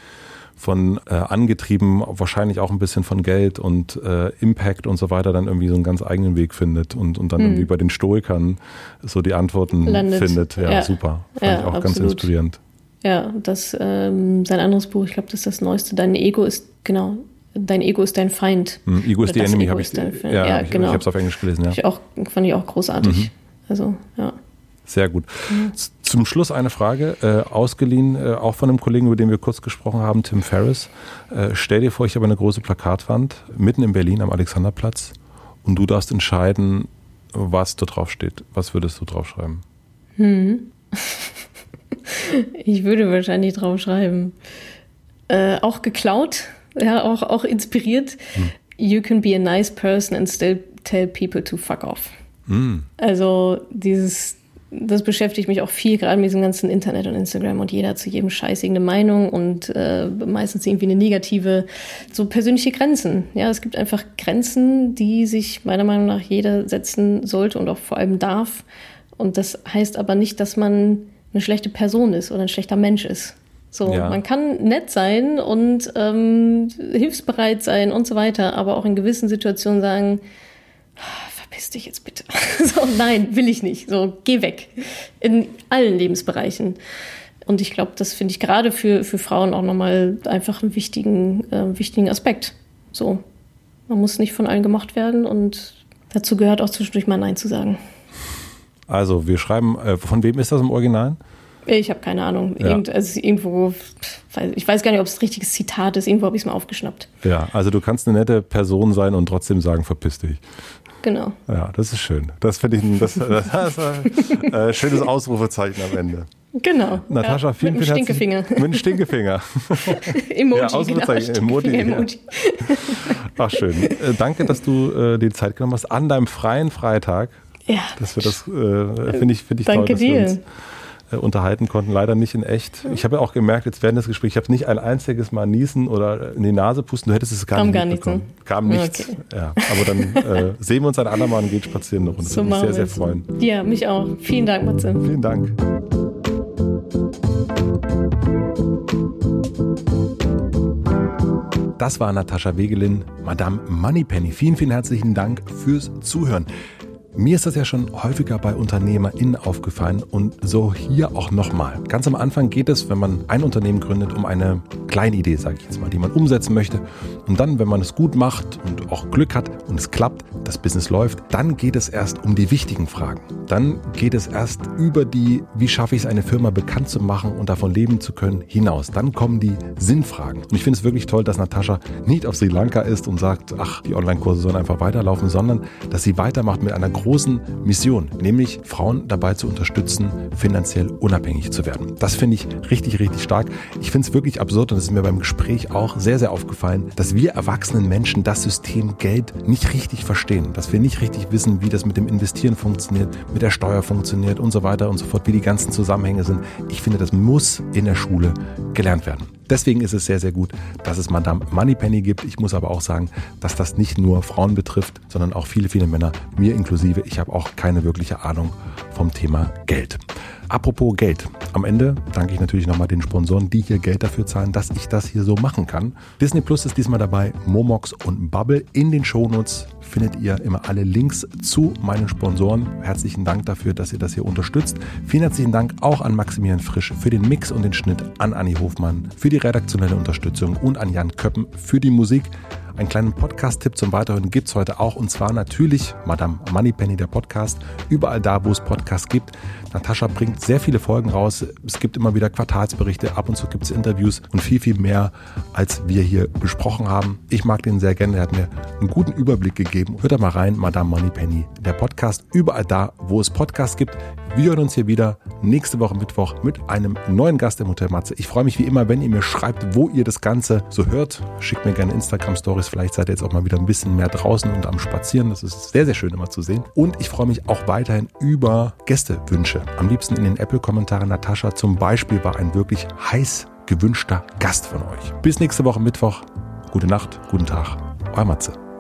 von äh, angetrieben, wahrscheinlich auch ein bisschen von Geld und äh, Impact und so weiter, dann irgendwie so einen ganz eigenen Weg findet und, und dann irgendwie bei den Stoikern so die Antworten Hm. Landet. findet. Ja, Ja. super. Fand Ja, ich auch ganz absolut. inspirierend. Ja, das, ähm, sein anderes Buch, ich glaube, das ist das Neueste. Dein Ego ist, genau, dein Ego ist dein Feind. Hm, Ego is Oder the das Enemy habe ich, ist dein Feind. ja, Ja, ich, genau. ich habe es auf Englisch gelesen, ja. Ich auch, fand ich auch großartig. Mhm. Also, ja. Sehr gut. Zum Schluss eine Frage, äh, ausgeliehen, äh, auch von einem Kollegen, über den wir kurz gesprochen haben, Tim Ferriss. Äh, stell dir vor, ich habe eine große Plakatwand mitten in Berlin am Alexanderplatz und du darfst entscheiden, was da drauf steht. Was würdest du draufschreiben? Ich würde wahrscheinlich drauf schreiben. Äh, auch geklaut, ja, auch, auch inspiriert. You can be a nice person and still tell people to fuck off. Hm. Also dieses, das beschäftigt mich auch viel, gerade mit diesem ganzen Internet und Instagram und jeder hat zu jedem Scheiß irgendeine Meinung und äh, meistens irgendwie eine negative, so persönliche Grenzen. Ja, es gibt einfach Grenzen, die sich meiner Meinung nach jeder setzen sollte und auch vor allem darf. Und das heißt aber nicht, dass man eine schlechte Person ist oder ein schlechter Mensch ist. So, Ja. man kann nett sein und ähm, hilfsbereit sein und so weiter, aber auch in gewissen Situationen sagen, "Ah, verpiss dich jetzt bitte. so, nein, will ich nicht. So, geh weg. In allen Lebensbereichen. Und ich glaube, das finde ich gerade für, für Frauen auch nochmal einfach einen wichtigen, äh, wichtigen Aspekt. So, man muss nicht von allen gemacht werden und dazu gehört auch zwischendurch mal Nein zu sagen. Also wir schreiben, äh, von wem ist das im Original? Ich habe keine Ahnung. Ja. Irgend, also irgendwo, ich weiß gar nicht, ob es ein richtiges Zitat ist. Irgendwo habe ich es mal aufgeschnappt. Ja, also du kannst eine nette Person sein und trotzdem sagen, verpiss dich. Genau. Ja, das ist schön. Das finde ich ein das, das ein äh, schönes Ausrufezeichen am Ende. Genau. Natascha, ja, vielen, mit vielen Stinkefinger. Mit einem Stinkefinger. Emoji, Ja, genau. Ausrufezeichen, Emoji, Stinkefinger-Emoji. Ach, schön. Äh, danke, dass du äh, die Zeit genommen hast an deinem freien Freitag. Ja, Dass wir das, äh, finde ich, finde ich toll, Danke dass wir dir. uns äh, unterhalten konnten. Leider nicht in echt. Ich habe ja auch gemerkt, jetzt während des Gesprächs, ich habe nicht ein einziges Mal niesen oder in die Nase pusten. Du hättest es gar Kam nicht gar nichts, mitbekommen. ne? Kam nichts. Okay. Ja, aber dann äh, sehen wir uns ein andermal und gehen spazieren eine Runde. so Würde mich sehr, sehr wir freuen. Ja, mich auch. Vielen Dank, Matze. Vielen Dank. Das war Natascha Wegelin, Madame Moneypenny. Vielen, vielen herzlichen Dank fürs Zuhören. Mir ist das ja schon häufiger bei UnternehmerInnen aufgefallen und so hier auch nochmal. Ganz am Anfang geht es, wenn man ein Unternehmen gründet, um eine kleine Idee, sage ich jetzt mal, die man umsetzen möchte. Und dann, wenn man es gut macht und auch Glück hat und es klappt, das Business läuft, dann geht es erst um die wichtigen Fragen. Dann geht es erst über die, wie schaffe ich es, eine Firma bekannt zu machen und davon leben zu können, hinaus. Dann kommen die Sinnfragen. Und ich finde es wirklich toll, dass Natascha nicht auf Sri Lanka ist und sagt, ach, die Online-Kurse sollen einfach weiterlaufen, sondern dass sie weitermacht mit einer großen Mission, nämlich Frauen dabei zu unterstützen, finanziell unabhängig zu werden. Das finde ich richtig, richtig stark. Ich finde es wirklich absurd und es ist mir beim Gespräch auch sehr, sehr aufgefallen, dass wir erwachsenen Menschen das System Geld nicht richtig verstehen, dass wir nicht richtig wissen, wie das mit dem Investieren funktioniert, mit der Steuer funktioniert und so weiter und so fort, wie die ganzen Zusammenhänge sind. Ich finde, das muss in der Schule gelernt werden. Deswegen ist es sehr, sehr gut, dass es Madame Moneypenny gibt. Ich muss aber auch sagen, dass das nicht nur Frauen betrifft, sondern auch viele, viele Männer, mir inklusive. Ich habe auch keine wirkliche Ahnung vom Thema Geld. Apropos Geld. Am Ende danke ich natürlich nochmal den Sponsoren, die hier Geld dafür zahlen, dass ich das hier so machen kann. Disney Plus ist diesmal dabei, Momox und Bubble. In den Shownotes findet ihr immer alle Links zu meinen Sponsoren. Herzlichen Dank dafür, dass ihr das hier unterstützt. Vielen herzlichen Dank auch an Maximilian Frisch für den Mix und den Schnitt, an Anni Hofmann für die redaktionelle Unterstützung und an Jan Köppen für die Musik. Einen kleinen Podcast-Tipp zum Weiterhören gibt es heute auch und zwar natürlich Madame Moneypenny, der Podcast, überall da, wo es Podcasts gibt. Natascha bringt sehr viele Folgen raus. Es gibt immer wieder Quartalsberichte, ab und zu gibt es Interviews und viel, viel mehr, als wir hier besprochen haben. Ich mag den sehr gerne, er hat mir einen guten Überblick gegeben. Hört da mal rein, Madame Moneypenny, der Podcast, überall da, wo es Podcasts gibt. Wir hören uns hier wieder nächste Woche Mittwoch mit einem neuen Gast im Hotel Matze. Ich freue mich wie immer, wenn ihr mir schreibt, wo ihr das Ganze so hört. Schickt mir gerne Instagram-Stories. Vielleicht seid ihr jetzt auch mal wieder ein bisschen mehr draußen und am Spazieren. Das ist sehr, sehr schön immer zu sehen. Und ich freue mich auch weiterhin über Gästewünsche. Am liebsten in den Apple-Kommentaren. Natascha zum Beispiel war ein wirklich heiß gewünschter Gast von euch. Bis nächste Woche Mittwoch. Gute Nacht, guten Tag. Euer Matze.